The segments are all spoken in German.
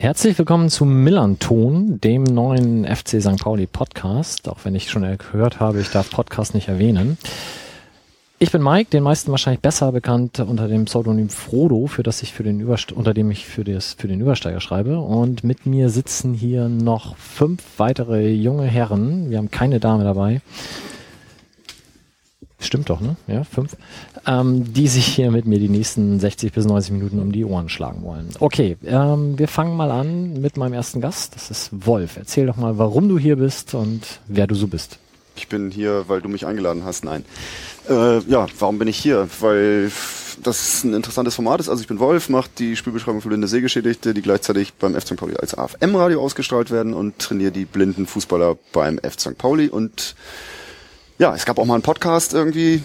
Herzlich willkommen zu Millanton, dem neuen FC St. Pauli Podcast. Auch wenn ich schon gehört habe, ich darf Podcast nicht erwähnen. Ich bin Mike, den meisten wahrscheinlich besser bekannt unter dem Pseudonym Frodo, für das ich für den Überste unter dem ich für, das, für den Übersteiger schreibe. Und mit mir sitzen hier noch fünf weitere junge Herren. Wir haben keine Dame dabei. Stimmt doch, ne? Ja, fünf. Ähm, die sich hier mit mir die nächsten 60 bis 90 Minuten um die Ohren schlagen wollen. Okay, ähm, wir fangen mal an mit meinem ersten Gast. Das ist Wolf. Erzähl doch mal, warum du hier bist und wer du so bist. Ich bin hier, weil du mich eingeladen hast. Nein. Äh, ja, warum bin ich hier? Weil das ein interessantes Format ist. Also ich bin Wolf, mache die Spielbeschreibung für blinde Sehgeschädigte, die gleichzeitig beim FC St. Pauli als AFM-Radio ausgestrahlt werden und trainiere die blinden Fußballer beim FC St. Pauli und ja, es gab auch mal einen Podcast irgendwie,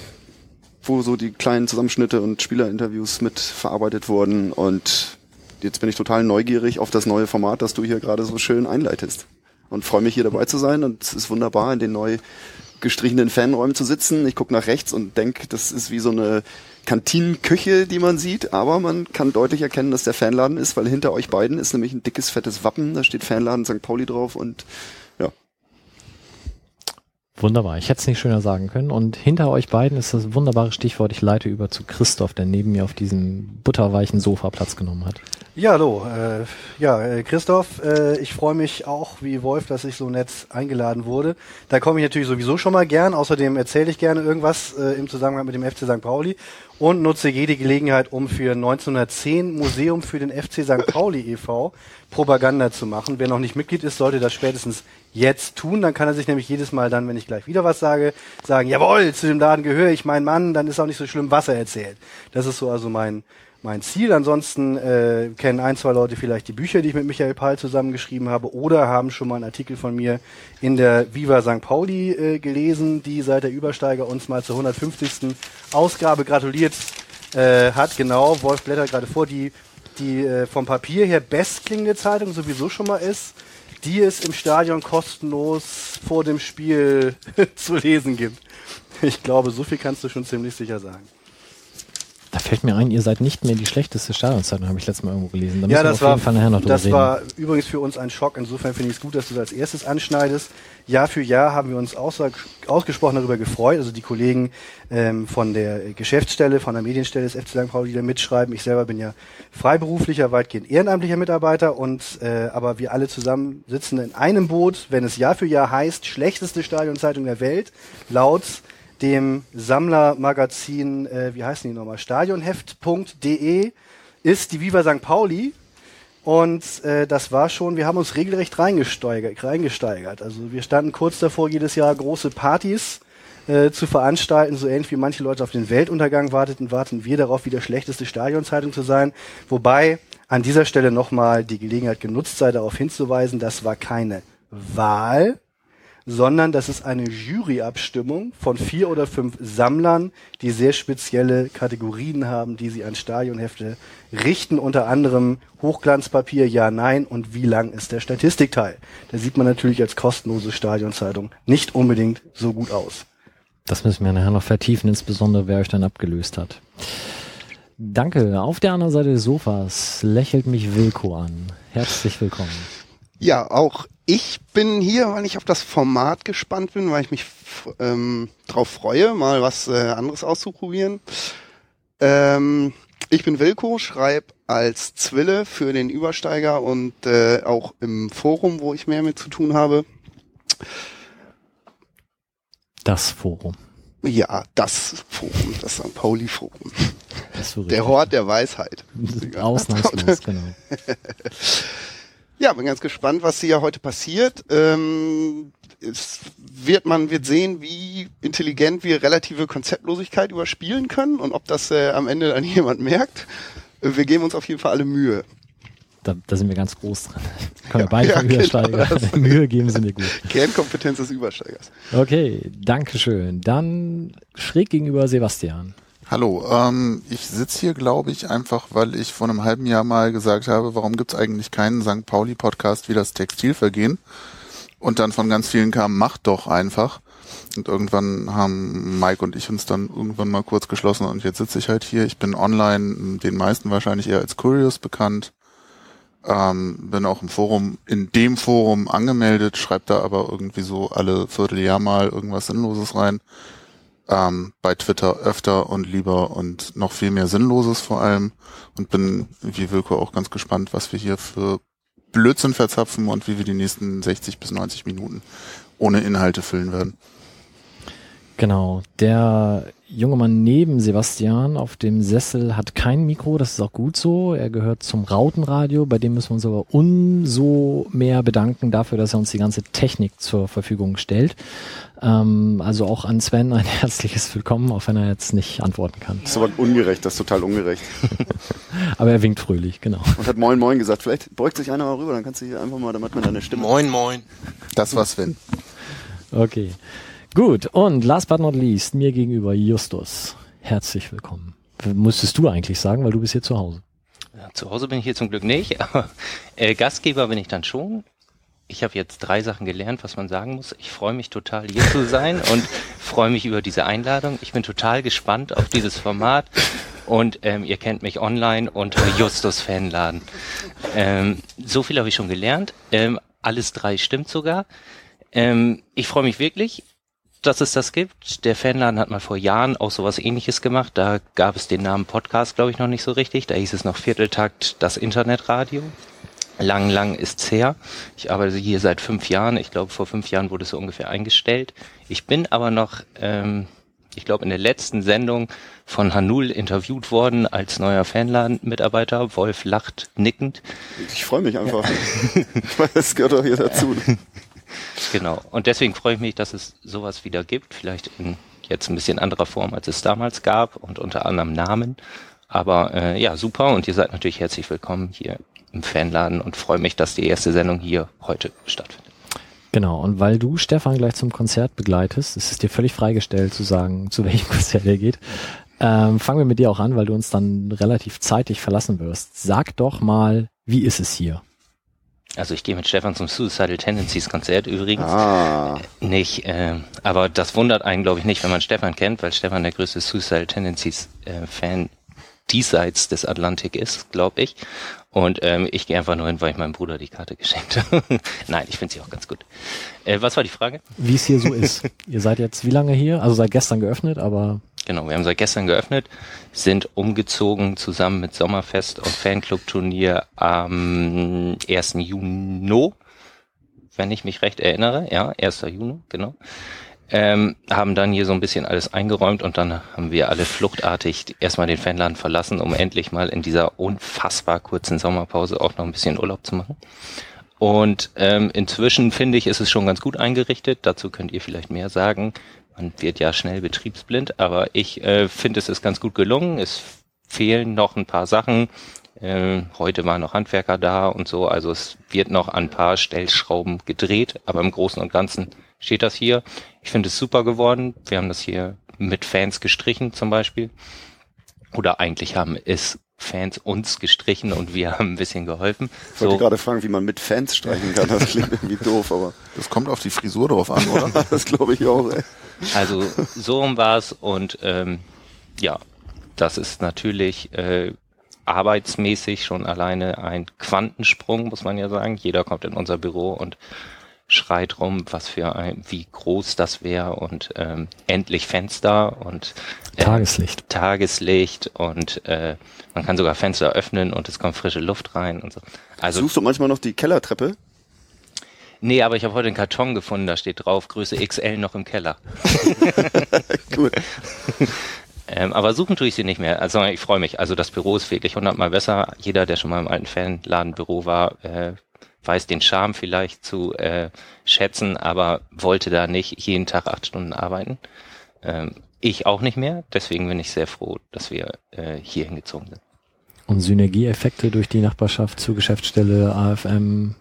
wo so die kleinen Zusammenschnitte und Spielerinterviews mit verarbeitet wurden. Und jetzt bin ich total neugierig auf das neue Format, das du hier gerade so schön einleitest. Und freue mich hier dabei zu sein. Und es ist wunderbar, in den neu gestrichenen Fanräumen zu sitzen. Ich gucke nach rechts und denke, das ist wie so eine Kantinenküche, die man sieht, aber man kann deutlich erkennen, dass der Fanladen ist, weil hinter euch beiden ist nämlich ein dickes, fettes Wappen, da steht Fanladen St. Pauli drauf und Wunderbar, ich hätte es nicht schöner sagen können. Und hinter euch beiden ist das wunderbare Stichwort, ich leite über zu Christoph, der neben mir auf diesem butterweichen Sofa Platz genommen hat. Ja, hallo. Äh, ja, äh, Christoph, äh, ich freue mich auch wie Wolf, dass ich so nett eingeladen wurde. Da komme ich natürlich sowieso schon mal gern. Außerdem erzähle ich gerne irgendwas äh, im Zusammenhang mit dem FC St. Pauli und nutze jede Gelegenheit, um für 1910 Museum für den FC St. Pauli e.V. Propaganda zu machen. Wer noch nicht Mitglied ist, sollte das spätestens jetzt tun. Dann kann er sich nämlich jedes Mal dann, wenn ich gleich wieder was sage, sagen, jawohl, zu dem Laden gehöre ich, mein Mann, dann ist auch nicht so schlimm, was er erzählt. Das ist so also mein, mein Ziel. Ansonsten äh, kennen ein, zwei Leute vielleicht die Bücher, die ich mit Michael Pall zusammengeschrieben habe, oder haben schon mal einen Artikel von mir in der Viva St. Pauli äh, gelesen, die seit der Übersteiger uns mal zur 150. Ausgabe gratuliert äh, hat. Genau, Wolf blättert gerade vor, die, die äh, vom Papier her bestklingende Zeitung sowieso schon mal ist die es im Stadion kostenlos vor dem Spiel zu lesen gibt. Ich glaube, so viel kannst du schon ziemlich sicher sagen. Da fällt mir ein, ihr seid nicht mehr die schlechteste Stadionzeitung, habe ich letztes Mal irgendwo gelesen. Da ja, das war, das war übrigens für uns ein Schock. Insofern finde ich es gut, dass du das als erstes anschneidest. Jahr für Jahr haben wir uns ausgesprochen darüber gefreut. Also die Kollegen ähm, von der Geschäftsstelle, von der Medienstelle des FC St. Pauli, die da mitschreiben. Ich selber bin ja freiberuflicher, weitgehend ehrenamtlicher Mitarbeiter und äh, aber wir alle zusammen sitzen in einem Boot, wenn es Jahr für Jahr heißt, schlechteste Stadionzeitung der Welt, laut dem Sammlermagazin, äh, wie heißen die nochmal, stadionheft.de ist die Viva St. Pauli. Und äh, das war schon, wir haben uns regelrecht reingesteigert, reingesteigert. Also wir standen kurz davor, jedes Jahr große Partys äh, zu veranstalten, so ähnlich wie manche Leute auf den Weltuntergang warteten, warten wir darauf, wieder schlechteste Stadionzeitung zu sein. Wobei an dieser Stelle nochmal die Gelegenheit genutzt sei, darauf hinzuweisen, das war keine Wahl, sondern das ist eine Juryabstimmung von vier oder fünf Sammlern, die sehr spezielle Kategorien haben, die sie an Stadionhefte richten, unter anderem Hochglanzpapier, ja, nein und wie lang ist der Statistikteil. Da sieht man natürlich als kostenlose Stadionzeitung nicht unbedingt so gut aus. Das müssen wir nachher noch vertiefen, insbesondere wer euch dann abgelöst hat. Danke. Auf der anderen Seite des Sofas lächelt mich Wilko an. Herzlich willkommen. Ja, auch ich bin hier, weil ich auf das Format gespannt bin, weil ich mich ähm, drauf freue, mal was äh, anderes auszuprobieren. Ähm, ich bin Wilko, schreibe als Zwille für den Übersteiger und äh, auch im Forum, wo ich mehr mit zu tun habe. Das Forum. Ja, das Forum, das St. Pauli Forum. Der Hort der Weisheit. Ausnahmslos, genau. Ja, bin ganz gespannt, was hier heute passiert. Ähm, es wird man wird sehen, wie intelligent wir relative Konzeptlosigkeit überspielen können und ob das äh, am Ende dann jemand merkt. Wir geben uns auf jeden Fall alle Mühe. Da, da sind wir ganz groß dran. Können wir beide ja, Übersteiger. Genau, Mühe geben sie mir gut. Kernkompetenz des Übersteigers. Okay, danke schön. Dann schräg gegenüber Sebastian. Hallo, ähm, ich sitze hier, glaube ich, einfach, weil ich vor einem halben Jahr mal gesagt habe, warum gibt's eigentlich keinen St. Pauli-Podcast wie das Textilvergehen? Und dann von ganz vielen kam, macht doch einfach. Und irgendwann haben Mike und ich uns dann irgendwann mal kurz geschlossen und jetzt sitze ich halt hier. Ich bin online, den meisten wahrscheinlich eher als Curious bekannt. Ähm, bin auch im Forum, in dem Forum angemeldet, schreibe da aber irgendwie so alle Vierteljahr mal irgendwas Sinnloses rein. Ähm, bei Twitter öfter und lieber und noch viel mehr Sinnloses vor allem. Und bin, wie Wilko, auch ganz gespannt, was wir hier für Blödsinn verzapfen und wie wir die nächsten 60 bis 90 Minuten ohne Inhalte füllen werden. Genau. Der junge Mann neben Sebastian auf dem Sessel hat kein Mikro, das ist auch gut so. Er gehört zum Rautenradio, bei dem müssen wir uns aber umso mehr bedanken dafür, dass er uns die ganze Technik zur Verfügung stellt. Ähm, also auch an Sven ein herzliches Willkommen, auch wenn er jetzt nicht antworten kann. Das ist aber ungerecht, das ist total ungerecht. aber er winkt fröhlich, genau. Und hat Moin Moin gesagt. Vielleicht beugt sich einer mal rüber, dann kannst du hier einfach mal, damit man deine Stimme. Moin Moin. Das war Sven. Okay. Gut, und last but not least, mir gegenüber Justus. Herzlich willkommen. Müsstest du eigentlich sagen, weil du bist hier zu Hause. Ja, zu Hause bin ich hier zum Glück nicht, aber äh, Gastgeber bin ich dann schon. Ich habe jetzt drei Sachen gelernt, was man sagen muss. Ich freue mich total, hier zu sein und freue mich über diese Einladung. Ich bin total gespannt auf dieses Format und ähm, ihr kennt mich online unter Justus Fanladen. Ähm, so viel habe ich schon gelernt. Ähm, alles drei stimmt sogar. Ähm, ich freue mich wirklich dass es das gibt. Der Fanladen hat mal vor Jahren auch sowas ähnliches gemacht. Da gab es den Namen Podcast, glaube ich, noch nicht so richtig. Da hieß es noch Vierteltakt das Internetradio. Lang, lang ist's her. Ich arbeite hier seit fünf Jahren. Ich glaube, vor fünf Jahren wurde es so ungefähr eingestellt. Ich bin aber noch, ähm, ich glaube, in der letzten Sendung von Hanul interviewt worden als neuer Fanladen-Mitarbeiter. Wolf lacht nickend. Ich freue mich einfach. das gehört doch hier dazu. Genau. Und deswegen freue ich mich, dass es sowas wieder gibt. Vielleicht in jetzt ein bisschen anderer Form, als es damals gab und unter anderem Namen. Aber äh, ja, super. Und ihr seid natürlich herzlich willkommen hier im Fanladen und freue mich, dass die erste Sendung hier heute stattfindet. Genau, und weil du Stefan gleich zum Konzert begleitest, ist es dir völlig freigestellt zu sagen, zu welchem Konzert er geht. Ähm, fangen wir mit dir auch an, weil du uns dann relativ zeitig verlassen wirst. Sag doch mal, wie ist es hier? Also ich gehe mit Stefan zum Suicidal Tendencies Konzert übrigens. Ah. Nicht, äh, aber das wundert einen, glaube ich, nicht, wenn man Stefan kennt, weil Stefan der größte Suicidal Tendencies äh, Fan diesseits des Atlantik ist, glaube ich. Und ähm, ich gehe einfach nur hin, weil ich meinem Bruder die Karte geschenkt habe. Nein, ich finde sie auch ganz gut. Äh, was war die Frage? Wie es hier so ist. Ihr seid jetzt wie lange hier? Also seit gestern geöffnet, aber Genau, wir haben seit gestern geöffnet, sind umgezogen zusammen mit Sommerfest und Fanclub-Turnier am 1. Juni, wenn ich mich recht erinnere. Ja, 1. Juni, genau. Ähm, haben dann hier so ein bisschen alles eingeräumt und dann haben wir alle fluchtartig erstmal den Fanladen verlassen, um endlich mal in dieser unfassbar kurzen Sommerpause auch noch ein bisschen Urlaub zu machen. Und ähm, inzwischen finde ich, ist es schon ganz gut eingerichtet. Dazu könnt ihr vielleicht mehr sagen man wird ja schnell betriebsblind, aber ich äh, finde, es ist ganz gut gelungen. Es fehlen noch ein paar Sachen. Äh, heute waren noch Handwerker da und so, also es wird noch an ein paar Stellschrauben gedreht, aber im Großen und Ganzen steht das hier. Ich finde es super geworden. Wir haben das hier mit Fans gestrichen zum Beispiel. Oder eigentlich haben es Fans uns gestrichen und wir haben ein bisschen geholfen. Ich wollte so. gerade fragen, wie man mit Fans streichen kann. Das klingt irgendwie doof, aber. Das kommt auf die Frisur drauf an, oder? das glaube ich auch, ey. Also so rum war es und ähm, ja, das ist natürlich äh, arbeitsmäßig schon alleine ein Quantensprung, muss man ja sagen. Jeder kommt in unser Büro und schreit rum, was für ein, wie groß das wäre und ähm, endlich Fenster und äh, Tageslicht. Tageslicht und äh, man kann sogar Fenster öffnen und es kommt frische Luft rein und so. Also suchst du manchmal noch die Kellertreppe? Nee, aber ich habe heute einen Karton gefunden, da steht drauf, Größe XL noch im Keller. Gut. ähm, aber suchen tue ich sie nicht mehr. Also ich freue mich. Also das Büro ist wirklich hundertmal besser. Jeder, der schon mal im alten Fanladenbüro war, äh, weiß den Charme vielleicht zu äh, schätzen, aber wollte da nicht jeden Tag acht Stunden arbeiten. Ähm, ich auch nicht mehr. Deswegen bin ich sehr froh, dass wir äh, hier hingezogen sind. Und Synergieeffekte durch die Nachbarschaft zur Geschäftsstelle AFM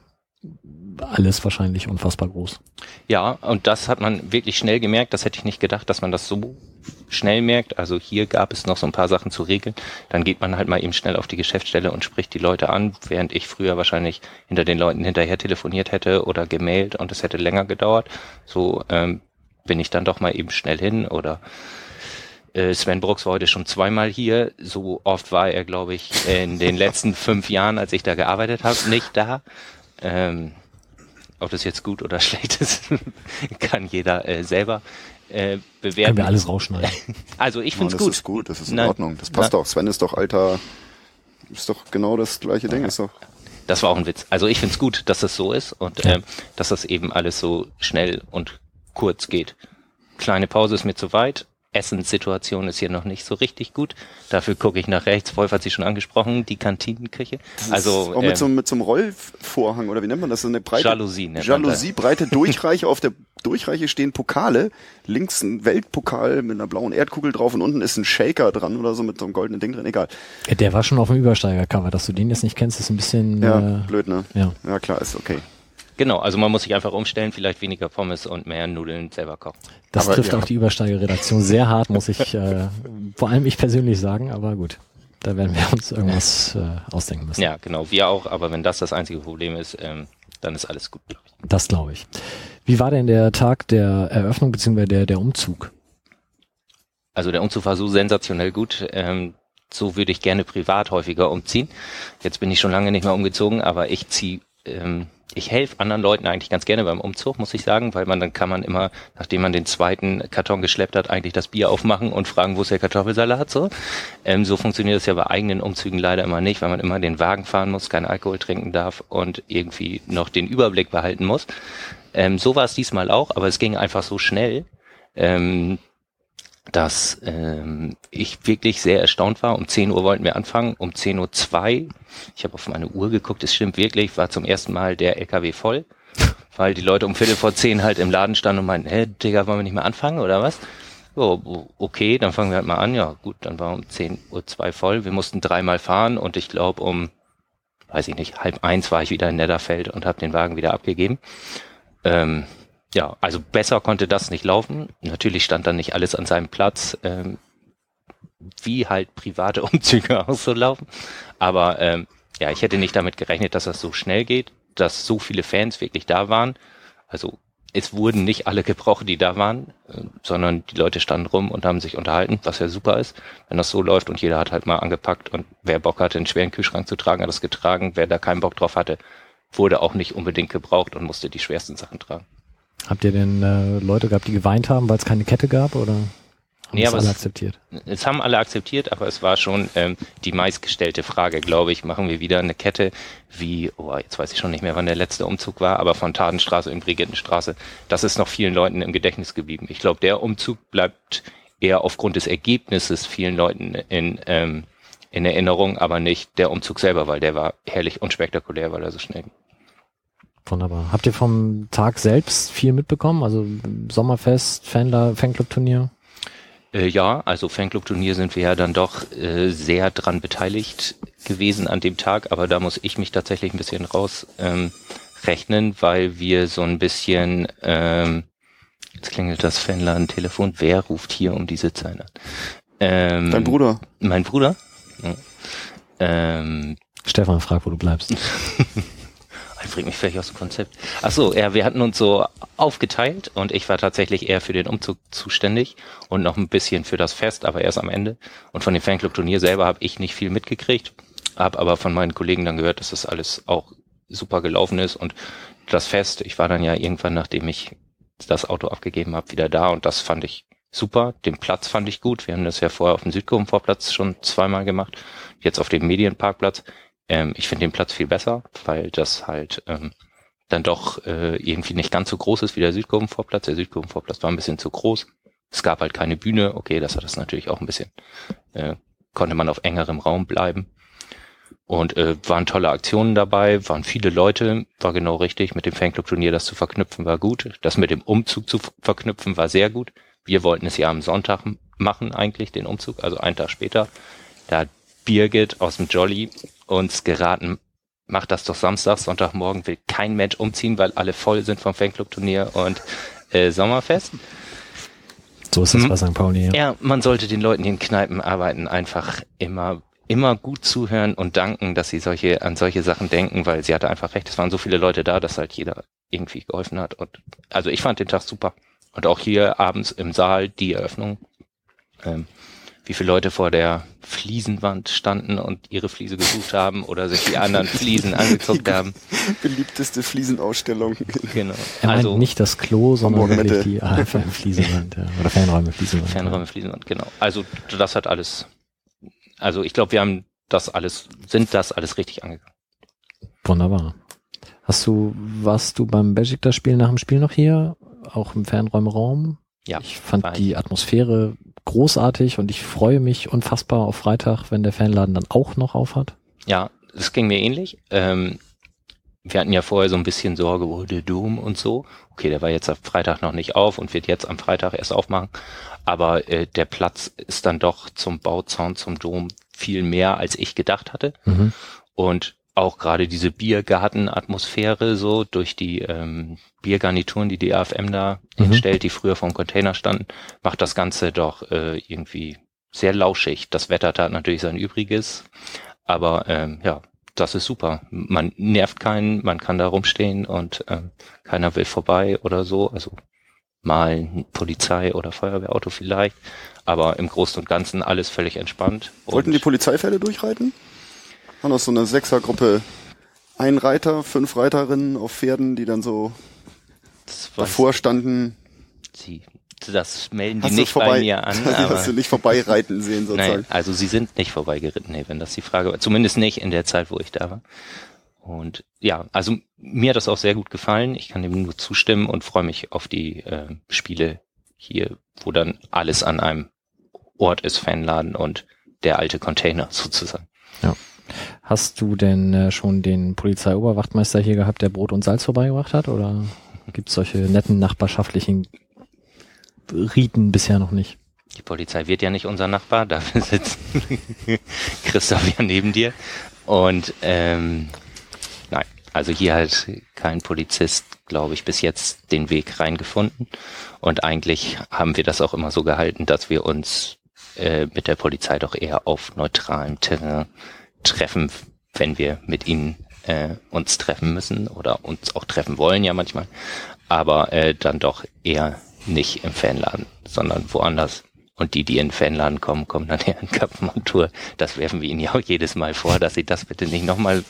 alles wahrscheinlich unfassbar groß. Ja, und das hat man wirklich schnell gemerkt. Das hätte ich nicht gedacht, dass man das so schnell merkt. Also hier gab es noch so ein paar Sachen zu regeln. Dann geht man halt mal eben schnell auf die Geschäftsstelle und spricht die Leute an, während ich früher wahrscheinlich hinter den Leuten hinterher telefoniert hätte oder gemailt und es hätte länger gedauert. So ähm, bin ich dann doch mal eben schnell hin oder Äh, Sven Brooks war heute schon zweimal hier. So oft war er, glaube ich, in den letzten fünf Jahren, als ich da gearbeitet habe, nicht da. Ähm, ob das jetzt gut oder schlecht ist, kann jeder äh, selber äh, bewerten. Können wir alles rausschneiden. Also ich finde es gut. Das ist gut, das ist in Na, Ordnung. Das passt Na, auch. Sven ist doch alter, ist doch genau das gleiche Ding. Ist doch das war auch ein Witz. Also ich finde es gut, dass das so ist und ähm, dass das eben alles so schnell und kurz geht. Kleine Pause ist mir zu weit. Essenssituation ist hier noch nicht so richtig gut. Dafür gucke ich nach rechts. Wolf hat sie schon angesprochen, die Kantinenküche. Also auch mit, ähm, so, mit so einem Rollvorhang oder wie nennt man das? So eine breite Jalousie. Jalousie, breite Durchreiche. Auf der Durchreiche stehen Pokale. Links ein Weltpokal mit einer blauen Erdkugel drauf und unten ist ein Shaker dran oder so mit so einem goldenen Ding drin. Egal. Der war schon auf dem Übersteiger-Cover. Dass du den jetzt nicht kennst, ist ein bisschen ja, äh, blöd, ne? Ja. ja, klar, ist okay. Genau, also man muss sich einfach umstellen, vielleicht weniger Pommes und mehr Nudeln selber kochen. Das aber trifft ja. auch die Übersteigerredaktion sehr hart, muss ich äh, vor allem ich persönlich sagen, aber gut. Da werden wir uns irgendwas äh, ausdenken müssen. Ja, genau, wir auch, aber wenn das das einzige Problem ist, ähm, dann ist alles gut, glaube ich. Das glaube ich. Wie war denn der Tag der Eröffnung bzw. Der, der Umzug? Also der Umzug war so sensationell gut. Ähm, so würde ich gerne privat häufiger umziehen. Jetzt bin ich schon lange nicht mehr umgezogen, aber ich ziehe ähm, ich helfe anderen Leuten eigentlich ganz gerne beim Umzug, muss ich sagen, weil man dann kann man immer, nachdem man den zweiten Karton geschleppt hat, eigentlich das Bier aufmachen und fragen, wo ist der Kartoffelsalat so. Ähm, so funktioniert das ja bei eigenen Umzügen leider immer nicht, weil man immer den Wagen fahren muss, keinen Alkohol trinken darf und irgendwie noch den Überblick behalten muss. Ähm, so war es diesmal auch, aber es ging einfach so schnell. Ähm, dass ähm, ich wirklich sehr erstaunt war. Um 10 Uhr wollten wir anfangen, um 10.02 Uhr, ich habe auf meine Uhr geguckt, es stimmt wirklich, war zum ersten Mal der LKW voll, weil die Leute um Viertel vor zehn halt im Laden standen und meinten, hä, Digga, wollen wir nicht mehr anfangen oder was? So, okay, dann fangen wir halt mal an. Ja, gut, dann war um 10.02 Uhr zwei voll. Wir mussten dreimal fahren und ich glaube um, weiß ich nicht, halb eins war ich wieder in Netterfeld und habe den Wagen wieder abgegeben. Ähm, ja, also besser konnte das nicht laufen. Natürlich stand dann nicht alles an seinem Platz, ähm, wie halt private Umzüge auch so laufen. Aber ähm, ja, ich hätte nicht damit gerechnet, dass das so schnell geht, dass so viele Fans wirklich da waren. Also es wurden nicht alle gebrochen, die da waren, äh, sondern die Leute standen rum und haben sich unterhalten, was ja super ist, wenn das so läuft und jeder hat halt mal angepackt und wer Bock hatte, einen schweren Kühlschrank zu tragen, hat das getragen. Wer da keinen Bock drauf hatte, wurde auch nicht unbedingt gebraucht und musste die schwersten Sachen tragen. Habt ihr denn äh, Leute gehabt, die geweint haben, weil es keine Kette gab oder nee, aber alle es, akzeptiert? Es haben alle akzeptiert, aber es war schon ähm, die meistgestellte Frage, glaube ich. Machen wir wieder eine Kette wie, oh, jetzt weiß ich schon nicht mehr, wann der letzte Umzug war, aber von Tadenstraße in Brigittenstraße. Das ist noch vielen Leuten im Gedächtnis geblieben. Ich glaube, der Umzug bleibt eher aufgrund des Ergebnisses vielen Leuten in, ähm, in Erinnerung, aber nicht der Umzug selber, weil der war herrlich unspektakulär, weil er so schnell ging. Wunderbar. Habt ihr vom Tag selbst viel mitbekommen? Also Sommerfest, Fanler, Fanclub-Turnier? Äh, ja, also Fanclub-Turnier sind wir ja dann doch äh, sehr dran beteiligt gewesen an dem Tag, aber da muss ich mich tatsächlich ein bisschen rausrechnen, ähm, weil wir so ein bisschen, ähm, jetzt klingelt das Fanler ein Telefon, wer ruft hier um diese Zeit an? Ähm, Dein Bruder. Mein Bruder? Ja. Ähm, Stefan fragt, wo du bleibst. bringt mich vielleicht aus dem Konzept. Ach so, ja, wir hatten uns so aufgeteilt und ich war tatsächlich eher für den Umzug zuständig und noch ein bisschen für das Fest, aber erst am Ende. Und von dem Fanclub-Turnier selber habe ich nicht viel mitgekriegt, habe aber von meinen Kollegen dann gehört, dass das alles auch super gelaufen ist und das Fest, ich war dann ja irgendwann, nachdem ich das Auto abgegeben habe, wieder da und das fand ich super. Den Platz fand ich gut. Wir haben das ja vorher auf dem Südkurvenvorplatz schon zweimal gemacht. Jetzt auf dem Medienparkplatz. Ähm, ich finde den Platz viel besser, weil das halt ähm, dann doch äh, irgendwie nicht ganz so groß ist wie der Südkurvenvorplatz. Der Südkurvenvorplatz war ein bisschen zu groß. Es gab halt keine Bühne. Okay, das hat das natürlich auch ein bisschen. Äh, konnte man auf engerem Raum bleiben. Und äh, waren tolle Aktionen dabei, waren viele Leute, war genau richtig. Mit dem Fanclub-Turnier das zu verknüpfen war gut. Das mit dem Umzug zu verknüpfen war sehr gut. Wir wollten es ja am Sonntag machen eigentlich, den Umzug, also einen Tag später. Da Birgit aus dem Jolly uns geraten, macht das doch Samstag, Sonntagmorgen will kein Mensch umziehen, weil alle voll sind vom Fanclub-Turnier und äh, Sommerfest. So ist es mhm. bei St. Pauli. Ja. ja, man sollte den Leuten, die in Kneipen arbeiten, einfach immer immer gut zuhören und danken, dass sie solche an solche Sachen denken, weil sie hatte einfach recht. Es waren so viele Leute da, dass halt jeder irgendwie geholfen hat. Und also ich fand den Tag super. Und auch hier abends im Saal die Eröffnung ähm, wie viele Leute vor der Fliesenwand standen und ihre Fliese gesucht haben oder sich die anderen Fliesen angeguckt haben. Beliebteste Fliesenausstellung. Genau. Er also meint nicht das Klo, sondern wirklich die ah, Fliesenwand ja. oder Fernräume Fliesenwand. Fernräume Fliesenwand, genau. Also das hat alles. Also ich glaube, wir haben das alles, sind das alles richtig angegangen. Wunderbar. Hast du, warst du beim Besiktas-Spiel nach dem Spiel noch hier? Auch im Fernräumraum? Ja. Ich fand die Atmosphäre großartig und ich freue mich unfassbar auf Freitag, wenn der Fanladen dann auch noch aufhat. Ja, das ging mir ähnlich. Ähm, wir hatten ja vorher so ein bisschen Sorge, wo der Dom und so. Okay, der war jetzt am Freitag noch nicht auf und wird jetzt am Freitag erst aufmachen. Aber äh, der Platz ist dann doch zum Bauzaun, zum Dom viel mehr, als ich gedacht hatte. Mhm. Und auch gerade diese Biergarten-Atmosphäre so durch die ähm, Biergarnituren, die die AFM da mhm. entstellt, die früher vom Container standen, macht das Ganze doch äh, irgendwie sehr lauschig. Das Wetter tat natürlich sein Übriges, aber ähm, ja, das ist super. Man nervt keinen, man kann da rumstehen und ähm, keiner will vorbei oder so. Also mal ein Polizei- oder Feuerwehrauto vielleicht, aber im Großen und Ganzen alles völlig entspannt. Wollten die Polizeifälle durchreiten? War noch so eine Sechsergruppe. Ein Reiter, fünf Reiterinnen auf Pferden, die dann so davor standen. Sie, das melden die nicht vorbei, bei mir an. Aber hast du nicht vorbeireiten sehen sozusagen? Nein, also sie sind nicht vorbeigeritten, nee, wenn das die Frage war. Zumindest nicht in der Zeit, wo ich da war. Und ja, also mir hat das auch sehr gut gefallen. Ich kann dem nur zustimmen und freue mich auf die äh, Spiele hier, wo dann alles an einem Ort ist, Fanladen und der alte Container sozusagen. Ja. Hast du denn äh, schon den Polizeioberwachtmeister hier gehabt, der Brot und Salz vorbeigebracht hat? Oder gibt es solche netten nachbarschaftlichen Riten bisher noch nicht? Die Polizei wird ja nicht unser Nachbar, dafür sitzt Christoph ja neben dir. Und ähm, nein, also hier hat kein Polizist, glaube ich, bis jetzt den Weg reingefunden. Und eigentlich haben wir das auch immer so gehalten, dass wir uns äh, mit der Polizei doch eher auf neutralem Terrain treffen, wenn wir mit ihnen äh, uns treffen müssen oder uns auch treffen wollen ja manchmal, aber äh, dann doch eher nicht im Fanladen, sondern woanders. Und die, die in den Fanladen kommen, kommen dann eher in Kappenmontur. Das werfen wir ihnen ja auch jedes Mal vor, dass sie das bitte nicht nochmal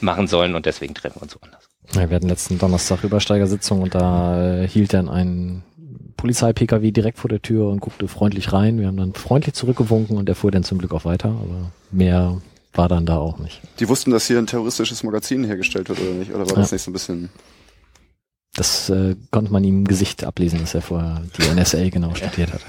machen sollen und deswegen treffen wir uns woanders. Ja, wir hatten letzten Donnerstag Übersteigersitzung und da äh, hielt dann ein Polizei-PKW direkt vor der Tür und guckte freundlich rein. Wir haben dann freundlich zurückgewunken und der fuhr dann zum Glück auch weiter, aber mehr war dann da auch nicht. Die wussten, dass hier ein terroristisches Magazin hergestellt wird oder nicht? Oder war ja. das nicht so ein bisschen... Das äh, konnte man ihm im Gesicht ablesen, dass er vorher die NSA genau studiert hat.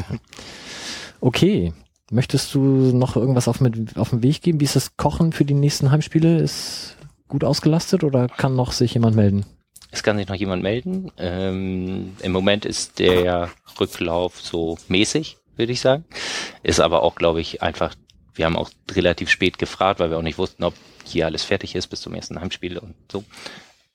Okay. Möchtest du noch irgendwas auf, mit, auf den Weg geben? Wie ist das Kochen für die nächsten Heimspiele? Ist gut ausgelastet oder kann noch sich jemand melden? Es kann sich noch jemand melden. Ähm, Im Moment ist der Rücklauf so mäßig, würde ich sagen. Ist aber auch, glaube ich, einfach wir haben auch relativ spät gefragt, weil wir auch nicht wussten, ob hier alles fertig ist bis zum ersten Heimspiel und so.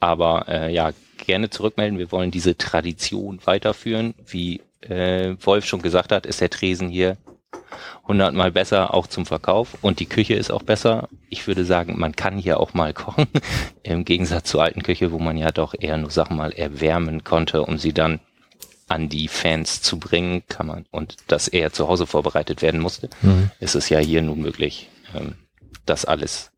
Aber äh, ja, gerne zurückmelden. Wir wollen diese Tradition weiterführen. Wie äh, Wolf schon gesagt hat, ist der Tresen hier hundertmal besser auch zum Verkauf und die Küche ist auch besser. Ich würde sagen, man kann hier auch mal kochen, im Gegensatz zur alten Küche, wo man ja doch eher nur Sachen mal erwärmen konnte, um sie dann an die Fans zu bringen, kann man, und dass er zu Hause vorbereitet werden musste, mhm. ist es ja hier nun möglich, ähm, das alles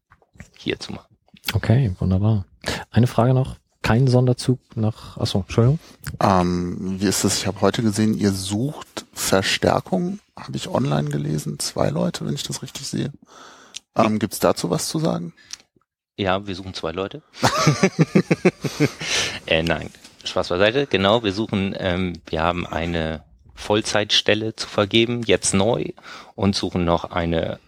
hier zu machen. Okay, wunderbar. Eine Frage noch. Kein Sonderzug nach, achso, Entschuldigung. Ähm, wie ist es? Ich habe heute gesehen, ihr sucht Verstärkung, habe ich online gelesen. Zwei Leute, wenn ich das richtig sehe. Ähm, Gibt es dazu was zu sagen? Ja, wir suchen zwei Leute. äh, nein, Spaß beiseite. Genau, wir suchen, ähm, wir haben eine Vollzeitstelle zu vergeben, jetzt neu, und suchen noch eine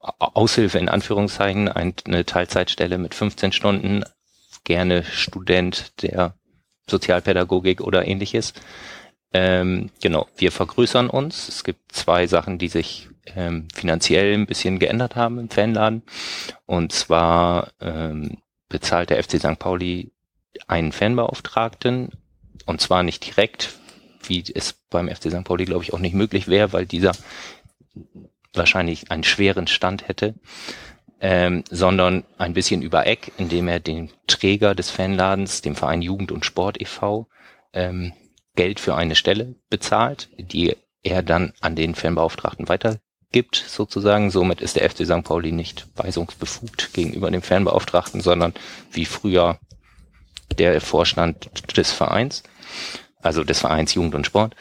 Aushilfe in Anführungszeichen, eine Teilzeitstelle mit 15 Stunden, gerne Student der Sozialpädagogik oder ähnliches. Ähm, genau, wir vergrößern uns. Es gibt zwei Sachen, die sich ähm, finanziell ein bisschen geändert haben im Fanladen. Und zwar ähm, bezahlt der FC St. Pauli einen Fanbeauftragten und zwar nicht direkt, wie es beim FC St. Pauli, glaube ich, auch nicht möglich wäre, weil dieser wahrscheinlich einen schweren Stand hätte, ähm, sondern ein bisschen über Eck, indem er den Träger des Fanladens, dem Verein Jugend und Sport e.V., ähm, Geld für eine Stelle bezahlt, die er dann an den Fanbeauftragten weitergibt, sozusagen. Somit ist der FC St. Pauli nicht weisungsbefugt gegenüber dem Fanbeauftragten, sondern wie früher der Vorstand des Vereins, also des Vereins Jugend und Sport.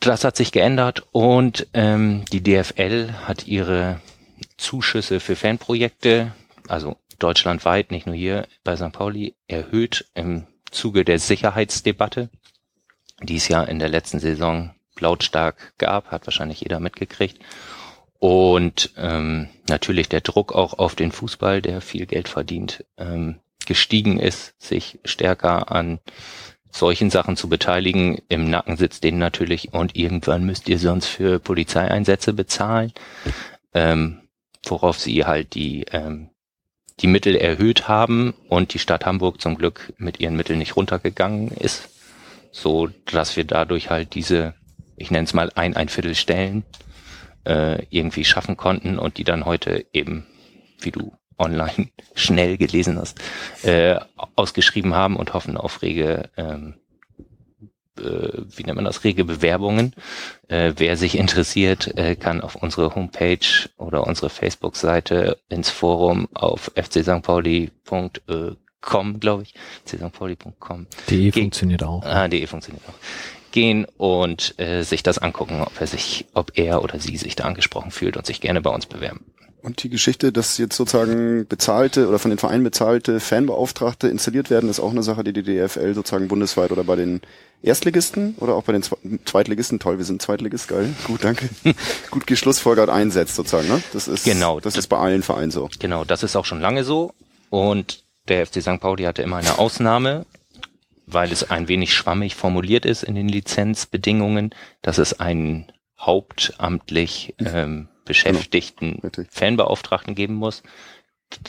Das hat sich geändert und ähm, die DFL hat ihre Zuschüsse für Fanprojekte, also deutschlandweit, nicht nur hier bei St. Pauli, erhöht im Zuge der Sicherheitsdebatte, die es ja in der letzten Saison lautstark gab, hat wahrscheinlich jeder mitgekriegt. Und ähm, natürlich der Druck auch auf den Fußball, der viel Geld verdient, ähm, gestiegen ist, sich stärker an solchen Sachen zu beteiligen. Im Nacken sitzt denen natürlich und irgendwann müsst ihr sonst für Polizeieinsätze bezahlen, ähm, worauf sie halt die ähm, die Mittel erhöht haben und die Stadt Hamburg zum Glück mit ihren Mitteln nicht runtergegangen ist, so dass wir dadurch halt diese, ich nenne es mal ein, ein Viertel Stellen äh, irgendwie schaffen konnten und die dann heute eben, wie du online schnell gelesen hast, äh, ausgeschrieben haben und hoffen auf rege ähm, äh, wie nennt man das, rege Bewerbungen. Äh, wer sich interessiert, äh, kann auf unsere Homepage oder unsere Facebook-Seite ins Forum auf fcstpauli.com, glaube ich, fcstpauli.com. DE funktioniert auch. Ah, DE funktioniert auch. Gehen und äh, sich das angucken, ob er sich, ob er oder sie sich da angesprochen fühlt und sich gerne bei uns bewerben. Und die Geschichte, dass jetzt sozusagen bezahlte oder von den Vereinen bezahlte Fanbeauftragte installiert werden, ist auch eine Sache, die die DFL sozusagen bundesweit oder bei den Erstligisten oder auch bei den Zweitligisten, toll, wir sind Zweitligist, geil, gut, danke, gut geschlussfolgert einsetzt sozusagen, ne? Das ist, genau, das, das ist bei allen Vereinen so. Genau, das ist auch schon lange so und der FC St. Pauli hatte immer eine Ausnahme, weil es ein wenig schwammig formuliert ist in den Lizenzbedingungen, dass es einen hauptamtlich ähm, beschäftigten genau. Fanbeauftragten geben muss.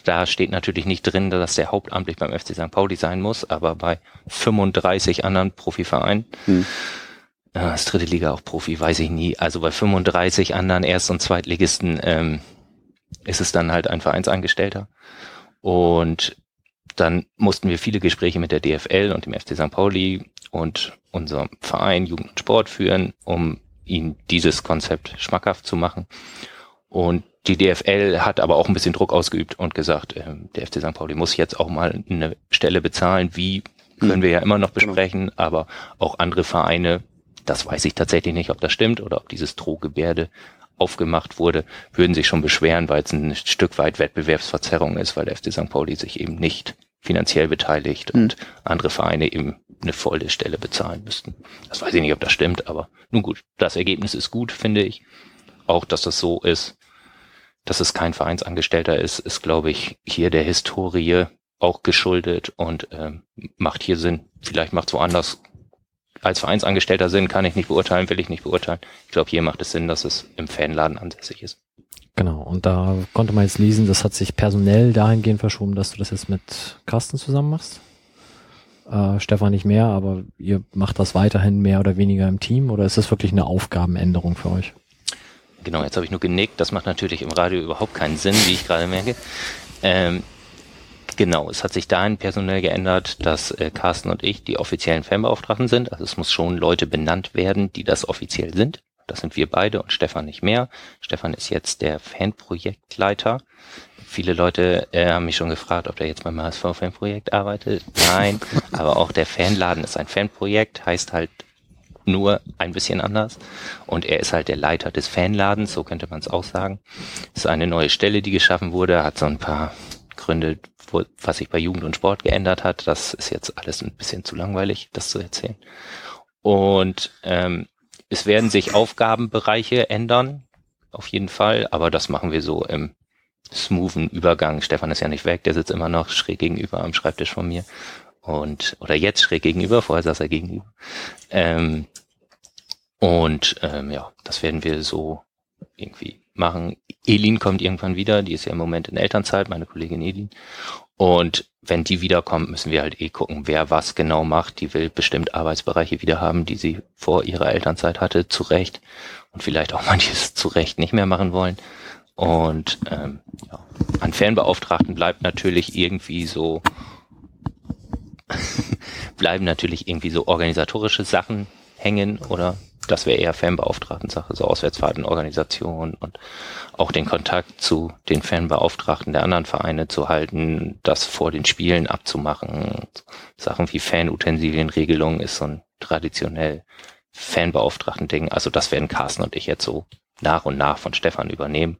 Da steht natürlich nicht drin, dass der hauptamtlich beim FC St. Pauli sein muss, aber bei 35 anderen Profivereinen, hm. äh, das dritte Liga auch Profi, weiß ich nie, also bei 35 anderen Erst- und Zweitligisten ähm, ist es dann halt ein Vereinsangestellter. Und dann mussten wir viele Gespräche mit der DFL und dem FC St. Pauli und unserem Verein Jugend und Sport führen, um ihnen dieses Konzept schmackhaft zu machen. Und die DFL hat aber auch ein bisschen Druck ausgeübt und gesagt, äh, der FC St. Pauli muss jetzt auch mal eine Stelle bezahlen. Wie können hm. wir ja immer noch genau. besprechen, aber auch andere Vereine, das weiß ich tatsächlich nicht, ob das stimmt oder ob dieses Drohgebärde aufgemacht wurde, würden sich schon beschweren, weil es ein Stück weit Wettbewerbsverzerrung ist, weil der FC St. Pauli sich eben nicht finanziell beteiligt mhm. und andere Vereine eben eine volle Stelle bezahlen müssten. Das weiß ich nicht, ob das stimmt, aber nun gut, das Ergebnis ist gut, finde ich. Auch, dass das so ist, dass es kein Vereinsangestellter ist, ist, glaube ich, hier der Historie auch geschuldet und ähm, macht hier Sinn. Vielleicht macht es woanders als Vereinsangestellter Sinn, kann ich nicht beurteilen, will ich nicht beurteilen. Ich glaube, hier macht es Sinn, dass es im Fanladen ansässig ist. Genau, und da konnte man jetzt lesen, das hat sich personell dahingehend verschoben, dass du das jetzt mit Carsten zusammen machst. Äh, Stefan nicht mehr, aber ihr macht das weiterhin mehr oder weniger im Team oder ist das wirklich eine Aufgabenänderung für euch? Genau, jetzt habe ich nur genickt. Das macht natürlich im Radio überhaupt keinen Sinn, wie ich gerade merke. Ähm, genau, es hat sich dahin personell geändert, dass äh, Carsten und ich die offiziellen Fanbeauftragten sind. Also es muss schon Leute benannt werden, die das offiziell sind. Das sind wir beide und Stefan nicht mehr. Stefan ist jetzt der Fanprojektleiter. Viele Leute äh, haben mich schon gefragt, ob der jetzt beim HSV Fanprojekt arbeitet. Nein, aber auch der Fanladen ist ein Fanprojekt, heißt halt nur ein bisschen anders. Und er ist halt der Leiter des Fanladens, so könnte man es auch sagen. Es ist eine neue Stelle, die geschaffen wurde, hat so ein paar Gründe, wo, was sich bei Jugend und Sport geändert hat. Das ist jetzt alles ein bisschen zu langweilig, das zu erzählen. Und ähm, es werden sich Aufgabenbereiche ändern, auf jeden Fall, aber das machen wir so im smoothen Übergang. Stefan ist ja nicht weg, der sitzt immer noch schräg gegenüber am Schreibtisch von mir. Und, oder jetzt schräg gegenüber, vorher saß er gegenüber. Ähm, und ähm, ja, das werden wir so irgendwie machen. Elin kommt irgendwann wieder, die ist ja im Moment in Elternzeit, meine Kollegin Elin. Und wenn die wiederkommt, müssen wir halt eh gucken, wer was genau macht. Die will bestimmt Arbeitsbereiche wieder haben, die sie vor ihrer Elternzeit hatte, zu Recht. Und vielleicht auch manches zu Recht nicht mehr machen wollen. Und ähm, ja, an Fernbeauftragten bleibt natürlich irgendwie so, bleiben natürlich irgendwie so organisatorische Sachen hängen oder das wäre eher Fanbeauftragten-Sache, so Auswärtsfahrtenorganisation und auch den Kontakt zu den Fanbeauftragten der anderen Vereine zu halten, das vor den Spielen abzumachen. Sachen wie Fanutensilienregelung ist so ein traditionell Fanbeauftragten-Ding. Also das werden Carsten und ich jetzt so nach und nach von Stefan übernehmen.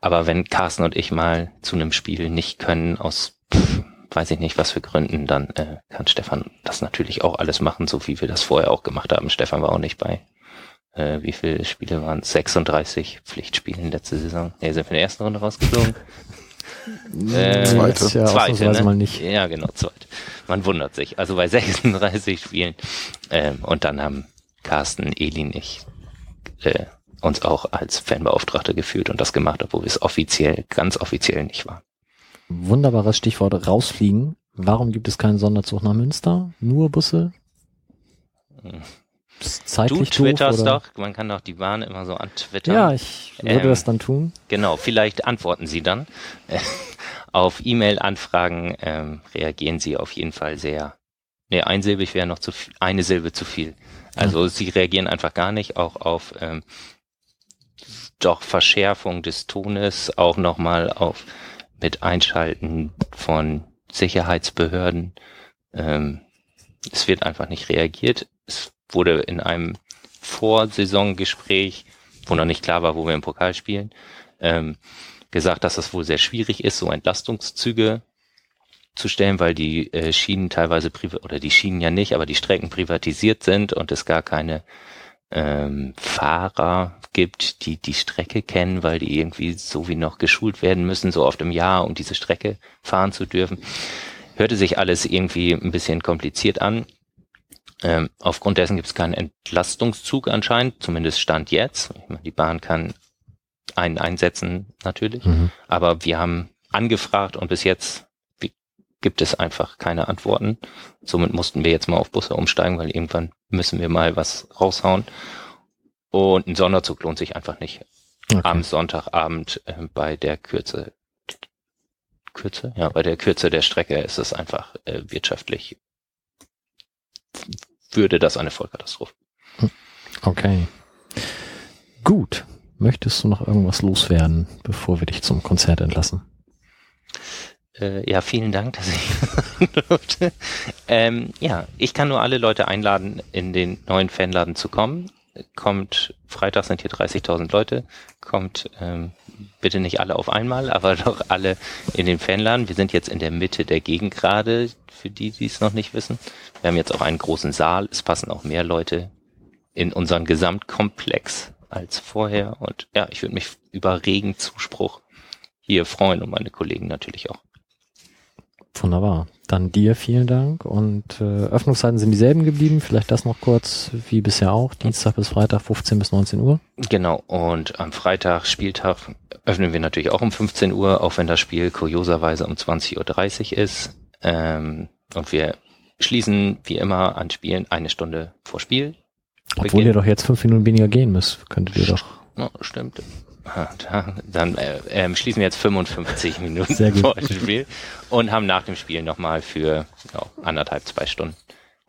Aber wenn Carsten und ich mal zu einem Spiel nicht können, aus pff, weiß ich nicht was für Gründen, dann äh, kann Stefan das natürlich auch alles machen, so wie wir das vorher auch gemacht haben. Stefan war auch nicht bei. Äh, wie viele Spiele waren es? 36 Pflichtspielen letzte Saison. Nee, sind wir in der ersten Runde rausgeflogen. äh, zweite. Ja, zweite, ne? mal nicht. Ja, genau, zweite. Man wundert sich. Also bei 36 Spielen. Ähm, und dann haben Carsten, Elin, ich äh, uns auch als Fanbeauftragte gefühlt und das gemacht, obwohl es offiziell, ganz offiziell nicht war. Wunderbares Stichwort rausfliegen. Warum gibt es keinen Sonderzug nach Münster? Nur Busse? Ist Du twitterst doof, doch, man kann doch die Bahn immer so antwittern. Ja, ich würde Ähm, das dann tun. Genau, vielleicht antworten Sie dann. auf E-Mail-Anfragen ähm, reagieren Sie auf jeden Fall sehr. Nee, einsilbig wäre noch zu viel, eine Silbe zu viel. Also Sie reagieren einfach gar nicht, auch auf ähm, doch Verschärfung des Tones, auch nochmal auf mit Einschalten von Sicherheitsbehörden. Ähm, es wird einfach nicht reagiert. Es wurde in einem Vorsaisongespräch, wo noch nicht klar war, wo wir im Pokal spielen, ähm, gesagt, dass es wohl sehr schwierig ist, so Entlastungszüge zu stellen, weil die äh, Schienen teilweise privat oder die Schienen ja nicht, aber die Strecken privatisiert sind und es gar keine ähm, Fahrer gibt, die die Strecke kennen, weil die irgendwie so wie noch geschult werden müssen, so oft im Jahr, um diese Strecke fahren zu dürfen. Hörte sich alles irgendwie ein bisschen kompliziert an. Ähm, aufgrund dessen gibt es keinen Entlastungszug anscheinend, zumindest Stand jetzt. Meine, die Bahn kann einen einsetzen natürlich, Mhm. aber wir haben angefragt und bis jetzt gibt es einfach keine Antworten. Somit mussten wir jetzt mal auf Busse umsteigen, weil irgendwann müssen wir mal was raushauen. Und ein Sonderzug lohnt sich einfach nicht. Okay. Am Sonntagabend äh, bei der Kürze, Kürze? Ja, bei der Kürze der Strecke ist es einfach äh, wirtschaftlich, würde das eine Vollkatastrophe. Okay. Gut. Möchtest du noch irgendwas loswerden, bevor wir dich zum Konzert entlassen? Äh, ja, vielen Dank, dass ich durfte. Ähm, ja, ich kann nur alle Leute einladen, in den neuen Fanladen zu kommen. Kommt, Freitag sind hier 30.000 Leute. Kommt ähm, bitte nicht alle auf einmal, aber doch alle in den Fanladen. Wir sind jetzt in der Mitte der Gegend gerade, für die, die es noch nicht wissen. Wir haben jetzt auch einen großen Saal. Es passen auch mehr Leute in unseren Gesamtkomplex als vorher. Und ja, ich würde mich über regen Zuspruch hier freuen und meine Kollegen natürlich auch. Wunderbar. Dann dir vielen Dank und äh, Öffnungszeiten sind dieselben geblieben. Vielleicht das noch kurz, wie bisher auch. Dienstag bis Freitag 15 bis 19 Uhr. Genau, und am Freitag, Spieltag, öffnen wir natürlich auch um 15 Uhr, auch wenn das Spiel kurioserweise um 20.30 Uhr ist. Ähm, und wir schließen wie immer an Spielen eine Stunde vor Spiel. Obwohl Beginn. ihr doch jetzt fünf Minuten weniger gehen müsst, könntet ihr doch. Ja, stimmt. Ah, da- Dann äh, ähm, schließen wir jetzt 55 Minuten vor dem Spiel und haben nach dem Spiel nochmal für ja, anderthalb, zwei Stunden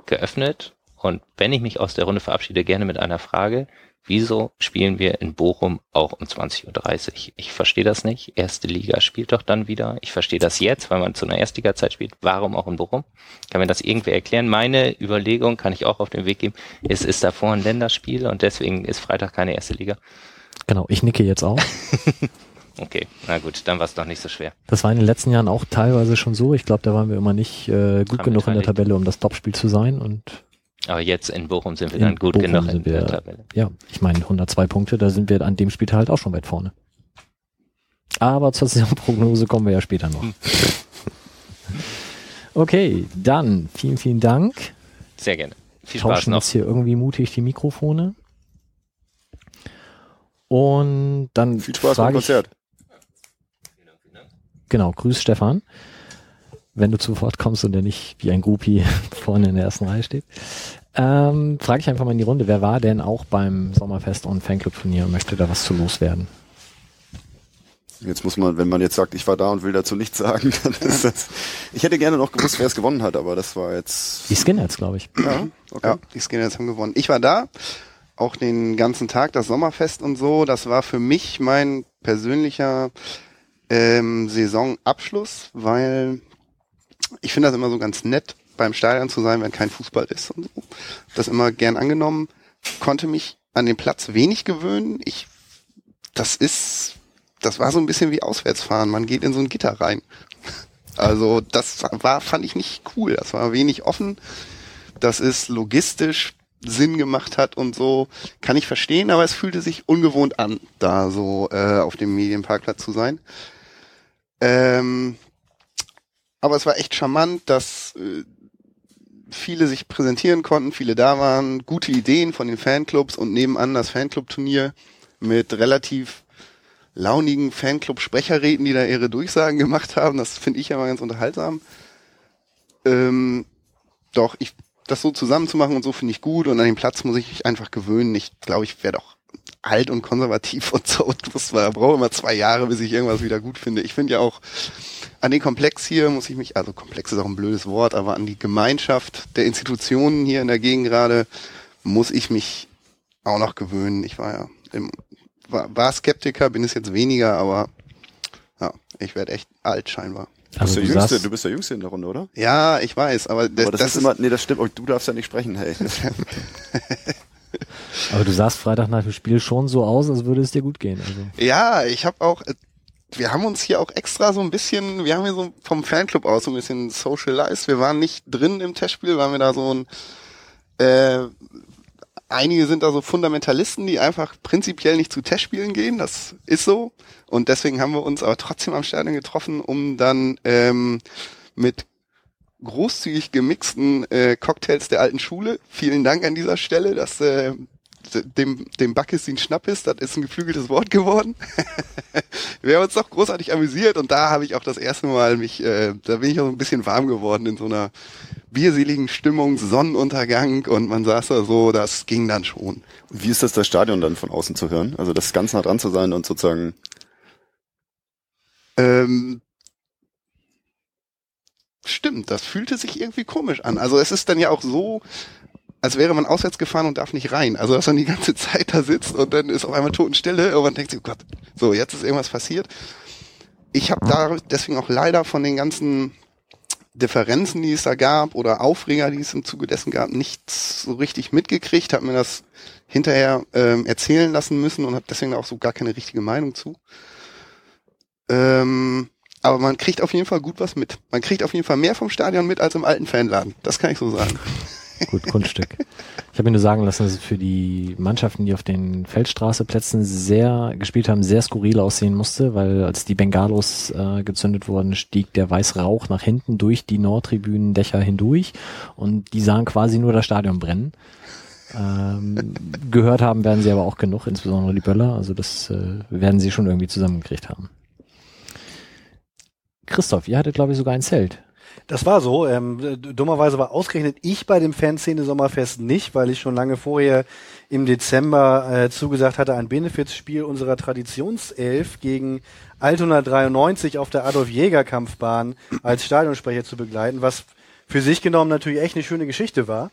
geöffnet. Und wenn ich mich aus der Runde verabschiede, gerne mit einer Frage. Wieso spielen wir in Bochum auch um 20.30 Uhr? Ich verstehe das nicht. Erste Liga spielt doch dann wieder. Ich verstehe das jetzt, weil man zu einer Erstliga-Zeit spielt. Warum auch in Bochum? Kann mir das irgendwer erklären? Meine Überlegung kann ich auch auf den Weg geben. Es ist davor ein Länderspiel und deswegen ist Freitag keine erste Liga. Genau, ich nicke jetzt auch. Okay, na gut, dann war es doch nicht so schwer. Das war in den letzten Jahren auch teilweise schon so. Ich glaube, da waren wir immer nicht äh, gut Dran genug in der. Tabelle, um das Topspiel zu sein. Und Aber jetzt in Bochum sind wir dann gut Bochum genug in sind der wir- Tabelle. ja, ich meine 102 Punkte, da sind wir an dem Spiel halt auch schon weit vorne. Aber zur Saisonprognose kommen wir ja später noch. Okay, dann vielen, vielen Dank. Sehr gerne. Viel Spaß tauschen noch. jetzt hier irgendwie mutig die Mikrofone. Und dann Viel Spaß beim frage ich, Konzert. Genau, grüß Stefan. Wenn du zu Wort kommst und der nicht wie ein Groupie vorne in der ersten Reihe steht. Ähm, frage ich einfach mal in die Runde, wer war denn auch beim Sommerfest und Fanclub-Turnier und möchte da was zu loswerden? Jetzt muss man, wenn man jetzt sagt, ich war da und will dazu nichts sagen, dann ist das. Ich hätte gerne noch gewusst, wer es gewonnen hat, aber das war jetzt. Die Skinheads, glaube ich. Ja, okay. Ja, die Skinheads haben gewonnen. Ich war da. Auch den ganzen Tag das Sommerfest und so. Das war für mich mein persönlicher ähm, Saisonabschluss, weil ich finde das immer so ganz nett, beim Stadion zu sein, wenn kein Fußball ist und so. Das immer gern angenommen. Konnte mich an den Platz wenig gewöhnen. Ich, das ist, das war so ein bisschen wie Auswärtsfahren. Man geht in so ein Gitter rein. Also das war, fand ich nicht cool. Das war wenig offen. Das ist logistisch Sinn gemacht hat und so, kann ich verstehen, aber es fühlte sich ungewohnt an, da so äh, auf dem Medienparkplatz zu sein. Ähm, aber es war echt charmant, dass äh, viele sich präsentieren konnten, viele da waren, gute Ideen von den Fanclubs und nebenan das Fanclub-Turnier mit relativ launigen Fanclub-Sprecherräten, die da ihre Durchsagen gemacht haben. Das finde ich ja mal ganz unterhaltsam. Ähm, doch, ich, das so zusammenzumachen und so finde ich gut und an den Platz muss ich mich einfach gewöhnen. Ich glaube, ich werde auch alt und konservativ und so und muss, brauche immer zwei Jahre, bis ich irgendwas wieder gut finde. Ich finde ja auch an den Komplex hier muss ich mich, also Komplex ist auch ein blödes Wort, aber an die Gemeinschaft der Institutionen hier in der Gegend gerade muss ich mich auch noch gewöhnen. Ich war ja im, war, war Skeptiker, bin es jetzt weniger, aber ja, ich werde echt alt scheinbar. Also du, bist der Jüngste, du bist der Jüngste in der Runde, oder? Ja, ich weiß, aber, das, aber das, das, ist immer, nee, das stimmt, du darfst ja nicht sprechen, hey. aber du sahst Freitag nach dem Spiel schon so aus, als würde es dir gut gehen. Also. Ja, ich habe auch, wir haben uns hier auch extra so ein bisschen, wir haben hier so vom Fanclub aus so ein bisschen socialized. Wir waren nicht drin im Testspiel, waren wir da so ein, äh, einige sind da so Fundamentalisten, die einfach prinzipiell nicht zu Testspielen gehen. Das ist so. Und deswegen haben wir uns aber trotzdem am Stadion getroffen, um dann ähm, mit großzügig gemixten äh, Cocktails der alten Schule. Vielen Dank an dieser Stelle, dass äh, dem, dem Backes den Schnappes, das ist ein geflügeltes Wort geworden. Wir haben uns doch großartig amüsiert und da habe ich auch das erste Mal mich, äh, da bin ich auch ein bisschen warm geworden in so einer bierseligen Stimmung, Sonnenuntergang und man saß da so, das ging dann schon. Wie ist das, das Stadion dann von außen zu hören? Also das ganz nah dran zu sein und sozusagen ähm, Stimmt, das fühlte sich irgendwie komisch an. Also es ist dann ja auch so, als wäre man auswärts gefahren und darf nicht rein. Also dass man die ganze Zeit da sitzt und dann ist auf einmal Totenstille und man denkt sich, oh Gott, so, jetzt ist irgendwas passiert. Ich habe da deswegen auch leider von den ganzen Differenzen, die es da gab oder Aufreger, die es im Zuge dessen gab, nichts so richtig mitgekriegt, habe mir das hinterher ähm, erzählen lassen müssen und habe deswegen auch so gar keine richtige Meinung zu. Ähm, aber man kriegt auf jeden Fall gut was mit. Man kriegt auf jeden Fall mehr vom Stadion mit als im alten Fanladen. Das kann ich so sagen. Gut, Kunststück. Ich habe mir nur sagen lassen, dass es für die Mannschaften, die auf den Feldstraßeplätzen sehr gespielt haben, sehr skurril aussehen musste, weil als die Bengalos äh, gezündet wurden, stieg der weiße Rauch nach hinten durch die Nordtribünendächer hindurch und die sahen quasi nur das Stadion brennen. Ähm, gehört haben werden sie aber auch genug, insbesondere die Böller. Also das äh, werden sie schon irgendwie zusammengekriegt haben. Christoph, ihr hattet, glaube ich, sogar ein Zelt. Das war so. Ähm, dummerweise war ausgerechnet ich bei dem Fanszene Sommerfest nicht, weil ich schon lange vorher im Dezember äh, zugesagt hatte, ein Benefizspiel unserer Traditionself gegen Altona 93 auf der Adolf Jäger Kampfbahn als Stadionsprecher zu begleiten, was für sich genommen natürlich echt eine schöne Geschichte war.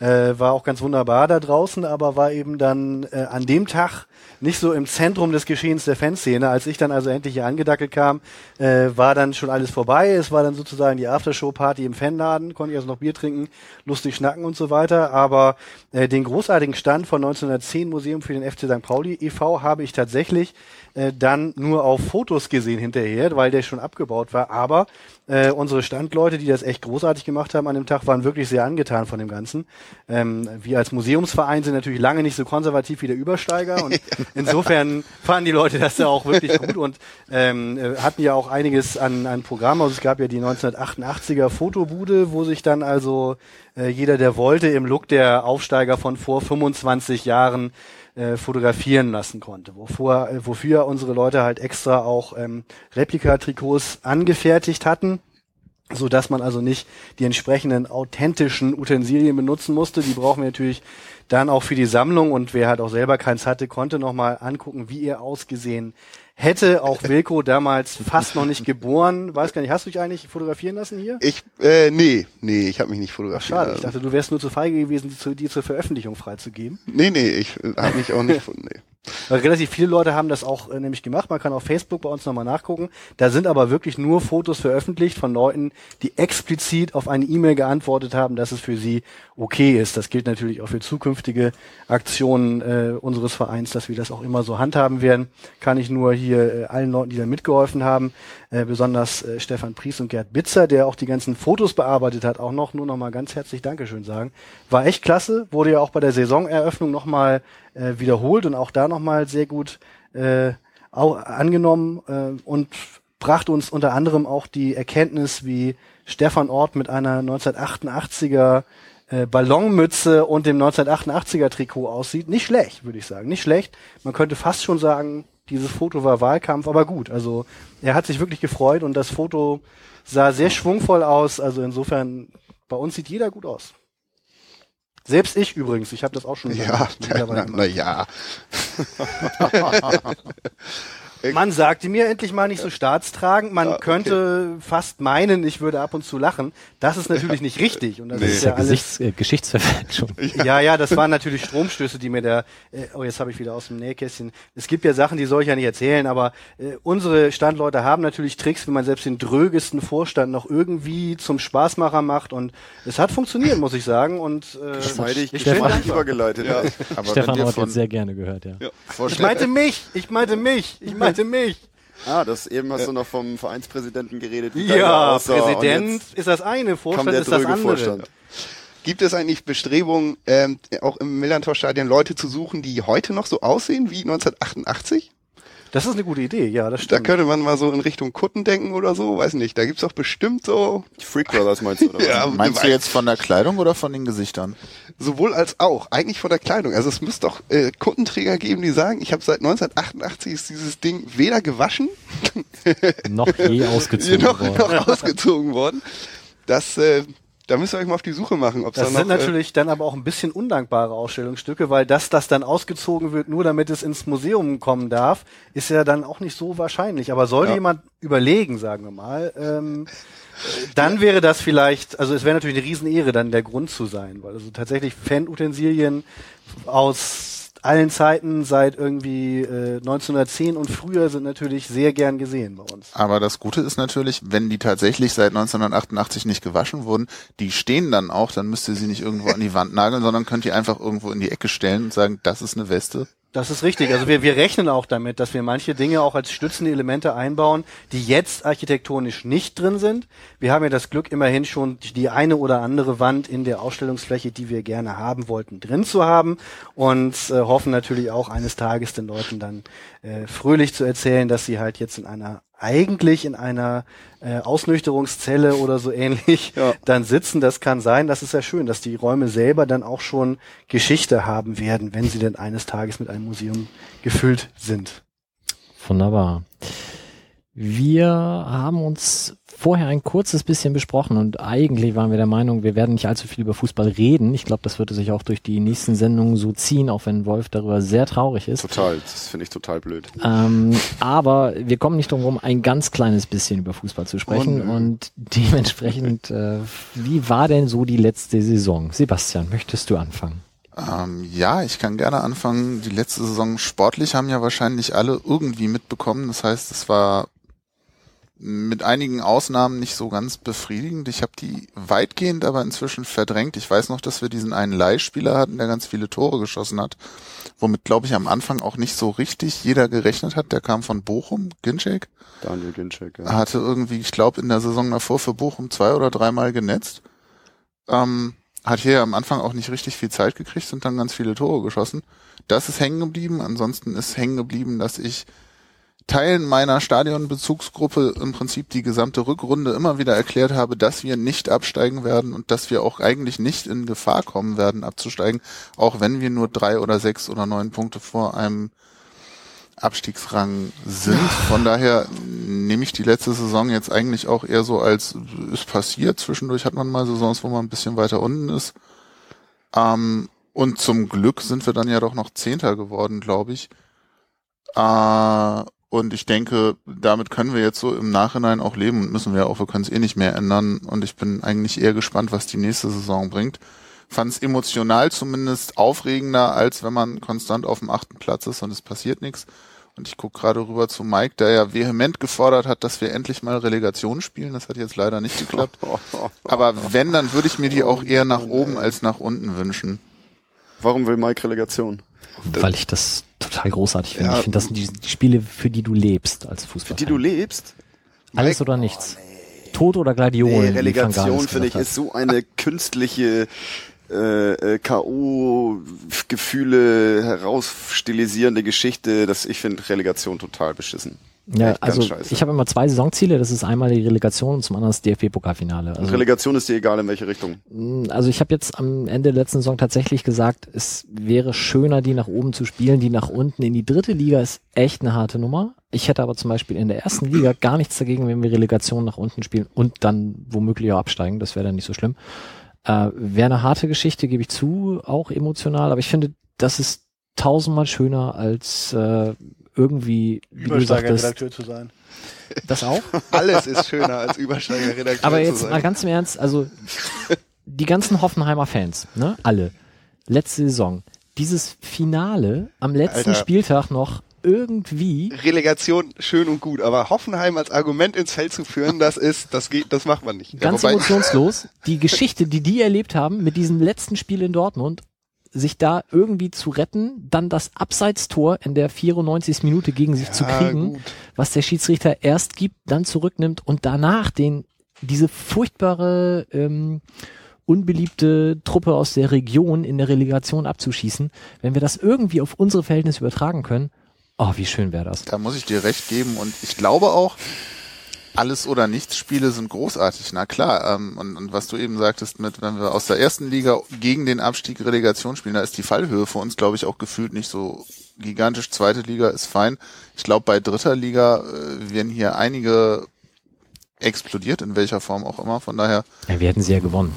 Äh, war auch ganz wunderbar da draußen, aber war eben dann äh, an dem Tag nicht so im Zentrum des Geschehens der Fanszene. Als ich dann also endlich hier angedackelt kam, äh, war dann schon alles vorbei. Es war dann sozusagen die Aftershow-Party im Fanladen, konnte ich also noch Bier trinken, lustig schnacken und so weiter. Aber äh, den großartigen Stand von 1910 Museum für den FC St. Pauli e.V. habe ich tatsächlich äh, dann nur auf Fotos gesehen hinterher, weil der schon abgebaut war. Aber äh, unsere Standleute, die das echt großartig gemacht haben an dem Tag, waren wirklich sehr angetan von dem Ganzen. Ähm, wir als Museumsverein sind natürlich lange nicht so konservativ wie der Übersteiger und insofern fanden die Leute das ja auch wirklich gut und ähm, äh, hatten ja auch einiges an, an Programm. Also es gab ja die 1988er Fotobude, wo sich dann also äh, jeder, der wollte, im Look der Aufsteiger von vor 25 Jahren äh, fotografieren lassen konnte, wovor, äh, wofür unsere Leute halt extra auch ähm, Replikatrikots angefertigt hatten so dass man also nicht die entsprechenden authentischen Utensilien benutzen musste. Die brauchen wir natürlich dann auch für die Sammlung und wer halt auch selber keins hatte, konnte nochmal angucken, wie ihr ausgesehen hätte auch Wilko damals fast noch nicht geboren. Weiß gar nicht, hast du dich eigentlich fotografieren lassen hier? Ich, äh, nee, nee, ich habe mich nicht fotografiert. Schade, ich dachte, du wärst nur zu feige gewesen, die, zu, die zur Veröffentlichung freizugeben. Nee, nee, ich habe mich auch nicht, nee. Relativ viele Leute haben das auch äh, nämlich gemacht. Man kann auf Facebook bei uns nochmal nachgucken. Da sind aber wirklich nur Fotos veröffentlicht von Leuten, die explizit auf eine E-Mail geantwortet haben, dass es für sie okay ist. Das gilt natürlich auch für zukünftige Aktionen äh, unseres Vereins, dass wir das auch immer so handhaben werden. Kann ich nur hier äh, allen Leuten, die da mitgeholfen haben, äh, besonders äh, Stefan Pries und Gerd Bitzer, der auch die ganzen Fotos bearbeitet hat, auch noch nur noch mal ganz herzlich Dankeschön sagen. War echt klasse, wurde ja auch bei der Saisoneröffnung noch mal äh, wiederholt und auch da noch mal sehr gut äh, auch angenommen äh, und brachte uns unter anderem auch die Erkenntnis, wie Stefan Ort mit einer 1988er äh, Ballonmütze und dem 1988er Trikot aussieht. Nicht schlecht, würde ich sagen. Nicht schlecht. Man könnte fast schon sagen, dieses Foto war Wahlkampf, aber gut. Also er hat sich wirklich gefreut und das Foto sah sehr schwungvoll aus. Also insofern, bei uns sieht jeder gut aus. Selbst ich übrigens, ich habe das auch schon Ja, na, na ja. Man sagte mir endlich mal nicht so staatstragend. Man Ah, okay. könnte fast meinen, ich würde ab und zu lachen. Das ist natürlich nicht richtig. Und das Nee. ist ja ja alles. Äh, Geschichtsverfälschung. Ja, ja, das waren natürlich Stromstöße, die mir da. Äh, oh, jetzt habe ich wieder aus dem Nähkästchen. Es gibt ja Sachen, die soll ich ja nicht erzählen, aber äh, unsere Standleute haben natürlich Tricks, wie man selbst den drögesten Vorstand noch irgendwie zum Spaßmacher macht. Und es hat funktioniert, muss ich sagen. Und äh, Geschmeidig, ich, geschmeidig übergeleitet. Ja. Aber Stefan Ort von jetzt sehr gerne gehört, ja. ich meinte mich, ich meinte mich, ich meinte mich. Ah, das eben hast du noch vom Vereinspräsidenten geredet. wie geil der Ja, Präsident ist das eine, Vorstand der ist das andere. Vorstand. Gibt es eigentlich Bestrebungen, ähm, auch im Millantor-Stadion Leute zu suchen, die heute noch so aussehen wie 1988? Das ist eine gute Idee, ja, das Da stimmt. könnte man mal so in Richtung Kutten denken oder so, weiß nicht. Da gibt's doch bestimmt so, Freak Brothers meinst du, oder was? Ja, Meinst du jetzt von der Kleidung oder von den Gesichtern? sowohl als auch, eigentlich von der Kleidung. Also es müsste doch äh, Kundenträger geben, die sagen, ich habe seit 1988 ist dieses Ding weder gewaschen, Noch je ausgezogen noch, worden. noch ausgezogen worden. Das, äh, da müsst ihr euch mal auf die Suche machen. Ob's Das da sind noch, äh, natürlich dann aber auch ein bisschen undankbare Ausstellungsstücke, weil dass das dann ausgezogen wird, nur damit es ins Museum kommen darf, ist ja dann auch nicht so wahrscheinlich. Aber sollte Ja. jemand überlegen, sagen wir mal, ähm, dann wäre das vielleicht, also es wäre natürlich eine Riesenehre, dann der Grund zu sein, weil also tatsächlich Fanutensilien aus allen Zeiten seit irgendwie äh, 1910 und früher sind natürlich sehr gern gesehen bei uns. Aber das Gute ist natürlich, wenn die tatsächlich seit 1988 nicht gewaschen wurden, die stehen dann auch, dann müsst ihr sie nicht irgendwo an die Wand nageln, sondern könnt ihr einfach irgendwo in die Ecke stellen und sagen, das ist eine Weste. Das ist richtig. Also wir, wir rechnen auch damit, dass wir manche Dinge auch als stützende Elemente einbauen, die jetzt architektonisch nicht drin sind. Wir haben ja das Glück, immerhin schon die eine oder andere Wand in der Ausstellungsfläche, die wir gerne haben wollten, drin zu haben und äh, hoffen natürlich auch eines Tages den Leuten dann äh, fröhlich zu erzählen, dass sie halt jetzt in einer eigentlich in einer äh, Ausnüchterungszelle oder so ähnlich Ja. dann sitzen. Das kann sein. Das ist ja schön, dass die Räume selber dann auch schon Geschichte haben werden, wenn sie denn eines Tages mit einem Museum gefüllt sind. Wunderbar. Wir haben uns vorher ein kurzes bisschen besprochen und eigentlich waren wir der Meinung, wir werden nicht allzu viel über Fußball reden. Ich glaube, das würde sich auch durch die nächsten Sendungen so ziehen, auch wenn Wolf darüber sehr traurig ist. Total, das finde ich total blöd. Ähm, aber wir kommen nicht drum herum, ein ganz kleines bisschen über Fußball zu sprechen Oh, und dementsprechend, äh, wie war denn so die letzte Saison? Sebastian, möchtest du anfangen? Ähm, ja, ich kann gerne anfangen. Die letzte Saison sportlich haben ja wahrscheinlich alle irgendwie mitbekommen. Das heißt, es war mit einigen Ausnahmen nicht so ganz befriedigend. Ich habe die weitgehend aber inzwischen verdrängt. Ich weiß noch, dass wir diesen einen Leihspieler hatten, der ganz viele Tore geschossen hat, womit, glaube ich, am Anfang auch nicht so richtig jeder gerechnet hat. Der kam von Bochum, Ginczek, Daniel Ginczek, ja. hatte irgendwie, ich glaube, in der Saison davor für Bochum zwei oder dreimal genetzt. Ähm, hat hier am Anfang auch nicht richtig viel Zeit gekriegt und dann ganz viele Tore geschossen. Das ist hängen geblieben. Ansonsten ist hängen geblieben, dass ich Teilen meiner Stadionbezugsgruppe im Prinzip die gesamte Rückrunde immer wieder erklärt habe, dass wir nicht absteigen werden und dass wir auch eigentlich nicht in Gefahr kommen werden, abzusteigen, auch wenn wir nur drei oder sechs oder neun Punkte vor einem Abstiegsrang sind. Von daher nehme ich die letzte Saison jetzt eigentlich auch eher so als ist passiert. Zwischendurch hat man mal Saisons, wo man ein bisschen weiter unten ist. Ähm, und zum Glück sind wir dann ja doch noch Zehnter geworden, glaube ich. Äh, Und ich denke, damit können wir jetzt so im Nachhinein auch leben und müssen wir auch, wir können es eh nicht mehr ändern. Und ich bin eigentlich eher gespannt, was die nächste Saison bringt. Fand es emotional zumindest aufregender, als wenn man konstant auf dem achten Platz ist und es passiert nichts. Und ich gucke gerade rüber zu Mike, der ja vehement gefordert hat, dass wir endlich mal Relegation spielen. Das hat jetzt leider nicht geklappt. Aber wenn, dann würde ich mir die auch eher nach oben als nach unten wünschen. Warum will Mike Relegation? Weil ich das total großartig finde. Ja. Ich finde, das sind die, die, Spiele, für die du lebst als Fußballer. Für die du lebst? Alles Mike? oder nichts. Oh, nee. Tod oder Gladiolen. Nee, Relegation finde ich ist so eine künstliche äh, äh, K.O.-Gefühle herausstilisierende Geschichte, dass ich finde Relegation total beschissen. Ja, also ich habe immer zwei Saisonziele. Das ist einmal die Relegation und zum anderen das DFB-Pokalfinale. Also, Relegation ist dir egal in welche Richtung? Mm, also ich habe jetzt am Ende der letzten Saison tatsächlich gesagt, es wäre schöner, die nach oben zu spielen. Die nach unten in die dritte Liga ist echt eine harte Nummer. Ich hätte aber zum Beispiel in der ersten Liga gar nichts dagegen, wenn wir Relegation nach unten spielen und dann womöglich auch absteigen. Das wäre dann nicht so schlimm. Äh, wäre eine harte Geschichte, gebe ich zu, auch emotional. Aber ich finde, das ist tausendmal schöner als äh, irgendwie, wie du sagtest, Redakteur zu sein. Das auch? Alles ist schöner als Übersteiger-Redakteur zu sein. Aber jetzt mal ganz im Ernst, also die ganzen Hoffenheimer Fans, ne, alle, letzte Saison, dieses Finale am letzten Alter. Spieltag noch irgendwie. Relegation schön und gut, aber Hoffenheim als Argument ins Feld zu führen, das ist, das geht, das macht man nicht. Ganz ja, emotionslos. Die Geschichte, die die erlebt haben mit diesem letzten Spiel in Dortmund sich da irgendwie zu retten, dann das Abseitstor in der 94. Minute gegen sich ja, zu kriegen, gut. was der Schiedsrichter erst gibt, dann zurücknimmt und danach den diese furchtbare ähm, unbeliebte Truppe aus der Region in der Relegation abzuschießen, wenn wir das irgendwie auf unsere Verhältnisse übertragen können, oh, wie schön wäre das. Da muss ich dir recht geben und ich glaube auch, alles oder nichts Spiele sind großartig, na klar. Ähm, und, und was du eben sagtest, mit wenn wir aus der ersten Liga gegen den Abstieg Relegation spielen, da ist die Fallhöhe für uns, glaube ich, auch gefühlt nicht so gigantisch. Zweite Liga ist fein. Ich glaube, bei dritter Liga äh, werden hier einige explodiert, in welcher Form auch immer. Von daher. Ja, wir hätten sie ja gewonnen.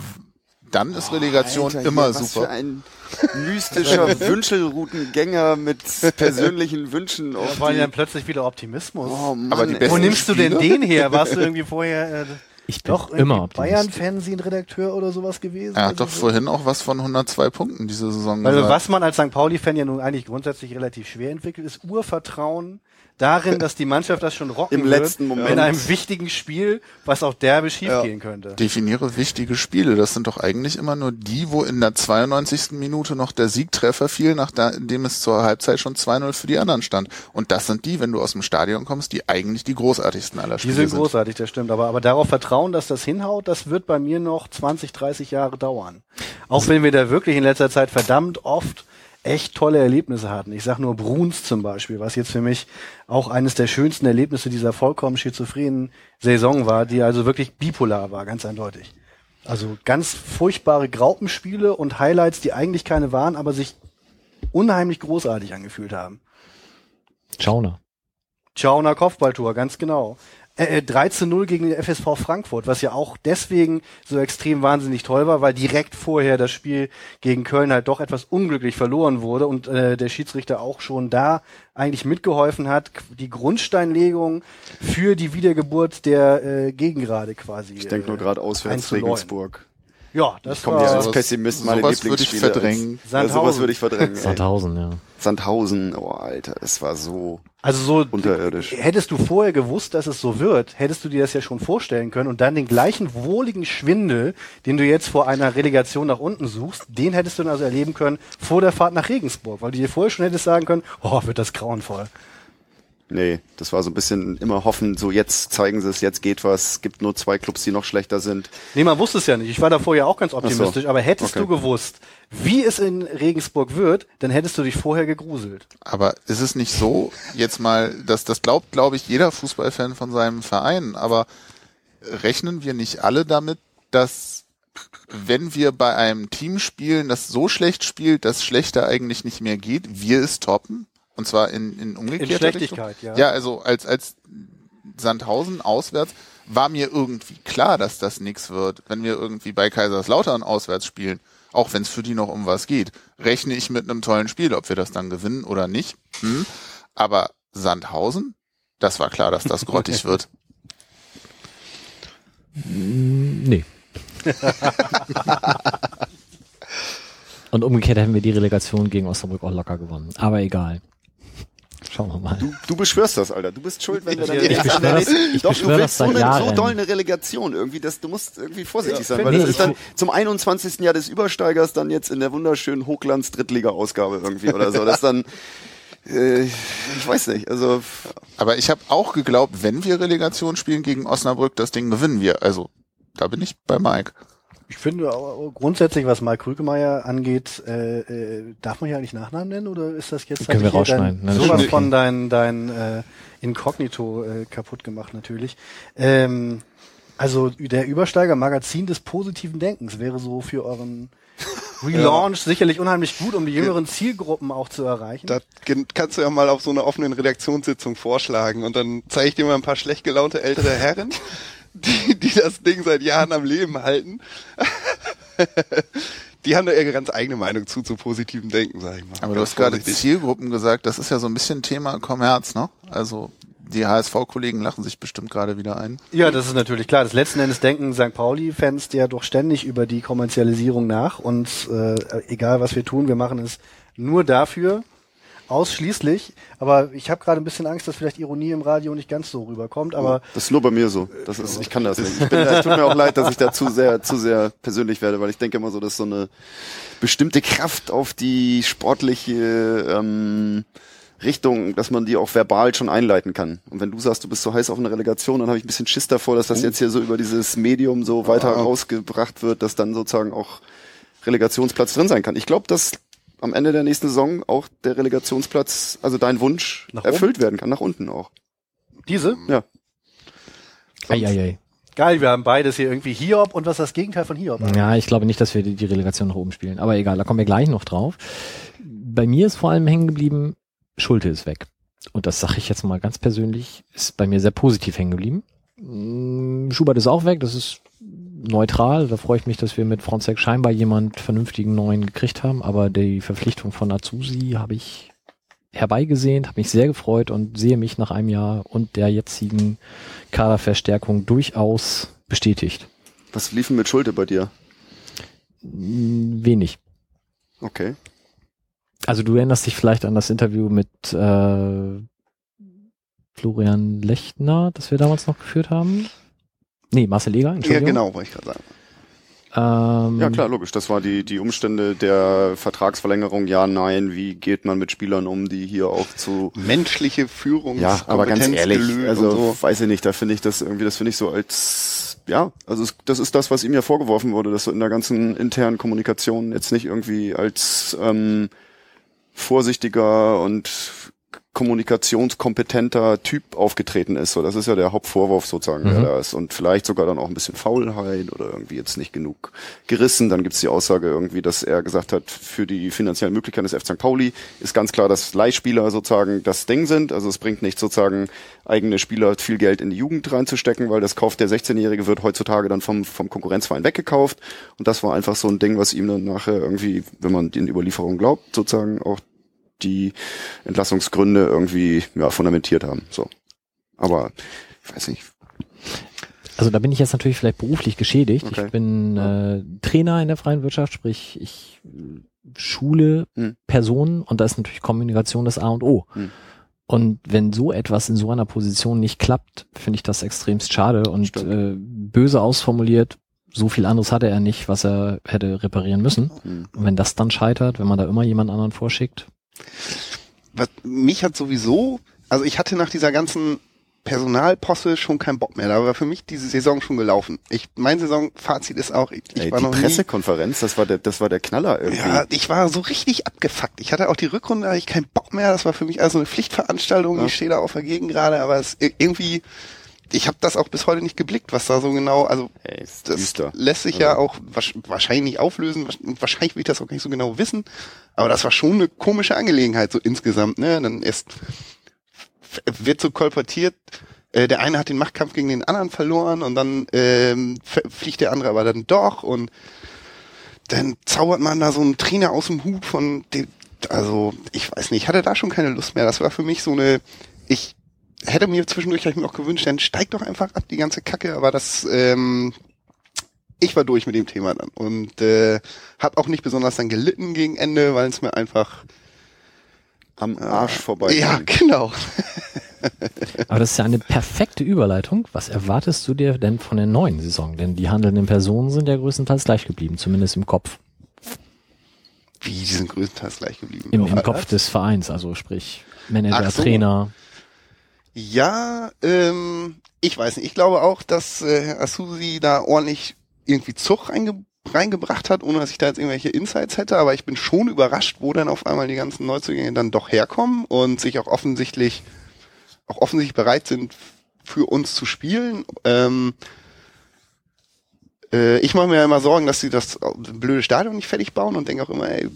Dann ist Relegation oh, Alter, immer hier, super mystischer Wünschelroutengänger mit persönlichen Wünschen. Ja, war ja plötzlich wieder Optimismus. Oh, Mann, Aber Wo nimmst du denn den her? Warst du irgendwie vorher äh, ich bin doch immer Bayern-Fernsehen-Redakteur oder sowas gewesen? Er hat doch so? vorhin auch was von 102 Punkten diese Saison Also gesagt. was man als St. Pauli-Fan ja nun eigentlich grundsätzlich relativ schwer entwickelt, ist Urvertrauen darin, dass die Mannschaft das schon rocken Im letzten Moment. in einem wichtigen Spiel, was auch derbe schief ja. könnte. Definiere wichtige Spiele. Das sind doch eigentlich immer nur die, wo in der 92. Minute noch der Siegtreffer fiel, nachdem es zur Halbzeit schon 2-0 für die anderen stand. Und das sind die, wenn du aus dem Stadion kommst, die eigentlich die großartigsten aller Spiele sind. Die sind großartig, das stimmt. Aber, aber darauf vertrauen, dass das hinhaut, das wird bei mir noch 20, 30 Jahre dauern. Auch wenn wir da wirklich in letzter Zeit verdammt oft echt tolle Erlebnisse hatten. Ich sag nur Bruns zum Beispiel, was jetzt für mich auch eines der schönsten Erlebnisse dieser vollkommen schizophrenen Saison war, die also wirklich bipolar war, ganz eindeutig. Also ganz furchtbare Graupenspiele und Highlights, die eigentlich keine waren, aber sich unheimlich großartig angefühlt haben. Schauner. Schauner Kopfballtor, ganz genau äh, 3 äh, zu 0 gegen den FSV Frankfurt, was ja auch deswegen so extrem wahnsinnig toll war, weil direkt vorher das Spiel gegen Köln halt doch etwas unglücklich verloren wurde und äh, der Schiedsrichter auch schon da eigentlich mitgeholfen hat, die Grundsteinlegung für die Wiedergeburt der äh, Gegengrade quasi. Ich denke nur gerade äh, auswärts Regensburg. Ja, das ich komme ja als Pessimist meine sowas Lieblingsspiele. Würde ich verdrängen. Ja, sowas würde ich verdrängen. Sandhausen, ja. Sandhausen, oh Alter, es war so also so unterirdisch. Hättest du vorher gewusst, dass es so wird, hättest du dir das ja schon vorstellen können und dann den gleichen wohligen Schwindel, den du jetzt vor einer Relegation nach unten suchst, den hättest du dann also erleben können vor der Fahrt nach Regensburg, weil du dir vorher schon hättest sagen können, oh, wird das grauenvoll. Nee, das war so ein bisschen immer hoffen, so jetzt zeigen sie es, jetzt geht was. Es gibt nur zwei Clubs, die noch schlechter sind. Nee, man wusste es ja nicht. Ich war da vorher auch ganz optimistisch, so. aber hättest okay. du gewusst, wie es in Regensburg wird, dann hättest du dich vorher gegruselt. Aber ist es nicht so, jetzt mal, dass das glaubt, glaube ich, jeder Fußballfan von seinem Verein, aber rechnen wir nicht alle damit, dass wenn wir bei einem Team spielen, das so schlecht spielt, dass schlechter eigentlich nicht mehr geht, wir es toppen? Und zwar in, in umgekehrter in Schlechtigkeit, Richtung. ja. Ja, also als, als Sandhausen auswärts war mir irgendwie klar, dass das nichts wird. Wenn wir irgendwie bei Kaiserslautern auswärts spielen, auch wenn es für die noch um was geht, rechne ich mit einem tollen Spiel, ob wir das dann gewinnen oder nicht. Hm. Aber Sandhausen, Das war klar, dass das grottig wird. Nee. Und umgekehrt hätten wir die Relegation gegen Osnabrück auch locker gewonnen. Aber egal. Schauen wir mal. Du, du beschwörst das, Alter. Du bist schuld, wenn wir dann Ich beschwöre das, ich Doch, du das willst so, eine, so doll eine Relegation irgendwie, dass du musst irgendwie vorsichtig sein, Ja, weil nee, das ist dann zum 21. Jahr des Übersteigers dann jetzt in der wunderschönen Hochglanz Drittliga-Ausgabe irgendwie oder so. Das dann, äh, ich weiß nicht, also Aber ich habe auch geglaubt, wenn wir Relegation spielen gegen Osnabrück, das Ding gewinnen wir. Also da bin ich bei Mike. Ich finde aber grundsätzlich, was Mike Krügemeier angeht, äh, äh, darf man hier eigentlich Nachnamen nennen oder ist das jetzt Können wir rausschneiden. Dein, Nein, sowas okay. von dein, dein äh, Inkognito äh, kaputt gemacht natürlich. Ähm, also der Übersteiger Magazin des positiven Denkens wäre so für euren Relaunch sicherlich unheimlich gut, um die jüngeren Zielgruppen auch zu erreichen. Das kannst du ja mal auf so einer offenen Redaktionssitzung vorschlagen und dann zeige ich dir mal ein paar schlecht gelaunte ältere Herren, die, die das Ding seit Jahren am Leben halten. Die haben da ihre ganz eigene Meinung zu, zu positivem Denken, sag ich mal. Aber du hast gerade. Zielgruppen gesagt, das ist ja so ein bisschen Thema Kommerz, ne? Also die HSV-Kollegen lachen sich bestimmt gerade wieder ein. Ja, das ist natürlich klar. Das letzten Endes denken St. Pauli-Fans ja doch ständig über die Kommerzialisierung nach und äh, egal was wir tun, wir machen es nur dafür, ausschließlich. Aber ich habe gerade ein bisschen Angst, dass vielleicht Ironie im Radio nicht ganz so rüberkommt. Aber das ist nur bei mir so. Das ist, ich kann das nicht. Ich bin, es tut mir auch leid, dass ich da zu sehr, zu sehr persönlich werde, weil ich denke immer so, dass so eine bestimmte Kraft auf die sportliche ähm, Richtung, dass man die auch verbal schon einleiten kann. Und wenn du sagst, du bist so heiß auf eine Relegation, dann habe ich ein bisschen Schiss davor, dass das jetzt hier so über dieses Medium so weiter rausgebracht wird, dass dann sozusagen auch Relegationsplatz drin sein kann. Ich glaube, dass am Ende der nächsten Saison auch der Relegationsplatz, also dein Wunsch, Nach erfüllt werden kann, nach unten auch. diese, Ja. Eieiei. geil, wir haben beides hier irgendwie Hiob und was ist das Gegenteil von Hiob? Ja, ich glaube nicht, dass wir die, die Relegation nach oben spielen. Aber egal, da kommen wir gleich noch drauf. Bei mir ist vor allem hängen geblieben, Schulte ist weg. Und das sage ich jetzt mal ganz persönlich, ist bei mir sehr positiv hängen geblieben. Mm, Schubert ist auch weg, das ist neutral. Da freue ich mich, dass wir mit Fronzek scheinbar jemand vernünftigen neuen gekriegt haben. Aber die Verpflichtung von Azusi habe ich herbeigesehnt, habe mich sehr gefreut und sehe mich nach einem Jahr und der jetzigen Kaderverstärkung durchaus bestätigt. Was lief denn mit Schulte bei dir? Wenig. Okay. Also du erinnerst dich vielleicht an das Interview mit äh, Florian Lechner, das wir damals noch geführt haben. Nee, Marcel Eger, Ja, genau, wollte ich gerade sagen. Ähm, Ja, klar, logisch. Das war die, die Umstände der Vertragsverlängerung. Ja, nein. Wie geht man mit Spielern um, die hier auch zu Menschliche Führung, Ja, aber ganz ehrlich, also so. weiß ich nicht, da finde ich das irgendwie, das finde ich so als, ja, also es, das ist das, was ihm ja vorgeworfen wurde, dass so in der ganzen internen Kommunikation jetzt nicht irgendwie als ähm, vorsichtiger und kommunikationskompetenter Typ aufgetreten ist. So, das ist ja der Hauptvorwurf sozusagen, der Mhm. da ist. Und vielleicht sogar dann auch ein bisschen Faulheit oder irgendwie jetzt nicht genug gerissen. Dann gibt's die Aussage irgendwie, dass er gesagt hat, für die finanziellen Möglichkeiten des F. St. Pauli ist ganz klar, dass Leihspieler sozusagen das Ding sind. Also es bringt nichts sozusagen eigene Spieler viel Geld in die Jugend reinzustecken, weil das kauft der 16-Jährige wird heutzutage dann vom, vom Konkurrenzverein weggekauft. Und das war einfach so ein Ding, was ihm dann nachher irgendwie, wenn man den Überlieferungen glaubt, sozusagen auch die Entlassungsgründe irgendwie ja, fundamentiert haben. So. Aber ich weiß nicht. Also da bin ich jetzt natürlich vielleicht beruflich geschädigt. Okay. Ich bin äh, Trainer in der freien Wirtschaft, sprich ich äh, schule Hm. Personen und da ist natürlich Kommunikation das A und O. Hm. Und wenn so etwas in so einer Position nicht klappt, finde ich das extremst schade und Stimmt. äh, böse ausformuliert. So viel anderes hatte er nicht, was er hätte reparieren müssen. Hm. Und wenn das dann scheitert, wenn man da immer jemand anderen vorschickt, was mich hat sowieso, also ich hatte nach dieser ganzen Personalposse schon keinen Bock mehr. Da war für mich diese Saison schon gelaufen. Ich, mein Saisonfazit ist auch, ich, ich Ey, war die noch nie, Pressekonferenz, das war der, das war der Knaller irgendwie. ja, ich war so richtig abgefuckt. Ich hatte auch die Rückrunde, da hatte ich keinen Bock mehr. Das war für mich also eine Pflichtveranstaltung. Ja. Ich stehe da auf der Gegend gerade, aber es irgendwie, ich habe das auch bis heute nicht geblickt, was da so genau, also Ey, ist das düster. lässt sich ja auch wahrscheinlich nicht auflösen. Wahrscheinlich will ich das auch gar nicht so genau wissen. Aber das war schon eine komische Angelegenheit so insgesamt. Ne? Dann erst f- wird so kolportiert, äh, der eine hat den Machtkampf gegen den anderen verloren und dann ähm, fliegt der andere aber dann doch und dann zaubert man da so einen Trainer aus dem Hut von dem, also ich weiß nicht, ich hatte da schon keine Lust mehr. Das war für mich so eine, ich hätte mir zwischendurch ich mir auch gewünscht, dann steig doch einfach ab die ganze Kacke, aber das ähm, ich war durch mit dem Thema dann und äh, habe auch nicht besonders dann gelitten gegen Ende, weil es mir einfach am Arsch vorbei. Ja, genau. Aber das ist ja eine perfekte Überleitung. Was erwartest du dir denn von der neuen Saison? Denn die handelnden Personen sind ja größtenteils gleich geblieben, zumindest im Kopf. Wie, die sind größtenteils gleich geblieben? Im, im Kopf des Vereins, also sprich Manager, so. Trainer. Ja, ähm, ich weiß nicht. Ich glaube auch, dass äh, Herr Asusi da ordentlich irgendwie Zug reinge reingebracht hat, ohne dass ich da jetzt irgendwelche Insights hätte, aber ich bin schon überrascht, wo dann auf einmal die ganzen Neuzugänge dann doch herkommen und sich auch offensichtlich auch offensichtlich bereit sind, für uns zu spielen. Ähm, äh, ich mache mir ja immer Sorgen, dass sie das blöde Stadion nicht fertig bauen und denke auch immer, ey,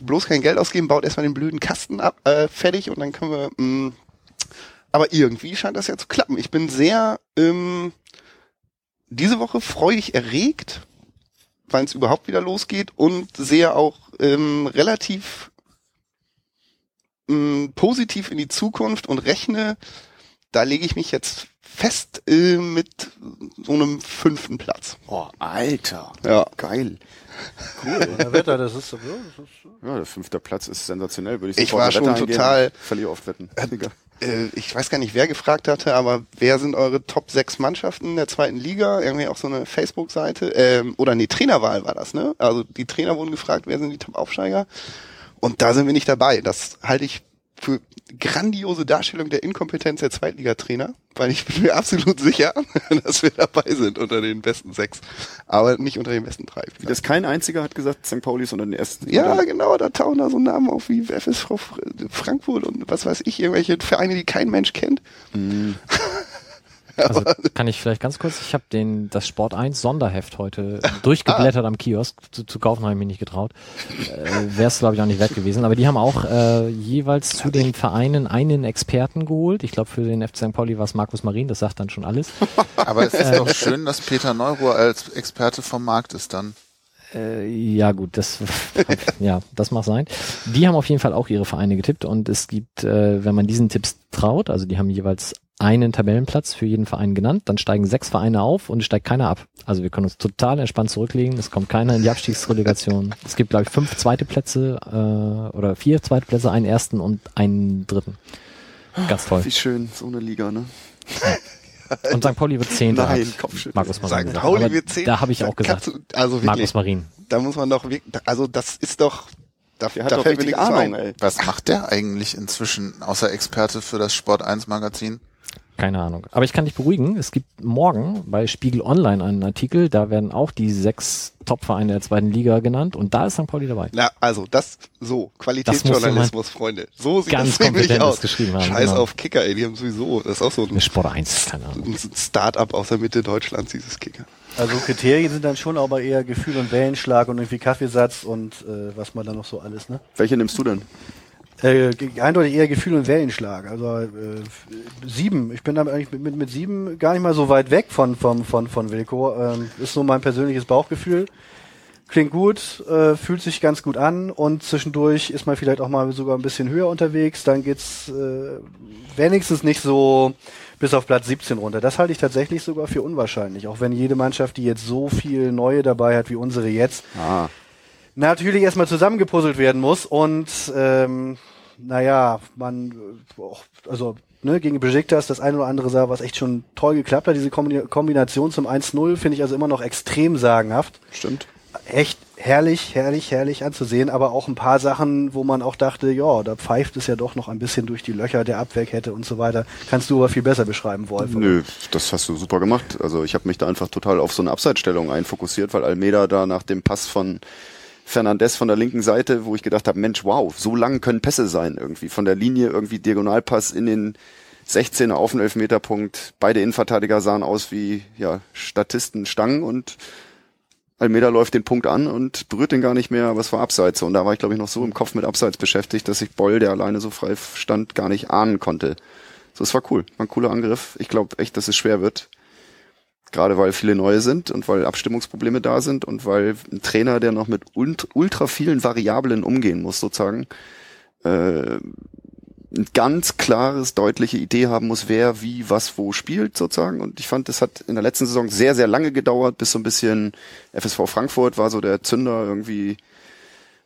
bloß kein Geld ausgeben, baut erstmal den blöden Kasten ab, äh, fertig und dann können wir. Mh, mm, aber irgendwie scheint das ja zu klappen. Ich bin sehr ähm, diese Woche freudig erregt, weil es überhaupt wieder losgeht und sehr auch ähm, relativ ähm, positiv in die Zukunft und rechne, da lege ich mich jetzt fest äh, mit so einem fünften Platz. Oh, Alter. Ja. Geil. Cool. Der Wetter, das ist, ja, das ist ja, der fünfte Platz ist sensationell, würde ich sagen. Ich war schon total. Verliere oft Wetten. Äh, ich weiß gar nicht, wer gefragt hatte, aber wer sind eure Top 6 Mannschaften der zweiten Liga? Irgendwie auch so eine Facebook-Seite. Ähm, oder nee, Trainerwahl war das, ne? Also die Trainer wurden gefragt, wer sind die Top-Aufsteiger? Und da sind wir nicht dabei. Das halte ich für grandiose Darstellung der Inkompetenz der Zweitligatrainer, weil ich bin mir absolut sicher, dass wir dabei sind unter den besten sechs, aber nicht unter den besten drei. Wie das kein einziger hat gesagt, St. Pauli ist unter den ersten. Ja, oder? genau, da tauchen da so Namen auf wie FSV Frankfurt und was weiß ich, irgendwelche Vereine, die kein Mensch kennt. Mm. Also kann ich vielleicht ganz kurz, ich habe den das Sport 1 Sonderheft heute durchgeblättert ah. am Kiosk, zu, zu kaufen habe ich mich nicht getraut. Äh, Wäre es glaube ich auch nicht wert gewesen, aber die haben auch äh, jeweils zu den Vereinen einen Experten geholt. Ich glaube für den FC St. Pauli war es Markus Marin, das sagt dann schon alles. Aber es ist äh, doch schön, dass Peter Neuruhr als Experte vom Markt ist dann. Äh, ja gut, das ja, das mag sein. Die haben auf jeden Fall auch ihre Vereine getippt und es gibt, äh, wenn man diesen Tipps traut, also die haben jeweils einen Tabellenplatz für jeden Verein genannt, dann steigen sechs Vereine auf und es steigt keiner ab. Also wir können uns total entspannt zurücklegen, es kommt keiner in die Abstiegsrelegation. es gibt, glaube ich, fünf zweite Plätze äh, oder vier zweite Plätze, einen ersten und einen dritten. Ganz toll. Wie schön, so eine Liga, ne? Und St. Pauli wird Zehnter. Nein, Kopfschüttel. Markus Marin. St. Pauli wird Zehnter. Da habe ich auch gesagt. Du, also wirklich, Markus Marin. Da muss man doch wirklich, also das ist doch, da, der hat da doch fällt mir Ahnung, ey. Was macht der eigentlich inzwischen außer Experte für das Sport 1 Magazin? Keine Ahnung. Aber ich kann dich beruhigen. Es gibt morgen bei Spiegel Online einen Artikel, da werden auch die sechs Top-Vereine der zweiten Liga genannt und da ist St. Pauli dabei. Na, also das so, Qualitätsjournalismus, Freunde. So sieht ganz das nämlich aus. Geschrieben haben, Scheiß genau. auf Kicker, ey, die haben sowieso, das ist auch so ein, Eine Sport 1, keine Ahnung. ein Start-up aus der Mitte Deutschlands, dieses Kicker. Also Kriterien sind dann schon aber eher Gefühl und Wellenschlag und irgendwie Kaffeesatz und äh, was man da noch so alles, ne? Welche nimmst du denn? Äh, eindeutig eher Gefühl und Wellenschlag. Also äh, sieben. Ich bin da eigentlich mit, mit, mit sieben gar nicht mal so weit weg von von von von Wilco. Ähm, ist so mein persönliches Bauchgefühl. Klingt gut, äh, fühlt sich ganz gut an und zwischendurch ist man vielleicht auch mal sogar ein bisschen höher unterwegs. Dann geht's äh, wenigstens nicht so bis auf Platz 17 runter. Das halte ich tatsächlich sogar für unwahrscheinlich. Auch wenn jede Mannschaft, die jetzt so viel Neue dabei hat wie unsere jetzt, ah natürlich erstmal zusammengepuzzelt werden muss und ähm, naja, man, also ne, gegen Besiktas das eine oder andere sah, was echt schon toll geklappt hat. Diese Kombination zum 1-0 finde ich also immer noch extrem sagenhaft. Stimmt. Echt herrlich, herrlich, herrlich anzusehen, aber auch ein paar Sachen, wo man auch dachte, ja, da pfeift es ja doch noch ein bisschen durch die Löcher der Abwehrkette und so weiter. Kannst du aber viel besser beschreiben, Wolf. Nö, das hast du super gemacht. Also ich habe mich da einfach total auf so eine Abseitsstellung einfokussiert, weil Almeida da nach dem Pass von Fernandez von der linken Seite, wo ich gedacht habe, Mensch, wow, so lang können Pässe sein irgendwie. Von der Linie irgendwie Diagonalpass in den 16er auf den Elfmeterpunkt. Beide Innenverteidiger sahen aus wie ja, Statisten Stangen und Almeida läuft den Punkt an und berührt den gar nicht mehr, es war Abseits. Und da war ich, glaube ich, noch so im Kopf mit Abseits beschäftigt, dass ich Boll, der alleine so frei stand, gar nicht ahnen konnte. So, es war cool. War ein cooler Angriff. Ich glaube echt, dass es schwer wird. Gerade weil viele neue sind und weil Abstimmungsprobleme da sind und weil ein Trainer, der noch mit ultra vielen Variablen umgehen muss, sozusagen, äh, ein ganz klares, deutliche Idee haben muss, wer wie was wo spielt sozusagen. Und ich fand, das hat in der letzten Saison sehr, sehr lange gedauert, bis so ein bisschen FSV Frankfurt war so der Zünder irgendwie,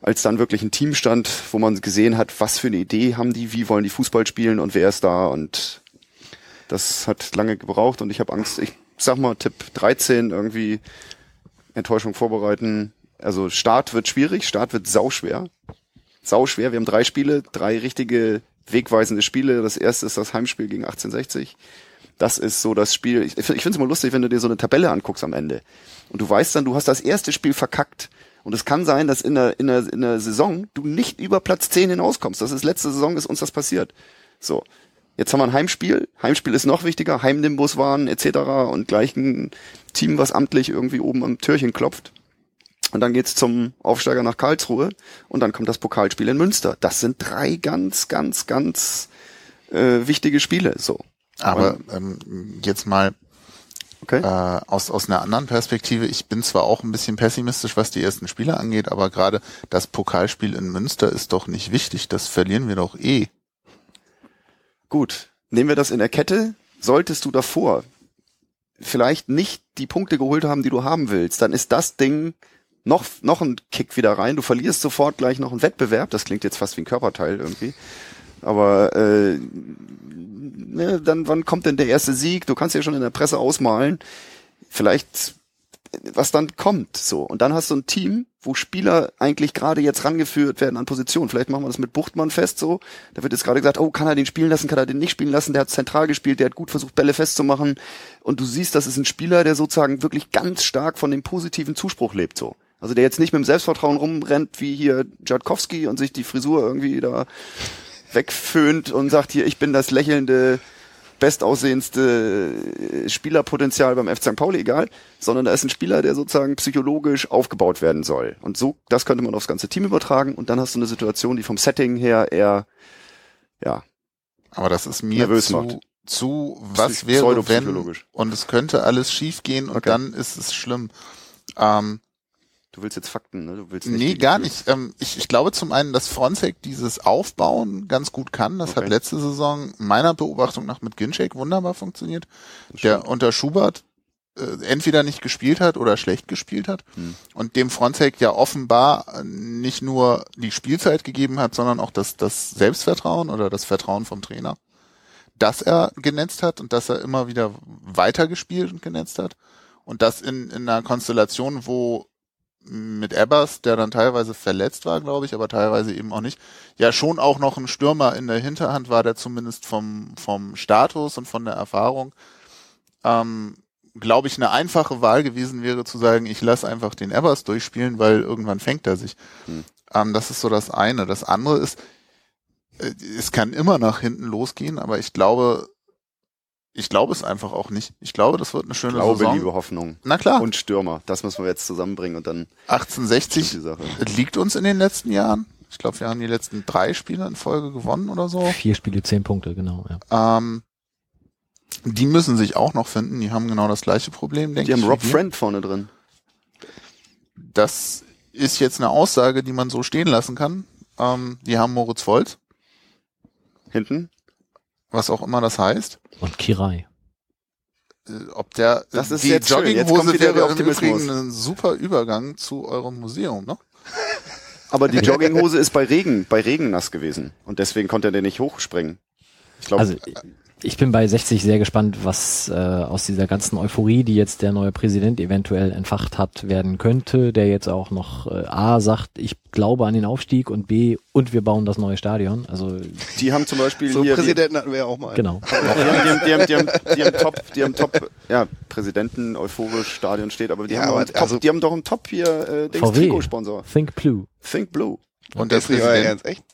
als dann wirklich ein Team stand, wo man gesehen hat, was für eine Idee haben die, wie wollen die Fußball spielen und wer ist da. Und das hat lange gebraucht und ich habe Angst, ich sag mal Tipp 13 irgendwie Enttäuschung vorbereiten. Also Start wird schwierig, Start wird sauschwer. Sauschwer. Wir haben drei Spiele, drei richtige wegweisende Spiele. Das erste ist das Heimspiel gegen 1860. Das ist so das Spiel. Ich, ich finde es immer lustig, wenn du dir so eine Tabelle anguckst am Ende. Und du weißt dann, du hast das erste Spiel verkackt. Und es kann sein, dass in der, in der, in der Saison du nicht über Platz 10 hinauskommst. Das ist letzte Saison, ist uns das passiert. So. Jetzt haben wir ein Heimspiel. Heimspiel ist noch wichtiger. Heimnimbus waren etc. und gleich ein Team, was amtlich irgendwie oben am Türchen klopft. Und dann geht's zum Aufsteiger nach Karlsruhe und dann kommt das Pokalspiel in Münster. Das sind drei ganz, ganz, ganz äh, wichtige Spiele. So. Aber ähm, jetzt mal okay. äh, aus, aus einer anderen Perspektive. Ich bin zwar auch ein bisschen pessimistisch, was die ersten Spiele angeht, aber gerade das Pokalspiel in Münster ist doch nicht wichtig. Das verlieren wir doch eh. Gut, nehmen wir das in der Kette. Solltest du davor vielleicht nicht die Punkte geholt haben, die du haben willst, dann ist das Ding noch, noch ein Kick wieder rein. Du verlierst sofort gleich noch einen Wettbewerb. Das klingt jetzt fast wie ein Körperteil irgendwie. Aber äh, ne, dann wann kommt denn der erste Sieg? Du kannst ja schon in der Presse ausmalen. Vielleicht was dann kommt so und dann hast du ein Team, wo Spieler eigentlich gerade jetzt rangeführt werden an Positionen. Vielleicht machen wir das mit Buchtmann fest so. Da wird jetzt gerade gesagt, oh, kann er den spielen lassen, kann er den nicht spielen lassen? Der hat zentral gespielt, der hat gut versucht Bälle festzumachen und du siehst, das ist ein Spieler, der sozusagen wirklich ganz stark von dem positiven Zuspruch lebt so. Also der jetzt nicht mit dem Selbstvertrauen rumrennt wie hier Jadkowski und sich die Frisur irgendwie da wegföhnt und sagt hier, ich bin das lächelnde, bestaussehendste Spielerpotenzial beim FC St. Pauli, egal, sondern da ist ein Spieler, der sozusagen psychologisch aufgebaut werden soll. Und so, das könnte man aufs ganze Team übertragen und dann hast du eine Situation, die vom Setting her eher, ja. Aber das ist mir zu, macht. zu, was wäre wenn, und es könnte alles schiefgehen und okay. dann ist es schlimm. Ähm, Du willst jetzt Fakten, ne? Du willst nicht nee, gar nicht. Ähm, ich, ich glaube zum einen, dass Fronzek dieses Aufbauen ganz gut kann. Das okay. hat letzte Saison meiner Beobachtung nach mit Ginchek wunderbar funktioniert. Der unter Schubert äh, entweder nicht gespielt hat oder schlecht gespielt hat hm. und dem Fronzek ja offenbar nicht nur die Spielzeit gegeben hat, sondern auch das, das Selbstvertrauen oder das Vertrauen vom Trainer, dass er genetzt hat und dass er immer wieder weitergespielt und genetzt hat. Und das in, in einer Konstellation, wo mit Ebbers, der dann teilweise verletzt war, glaube ich, aber teilweise eben auch nicht, ja schon auch noch ein Stürmer in der Hinterhand war, der zumindest vom, vom Status und von der Erfahrung, ähm, glaube ich, eine einfache Wahl gewesen wäre zu sagen, ich lasse einfach den Ebbers durchspielen, weil irgendwann fängt er sich. Hm. Ähm, das ist so das eine. Das andere ist, äh, es kann immer nach hinten losgehen, aber ich glaube, ich glaube es einfach auch nicht. Ich glaube, das wird eine schöne glaube, Saison. Liebe Hoffnung. Na klar. Und Stürmer. Das müssen wir jetzt zusammenbringen und dann. 1860 liegt uns in den letzten Jahren. Ich glaube, wir haben die letzten drei Spiele in Folge gewonnen oder so. Vier Spiele, zehn Punkte, genau. Ja. Ähm, die müssen sich auch noch finden. Die haben genau das gleiche Problem, denke ich. Die haben Rob Friend vorne drin. Das ist jetzt eine Aussage, die man so stehen lassen kann. Ähm, die haben Moritz Volt. Hinten? Was auch immer das heißt. Und Kirai. Äh, ob der das ist die jetzt Jogginghose wäre im Übrigen ein super Übergang zu eurem Museum, ne? Aber die Jogginghose ist bei Regen, bei Regen nass gewesen und deswegen konnte er den nicht hochspringen. Ich glaube, also, ich bin bei 60 sehr gespannt, was äh, aus dieser ganzen Euphorie, die jetzt der neue Präsident eventuell entfacht hat, werden könnte, der jetzt auch noch äh, A sagt, ich glaube an den Aufstieg und B und wir bauen das neue Stadion. Also die haben zum Beispiel so hier Präsidenten hatten wir ja auch mal. Genau. die, haben, die, haben, die, haben, die haben Top, die haben Top, ja Präsidenten euphorisch Stadion steht, aber die ja, haben aber, Top, also die haben doch einen Top hier äh, Dings Trikotsponsor. Think Blue. Think Blue. Und, und der Präsident. Echt?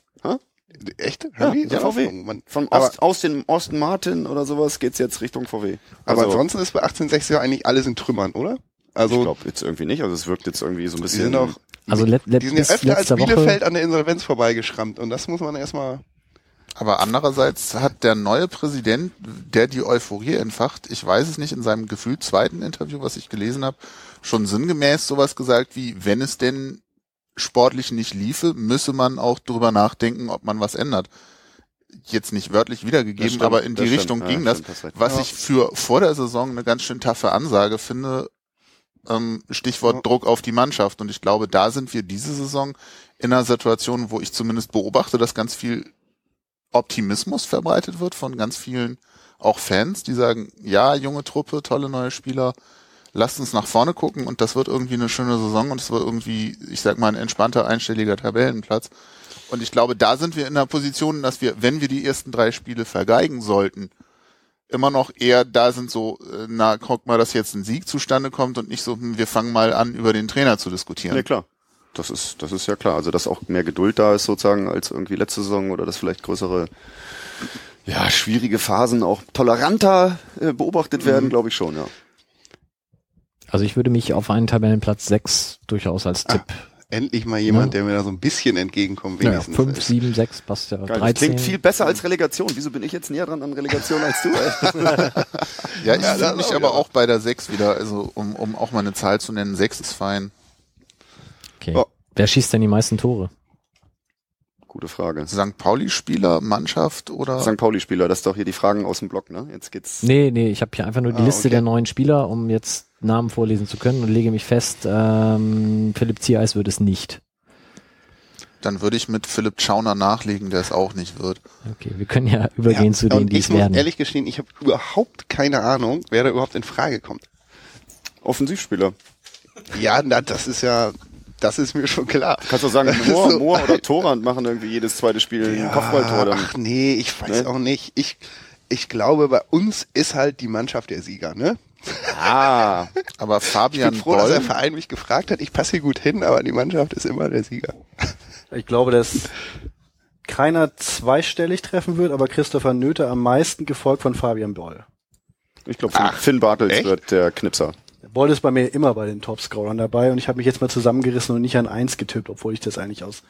Echt? Ja, ja, VW. Man, Von Ost, aus dem Osten Martin oder sowas geht's jetzt Richtung VW. Also, aber ansonsten ist bei 1860 ja eigentlich alles in Trümmern, oder? Also ich glaube jetzt irgendwie nicht. Also es wirkt jetzt irgendwie so ein bisschen. Die sind, auch, also let, let, die sind ja öfter als Bielefeld Woche. an der Insolvenz vorbeigeschrammt und das muss man erstmal. Aber andererseits hat der neue Präsident, der die Euphorie entfacht, ich weiß es nicht, in seinem gefühlt zweiten Interview, was ich gelesen habe, schon sinngemäß sowas gesagt wie, wenn es denn sportlich nicht liefe, müsse man auch drüber nachdenken, ob man was ändert. jetzt nicht wörtlich wiedergegeben, stimmt, aber in die Richtung stimmt. ging ja, das, stimmt, was ja. ich für vor der Saison eine ganz schön taffe Ansage finde, ähm, Stichwort Druck auf die Mannschaft. Und ich glaube, da sind wir diese Saison in einer Situation, wo ich zumindest beobachte, dass ganz viel Optimismus verbreitet wird von ganz vielen auch Fans, die sagen, ja, junge Truppe, tolle neue Spieler, lasst uns nach vorne gucken und das wird irgendwie eine schöne Saison und es wird irgendwie, ich sag mal, ein entspannter, einstelliger Tabellenplatz. Und ich glaube, da sind wir in der Position, dass wir, wenn wir die ersten drei Spiele vergeigen sollten, immer noch eher da sind so, äh, na, guck mal, dass jetzt ein Sieg zustande kommt und nicht so, hm, wir fangen mal an, über den Trainer zu diskutieren. Ja, klar. Das ist, das ist ja klar. Also, dass auch mehr Geduld da ist sozusagen als irgendwie letzte Saison oder dass vielleicht größere, ja, schwierige Phasen auch toleranter äh, beobachtet werden, mhm. glaube ich schon, ja. Also ich würde mich auf einen Tabellenplatz 6 durchaus als ah, Tipp endlich mal jemand, ja. der mir da so ein bisschen entgegenkommt, wenigstens. Ja, 5, 7, 6 passt ja. Geil, 13. klingt viel besser als Relegation. Wieso bin ich jetzt näher dran an Relegation als du? ja, ich ja, mich aber auch bei der 6 wieder, also um, um auch mal eine Zahl zu nennen, 6 ist fein. Okay. Oh. Wer schießt denn die meisten Tore? Gute Frage. St. Pauli-Spieler, Mannschaft oder? St. Pauli-Spieler, das ist doch hier die Fragen aus dem Blog, ne? Jetzt geht's. Nee, nee, ich habe hier einfach nur die ah, Liste okay. der neuen Spieler, um jetzt Namen vorlesen zu können und lege mich fest, ähm, Philipp Ziereis wird es nicht. Dann würde ich mit Philipp Schauner nachlegen, der es auch nicht wird. Okay, wir können ja übergehen ja, zu denen, die es werden. Ich muss ehrlich gestehen, ich habe überhaupt keine Ahnung, wer da überhaupt in Frage kommt. Offensivspieler. Ja, na, das ist ja, das ist mir schon klar. Kannst du sagen, Moore, so. Moore oder Torand machen irgendwie jedes zweite Spiel ja, ein Kopfballtor. Dann. Ach nee, ich weiß ne? auch nicht. Ich, ich glaube, bei uns ist halt die Mannschaft der Sieger, ne? Ah, aber Fabian ich bin froh, Boll, dass der Verein mich gefragt hat. Ich passe hier gut hin, aber die Mannschaft ist immer der Sieger. Ich glaube, dass keiner zweistellig treffen wird, aber Christopher Nöte am meisten gefolgt von Fabian Boll. Ich glaube, Finn Bartels echt? wird der Knipser. Boll ist bei mir immer bei den Topscorern dabei und ich habe mich jetzt mal zusammengerissen und nicht an eins getippt, obwohl ich das eigentlich aus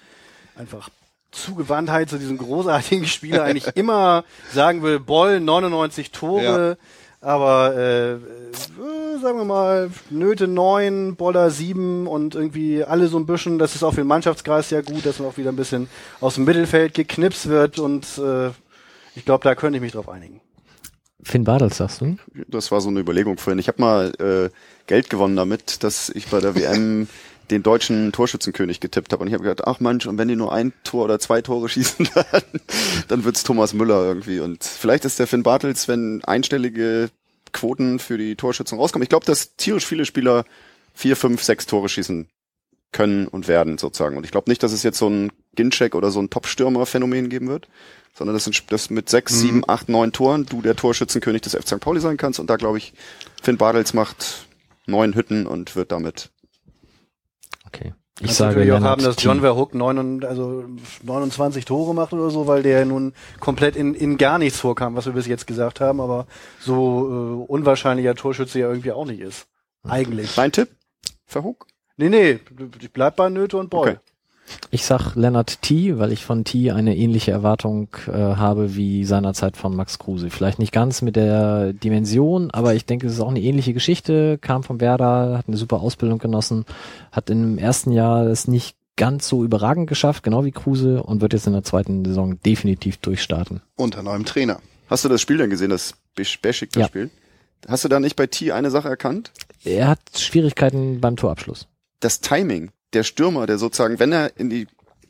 einfach Zugewandtheit zu diesem großartigen Spieler eigentlich immer sagen will, Boll 99 Tore, ja. Aber äh, äh, sagen wir mal, Nöte neun, Boller sieben und irgendwie alle so ein bisschen, das ist auch für den Mannschaftskreis ja gut, dass man auch wieder ein bisschen aus dem Mittelfeld geknipst wird und äh, ich glaube, da könnte ich mich drauf einigen. Finn Badels, sagst du? Das war so eine Überlegung vorhin. Ich habe mal äh, Geld gewonnen damit, dass ich bei der WM den deutschen Torschützenkönig getippt habe. Und ich habe gedacht, ach Mensch, und wenn die nur ein Tor oder zwei Tore schießen, dann, dann wird's Thomas Müller irgendwie. Und vielleicht ist der Finn Bartels, wenn einstellige Quoten für die Torschützen rauskommen. Ich glaube, dass tierisch viele Spieler vier, fünf, sechs Tore schießen können und werden sozusagen. Und ich glaube nicht, dass es jetzt so ein Ginchek oder so ein Top-Stürmer-Phänomen geben wird, sondern dass, das mit sechs, mhm. sieben, acht, neun Toren du der Torschützenkönig des F. St. Pauli sein kannst. Und da glaube ich, Finn Bartels macht neun Hütten und wird damit Okay. Ich also sage wir auch haben, dass John Verhook neun, also 29 Tore macht oder so, weil der nun komplett in, in gar nichts vorkam, was wir bis jetzt gesagt haben, aber so äh, unwahrscheinlicher Torschütze ja irgendwie auch nicht ist. Eigentlich. Dein Tipp? Verhook? Nee, nee, ich bleib bei Nöte und Boy. Okay. Ich sag Leonard T., weil ich von T eine ähnliche Erwartung äh, habe wie seinerzeit von Max Kruse. Vielleicht nicht ganz mit der Dimension, aber ich denke, es ist auch eine ähnliche Geschichte. Kam von Werder, hat eine super Ausbildung genossen, hat im ersten Jahr es nicht ganz so überragend geschafft, genau wie Kruse, und wird jetzt in der zweiten Saison definitiv durchstarten. Unter neuem Trainer. Hast du das Spiel denn gesehen, das Beschik das ja. Spiel? Hast du da nicht bei T eine Sache erkannt? Er hat Schwierigkeiten beim Torabschluss. Das Timing der Stürmer, der sozusagen, wenn er in die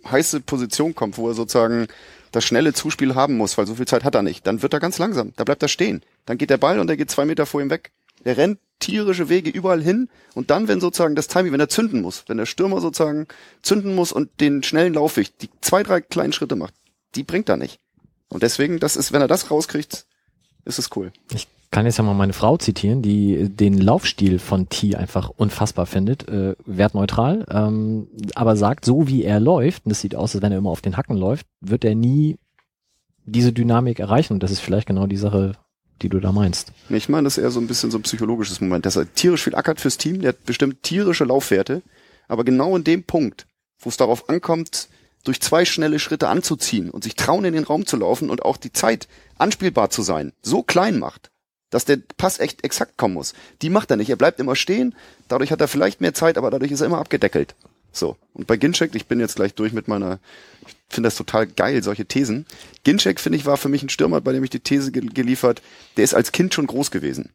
heiße Position kommt, wo er sozusagen das schnelle Zuspiel haben muss, weil so viel Zeit hat er nicht, dann wird er ganz langsam. Da bleibt er stehen. Dann geht der Ball und er geht zwei Meter vor ihm weg. Er rennt tierische Wege überall hin und dann, wenn sozusagen das Timing, wenn er zünden muss, wenn der Stürmer sozusagen zünden muss und den schnellen Laufweg, die zwei, drei kleinen Schritte macht, die bringt er nicht. Und deswegen, das ist, wenn er das rauskriegt, ist es cool. Ich kann jetzt ja mal meine Frau zitieren, die den Laufstil von T einfach unfassbar findet, äh, wertneutral, ähm, aber sagt, so wie er läuft, und das sieht aus, als wenn er immer auf den Hacken läuft, wird er nie diese Dynamik erreichen. Und das ist vielleicht genau die Sache, die du da meinst. Ich meine, das ist eher so ein bisschen so ein psychologisches Moment, dass er tierisch viel ackert fürs Team, der hat bestimmt tierische Laufwerte, aber genau in dem Punkt, wo es darauf ankommt, durch zwei schnelle Schritte anzuziehen und sich trauen, in den Raum zu laufen und auch die Zeit anspielbar zu sein, so klein macht, dass der Pass echt exakt kommen muss. Die macht er nicht. Er bleibt immer stehen. Dadurch hat er vielleicht mehr Zeit, aber dadurch ist er immer abgedeckelt. So. Und bei Ginchek, ich bin jetzt gleich durch mit meiner, ich finde das total geil, solche Thesen. Ginchek, finde ich, war für mich ein Stürmer, bei dem ich die These ge geliefert, der ist als Kind schon groß gewesen.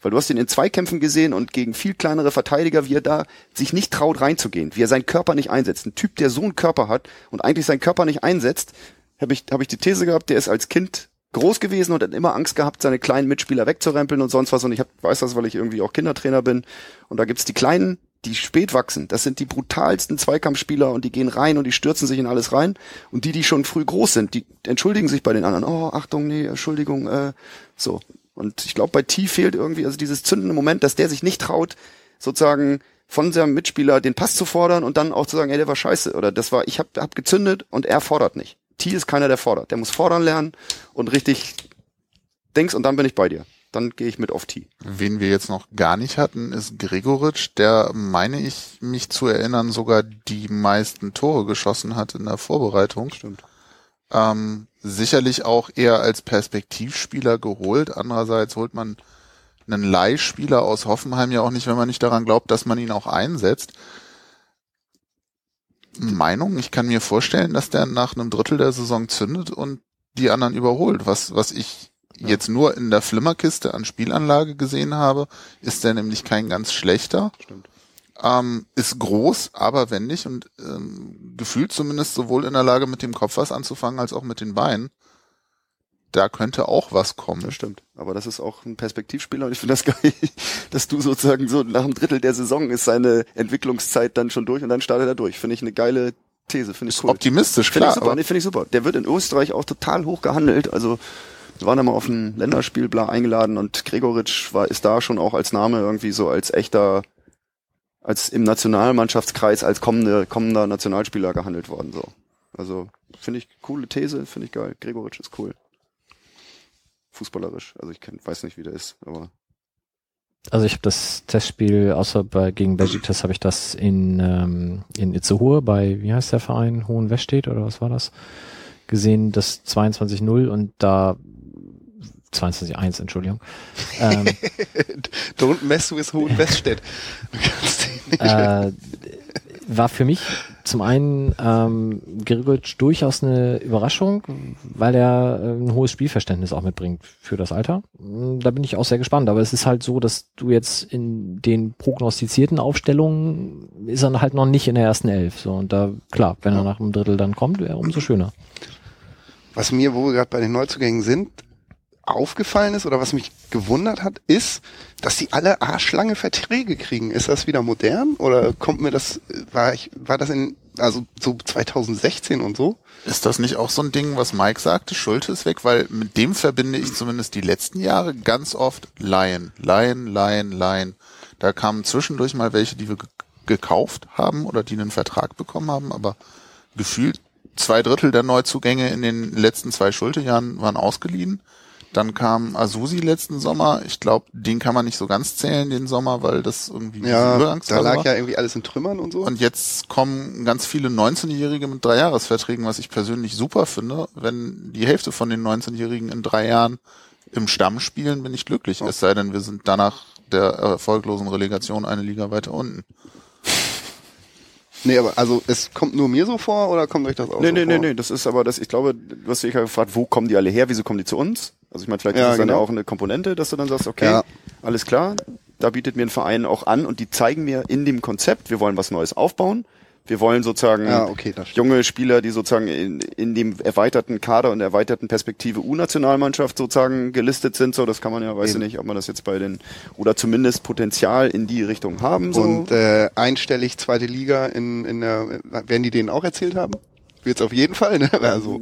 Weil du hast ihn in Zweikämpfen gesehen und gegen viel kleinere Verteidiger, wie er da sich nicht traut reinzugehen, wie er seinen Körper nicht einsetzt. Ein Typ, der so einen Körper hat und eigentlich seinen Körper nicht einsetzt, habe ich, hab ich die These gehabt, der ist als Kind groß gewesen und hat immer Angst gehabt, seine kleinen Mitspieler wegzurempeln und sonst was. Und ich hab, weiß das, weil ich irgendwie auch Kindertrainer bin. Und da gibt's die Kleinen, die spät wachsen. Das sind die brutalsten Zweikampfspieler und die gehen rein und die stürzen sich in alles rein. Und die, die schon früh groß sind, die entschuldigen sich bei den anderen. Oh, Achtung, nee, Entschuldigung, äh, so. Und ich glaube, bei T fehlt irgendwie also dieses zündende Moment, dass der sich nicht traut, sozusagen von seinem Mitspieler den Pass zu fordern und dann auch zu sagen, ey, der war scheiße oder das war, ich hab, hab gezündet und er fordert nicht. T ist keiner, der fordert. Der muss fordern lernen und richtig denkst und dann bin ich bei dir. Dann gehe ich mit auf T. Wen wir jetzt noch gar nicht hatten, ist Gregoritsch, der, meine ich, mich zu erinnern, sogar die meisten Tore geschossen hat in der Vorbereitung. Stimmt. Ähm, sicherlich auch eher als Perspektivspieler geholt. Andererseits holt man einen Leihspieler aus Hoffenheim ja auch nicht, wenn man nicht daran glaubt, dass man ihn auch einsetzt. Meinung, ich kann mir vorstellen, dass der nach einem Drittel der Saison zündet und die anderen überholt. Was, was ich ja. jetzt nur in der Flimmerkiste an Spielanlage gesehen habe, ist der nämlich kein ganz schlechter. Stimmt. Ähm, ist groß, aber wendig und ähm, gefühlt zumindest sowohl in der Lage, mit dem Kopf was anzufangen, als auch mit den Beinen da könnte auch was kommen. Das stimmt. Aber das ist auch ein Perspektivspieler und ich finde das geil, dass du sozusagen so nach einem Drittel der Saison ist seine Entwicklungszeit dann schon durch und dann startet er durch. Finde ich eine geile These. Finde ich cool. Optimistisch, Finde klar. ich super. Nee, finde ich super. Der wird in Österreich auch total hoch gehandelt. Also wir waren da mal auf ein Länderspiel bla eingeladen und Gregoritsch war, ist da schon auch als Name irgendwie so als echter, als im Nationalmannschaftskreis als kommende, kommender Nationalspieler gehandelt worden, so. Also, finde ich coole These, finde ich geil. Gregoritsch ist cool fußballerisch. Also ich kenn, weiß nicht, wie der ist, aber. Also ich habe das Testspiel, außer bei gegen Besiktas habe ich das in, ähm, in Itzehoe bei, wie heißt der Verein, Hohen Weststedt oder was war das, gesehen, das 22-0 und da 22-1, Entschuldigung. Ähm, Don't mess with Hohen Weststedt. äh, war für mich zum einen ähm, Grigoric durchaus eine Überraschung, weil er äh, ein hohes Spielverständnis auch mitbringt für das Alter. Mm, da bin ich auch sehr gespannt. Aber es ist halt so, dass du jetzt in den prognostizierten Aufstellungen ist er halt noch nicht in der ersten Elf. So und da klar, wenn er nach einem Drittel dann kommt, wäre umso schöner. Was mir, wo wir gerade bei den Neuzugängen sind, aufgefallen ist oder was mich gewundert hat, ist, dass die alle arschlange Verträge kriegen. Ist das wieder modern oder kommt mir das, war ich, war das in, also so 2016 und so? Ist das nicht auch so ein Ding, was Mike sagte, Schulte ist weg? Weil mit dem verbinde ich zumindest die letzten Jahre ganz oft Laien, Laien, Laien, Laien. Da kamen zwischendurch mal welche, die wir gekauft haben oder die einen Vertrag bekommen haben, aber gefühlt zwei Drittel der Neuzugänge in den letzten zwei Schultejahren waren ausgeliehen. Dann kam Azusi letzten Sommer. Ich glaube, den kann man nicht so ganz zählen, den Sommer, weil das irgendwie ja, da lag war. ja irgendwie alles in Trümmern und so. Und jetzt kommen ganz viele 19-Jährige mit Dreijahresverträgen, was ich persönlich super finde. Wenn die Hälfte von den 19-Jährigen in drei Jahren im Stamm spielen, bin ich glücklich. Oh. Es sei denn, wir sind danach der erfolglosen Relegation eine Liga weiter unten. Nee, aber also es kommt nur mir so vor oder kommt euch das auch nee, so nee, vor? Nee, nee, nee, das ist aber das, ich glaube, du hast dich ja gefragt, wo kommen die alle her, wieso kommen die zu uns? Also ich meine, vielleicht ja, ist das genau. dann ja auch eine Komponente, dass du dann sagst, okay, ja. alles klar, da bietet mir ein Verein auch an und die zeigen mir in dem Konzept, wir wollen was Neues aufbauen. Wir wollen sozusagen ja, okay, junge Spieler, die sozusagen in, in dem erweiterten Kader und erweiterten Perspektive U-Nationalmannschaft sozusagen gelistet sind. So, das kann man ja, weiß ich nicht, ob man das jetzt bei den oder zumindest Potenzial in die Richtung haben. So. Und äh, einstellig zweite Liga in, in der, werden die denen auch erzählt haben? Wird's auf jeden Fall, ne? Also.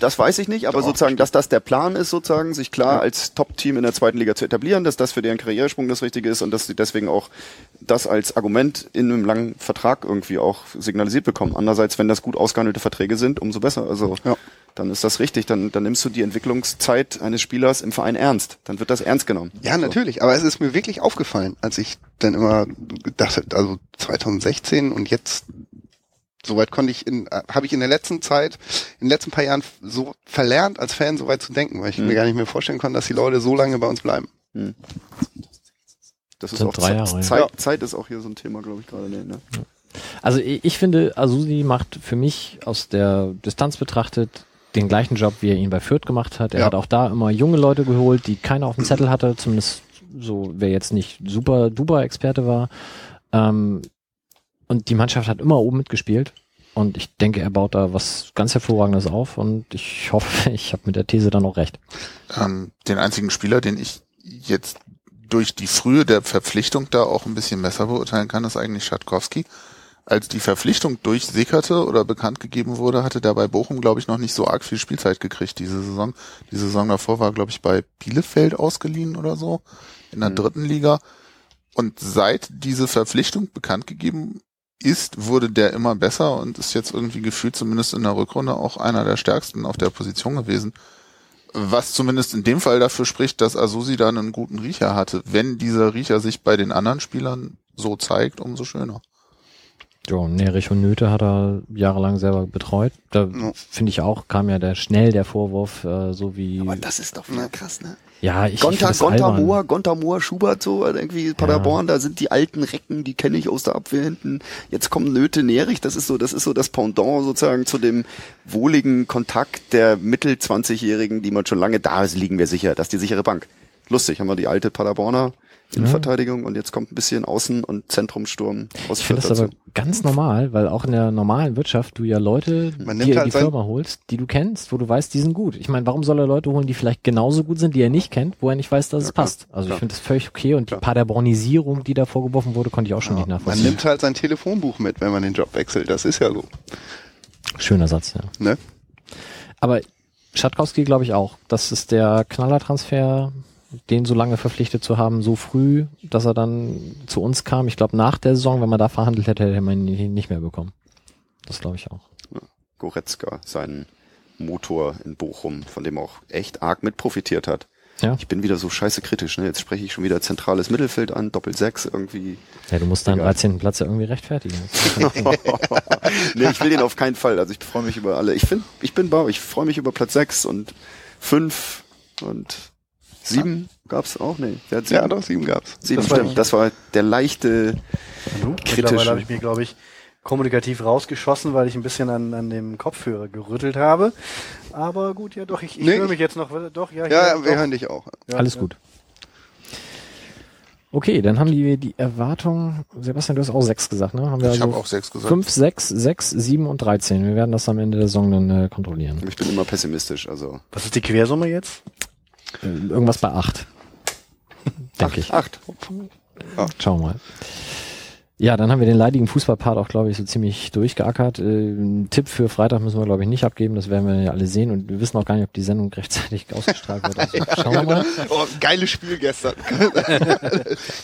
Das weiß ich nicht, aber Doch, sozusagen, dass das der Plan ist, sozusagen, sich klar ja. als Top-Team in der zweiten Liga zu etablieren, dass das für deren Karrieresprung das Richtige ist und dass sie deswegen auch das als Argument in einem langen Vertrag irgendwie auch signalisiert bekommen. Andererseits, wenn das gut ausgehandelte Verträge sind, umso besser. Also ja. dann ist das richtig. Dann, dann nimmst du die Entwicklungszeit eines Spielers im Verein ernst. Dann wird das ernst genommen. Ja, so. natürlich. Aber es ist mir wirklich aufgefallen, als ich dann immer dachte, also 2016 und jetzt Soweit konnte ich in, äh, habe ich in der letzten Zeit, in den letzten paar Jahren so verlernt, als Fan so weit zu denken, weil ich mhm. mir gar nicht mehr vorstellen konnte, dass die Leute so lange bei uns bleiben. Mhm. Das ist auch drei Jahre, Zeit, ja. Zeit ist auch hier so ein Thema, glaube ich, gerade. Ne? Also ich, ich finde, Asusi macht für mich aus der Distanz betrachtet den gleichen Job, wie er ihn bei Fürth gemacht hat. Er Ja. hat auch da immer junge Leute geholt, die keiner auf dem Zettel hatte, zumindest so, wer jetzt nicht super duper Experte war. Ähm, und die Mannschaft hat immer oben mitgespielt. Und ich denke, er baut da was ganz Hervorragendes auf und ich hoffe, ich habe mit der These dann auch recht. Ähm, den einzigen Spieler, den ich jetzt durch die Frühe der Verpflichtung da auch ein bisschen besser beurteilen kann, ist eigentlich Schatkowski. Als die Verpflichtung durchsickerte oder bekannt gegeben wurde, hatte der bei Bochum, glaube ich, noch nicht so arg viel Spielzeit gekriegt diese Saison. Die Saison davor war, glaube ich, bei Bielefeld ausgeliehen oder so, in der dritten Liga. Und seit diese Verpflichtung bekannt gegeben ist, wurde der immer besser und ist jetzt irgendwie gefühlt zumindest in der Rückrunde auch einer der stärksten auf der Position gewesen. Was zumindest in dem Fall dafür spricht, dass Asusi da einen guten Riecher hatte. Wenn dieser Riecher sich bei den anderen Spielern so zeigt, umso schöner. Ja, Nerich und Nöte hat er jahrelang selber betreut. Da Ja. finde ich auch, kam ja der schnell der Vorwurf, äh, so wie. Aber das ist doch wieder krass, ne? Ja, ich, ich Gonta, das Gonta. Mohr, Gonta Mohr, Schubert, so, also irgendwie Paderborn, da sind die alten Recken, die kenne ich aus der Abwehr hinten. Jetzt kommen Nöte, Nerich, das ist so, das ist so das Pendant sozusagen zu dem wohligen Kontakt der Mittel-20-Jährigen, die man schon lange da ist, liegen wir sicher. Das ist die sichere Bank. Lustig, haben wir die alte Paderborner Innenverteidigung und jetzt kommt ein bisschen Außen- und Zentrumsturm aus Ich finde das aber dazu. ganz normal, weil auch in der normalen Wirtschaft du ja Leute Man dir in halt die Firma holst, die du kennst, wo du weißt, die sind gut. Ich meine, warum soll er Leute holen, die vielleicht genauso gut sind, die er nicht kennt, wo er nicht weiß, dass es klar, passt? Also klar. ich finde das völlig okay und Klar. die Paderbornisierung, die da vorgeworfen wurde, konnte ich auch schon nicht Man nachvollziehen. nimmt halt sein Telefonbuch mit, wenn man den Job wechselt. Das ist ja so. Schöner Satz, ja. Ne? Aber Schatkowski glaube ich auch. Das ist der Knallertransfer, den so lange verpflichtet zu haben, so früh, dass er dann zu uns kam. Ich glaube, nach der Saison, wenn man da verhandelt hätte, hätte man ihn nicht mehr bekommen. Das glaube ich auch. Goretzka, seinen Motor in Bochum, von dem er auch echt arg mit profitiert hat. Ja. Ich bin wieder so scheiße kritisch, ne? Jetzt spreche ich schon wieder zentrales Mittelfeld an, Doppel-Sechs irgendwie. Ja, du musst deinen Egal. 13. Platz ja irgendwie rechtfertigen. nee, ich will den auf keinen Fall. Also ich freue mich über alle. Ich finde, ich bin bau, ich freue mich über Platz 6 und 5 und 7 gab's auch, nee. Hat sieben? Ja, doch, sieben gab's. Sieben, Das war stimmt. ich. Das war der leichte, Mittlerweile kritische. habe ich mir, glaube ich, kommunikativ rausgeschossen, weil ich ein bisschen an, an dem Kopfhörer gerüttelt habe. Aber gut, ja doch, ich, ich Nee, höre ich- mich jetzt noch. Doch, ja, ich Ja, höre- wir doch. hören dich auch. Ja, Alles ja. gut. Okay, dann haben die die Erwartung, Sebastian, du hast auch sechs gesagt, ne? Haben wir Ich also habe auch sechs gesagt. fünf, sechs, sechs, sieben und 13. Wir werden das am Ende der Saison dann äh, kontrollieren. ich bin immer pessimistisch, also. Was ist die Quersumme jetzt? Irgendwas bei acht. Denke ich. Acht. Schauen wir mal. Ja, dann haben wir den leidigen Fußballpart auch, glaube ich, so ziemlich durchgeackert. Äh, einen Tipp für Freitag müssen wir, glaube ich, nicht abgeben. Das werden wir ja alle sehen. Und wir wissen auch gar nicht, ob die Sendung rechtzeitig ausgestrahlt wird. Also, schauen wir mal. Oh, geiles Spiel gestern.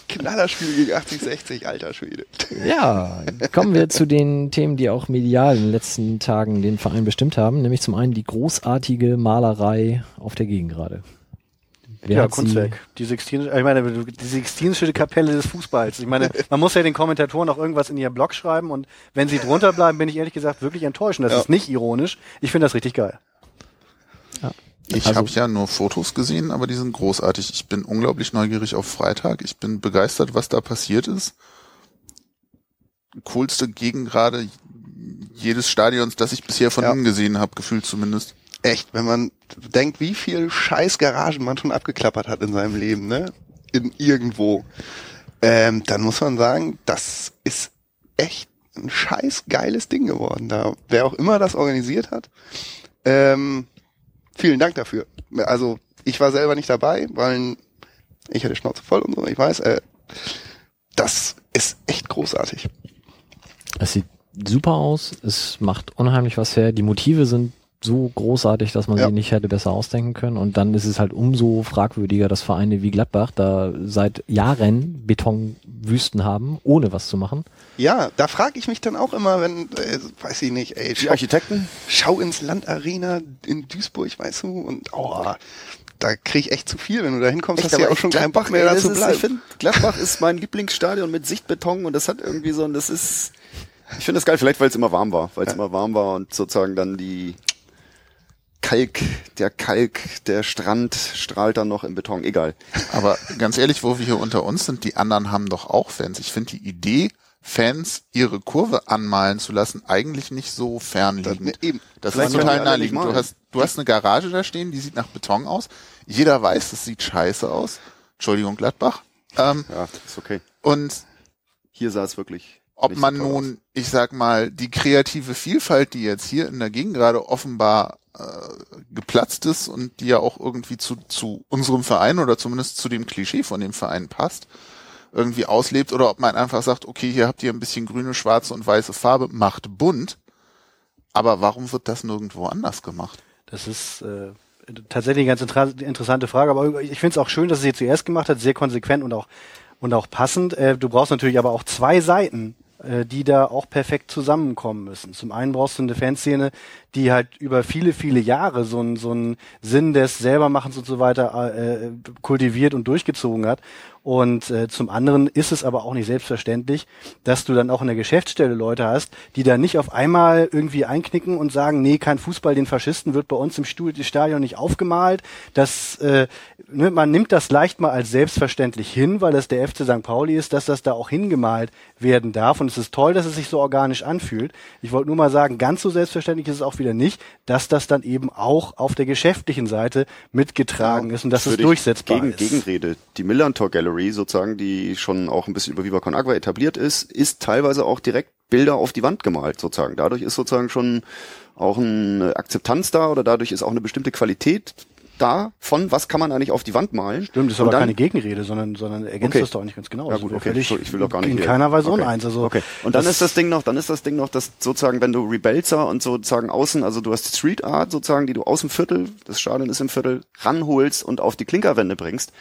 Knallerspiel gegen 80-60, alter Schwede. Ja, kommen wir zu den Themen, die auch medial in den letzten Tagen den Verein bestimmt haben. Nämlich zum einen die großartige Malerei auf der Gegengrade. Wer ja, Kunstwerk. Die Sixtinische, ich meine, die Sixtinische Kapelle des Fußballs. Ich meine, man muss ja den Kommentatoren auch irgendwas in ihren Blog schreiben und wenn sie drunter bleiben, bin ich ehrlich gesagt wirklich enttäuscht. Und Das Ja. ist nicht ironisch. Ich finde das richtig geil. Ich Also- habe ja nur Fotos gesehen, aber die sind großartig. Ich bin unglaublich neugierig auf Freitag. Ich bin begeistert, was da passiert ist. Coolste Gegengrade jedes Stadions, das ich bisher von Ja. innen gesehen habe, gefühlt zumindest. Echt, wenn man denkt, wie viel scheiß Garagen man schon abgeklappert hat in seinem Leben, ne? In irgendwo. Ähm, dann muss man sagen, das ist echt ein scheiß geiles Ding geworden. Da, wer auch immer das organisiert hat. Ähm, vielen Dank dafür. Also, ich war selber nicht dabei, weil ich hatte Schnauze voll und so, ich weiß, äh, das ist echt großartig. Es sieht super aus. Es macht unheimlich was her. Die Motive sind so großartig, dass man Ja. sie nicht hätte besser ausdenken können. Und dann ist es halt umso fragwürdiger, dass Vereine wie Gladbach da seit Jahren Betonwüsten haben, ohne was zu machen. Ja, da frage ich mich dann auch immer, wenn, äh, weiß ich nicht, ey, Die Architekten? schau ins Landarena in Duisburg, weißt du, und oh, da krieg ich echt zu viel, wenn du da hinkommst, hast du ja auch schon keinen Bock mehr ey, da das zu ist, bleiben. Ich finde, Gladbach ist mein Lieblingsstadion mit Sichtbeton und das hat irgendwie so, und das ist, ich finde das geil, vielleicht weil es immer warm war, weil es immer warm war und sozusagen dann die Kalk, der Kalk, der Strand strahlt dann noch im Beton, egal. Aber ganz ehrlich, wo wir hier unter uns sind, die anderen haben doch auch Fans. Ich finde die Idee Fans ihre Kurve anmalen zu lassen, eigentlich nicht so fernliegend. Das, eben. Das Vielleicht ist total naheliegend. Du hast, du hast eine Garage da stehen, die sieht nach Beton aus. Jeder weiß, das sieht scheiße aus. Entschuldigung, Gladbach. Ähm, Ja, ist okay. und Hier sah es wirklich. Ob man nun, ich sag mal, die kreative Vielfalt, die jetzt hier in der Gegend gerade offenbar äh, geplatzt ist und die ja auch irgendwie zu, zu unserem Verein oder zumindest zu dem Klischee von dem Verein passt, irgendwie auslebt oder ob man einfach sagt, okay, hier habt ihr ein bisschen grüne, schwarze und weiße Farbe, macht bunt. Aber warum wird das nirgendwo anders gemacht? Das ist äh, tatsächlich eine ganz interessante Frage, aber ich finde es auch schön, dass es sie zuerst gemacht hat, sehr konsequent und auch und auch passend. Äh, du brauchst natürlich aber auch zwei Seiten, die da auch perfekt zusammenkommen müssen. Zum einen brauchst du eine Fanszene, die halt über viele, viele Jahre so einen so einen Sinn des Selbermachens und so weiter äh, kultiviert und durchgezogen hat. Und äh, zum anderen ist es aber auch nicht selbstverständlich, dass du dann auch in der Geschäftsstelle Leute hast, die da nicht auf einmal irgendwie einknicken und sagen, nee, kein Fußball, den Faschisten wird bei uns im Stadion nicht aufgemalt. Das, äh, ne, man nimmt das leicht mal als selbstverständlich hin, weil das der FC St. Pauli ist, dass das da auch hingemalt werden darf. Und es ist toll, dass es sich so organisch anfühlt. Ich wollte nur mal sagen, ganz so selbstverständlich ist es auch wieder nicht, dass das dann eben auch auf der geschäftlichen Seite mitgetragen ist und dass es durchsetzbar gegen, ist. Gegenrede. Die Millantor Gallery sozusagen, die schon auch ein bisschen über Viva Con Agua etabliert ist, ist teilweise auch direkt Bilder auf die Wand gemalt sozusagen. Dadurch ist sozusagen schon auch eine Akzeptanz da oder dadurch ist auch eine bestimmte Qualität da von, was kann man eigentlich auf die Wand malen. Stimmt, das ist Und aber dann- keine Gegenrede, sondern, sondern ergänzt Okay. das doch nicht ganz genau. Ja gut, okay. völlig Ich will doch gar nicht in hier- keiner Weise okay. uneins. Also okay. Und dann ist das Ding noch, dann ist das Ding noch, dass sozusagen, wenn du Rebelzer und sozusagen außen, also du hast Street Art sozusagen, die du aus dem Viertel, das Stadion ist im Viertel, ranholst und auf die Klinkerwände bringst.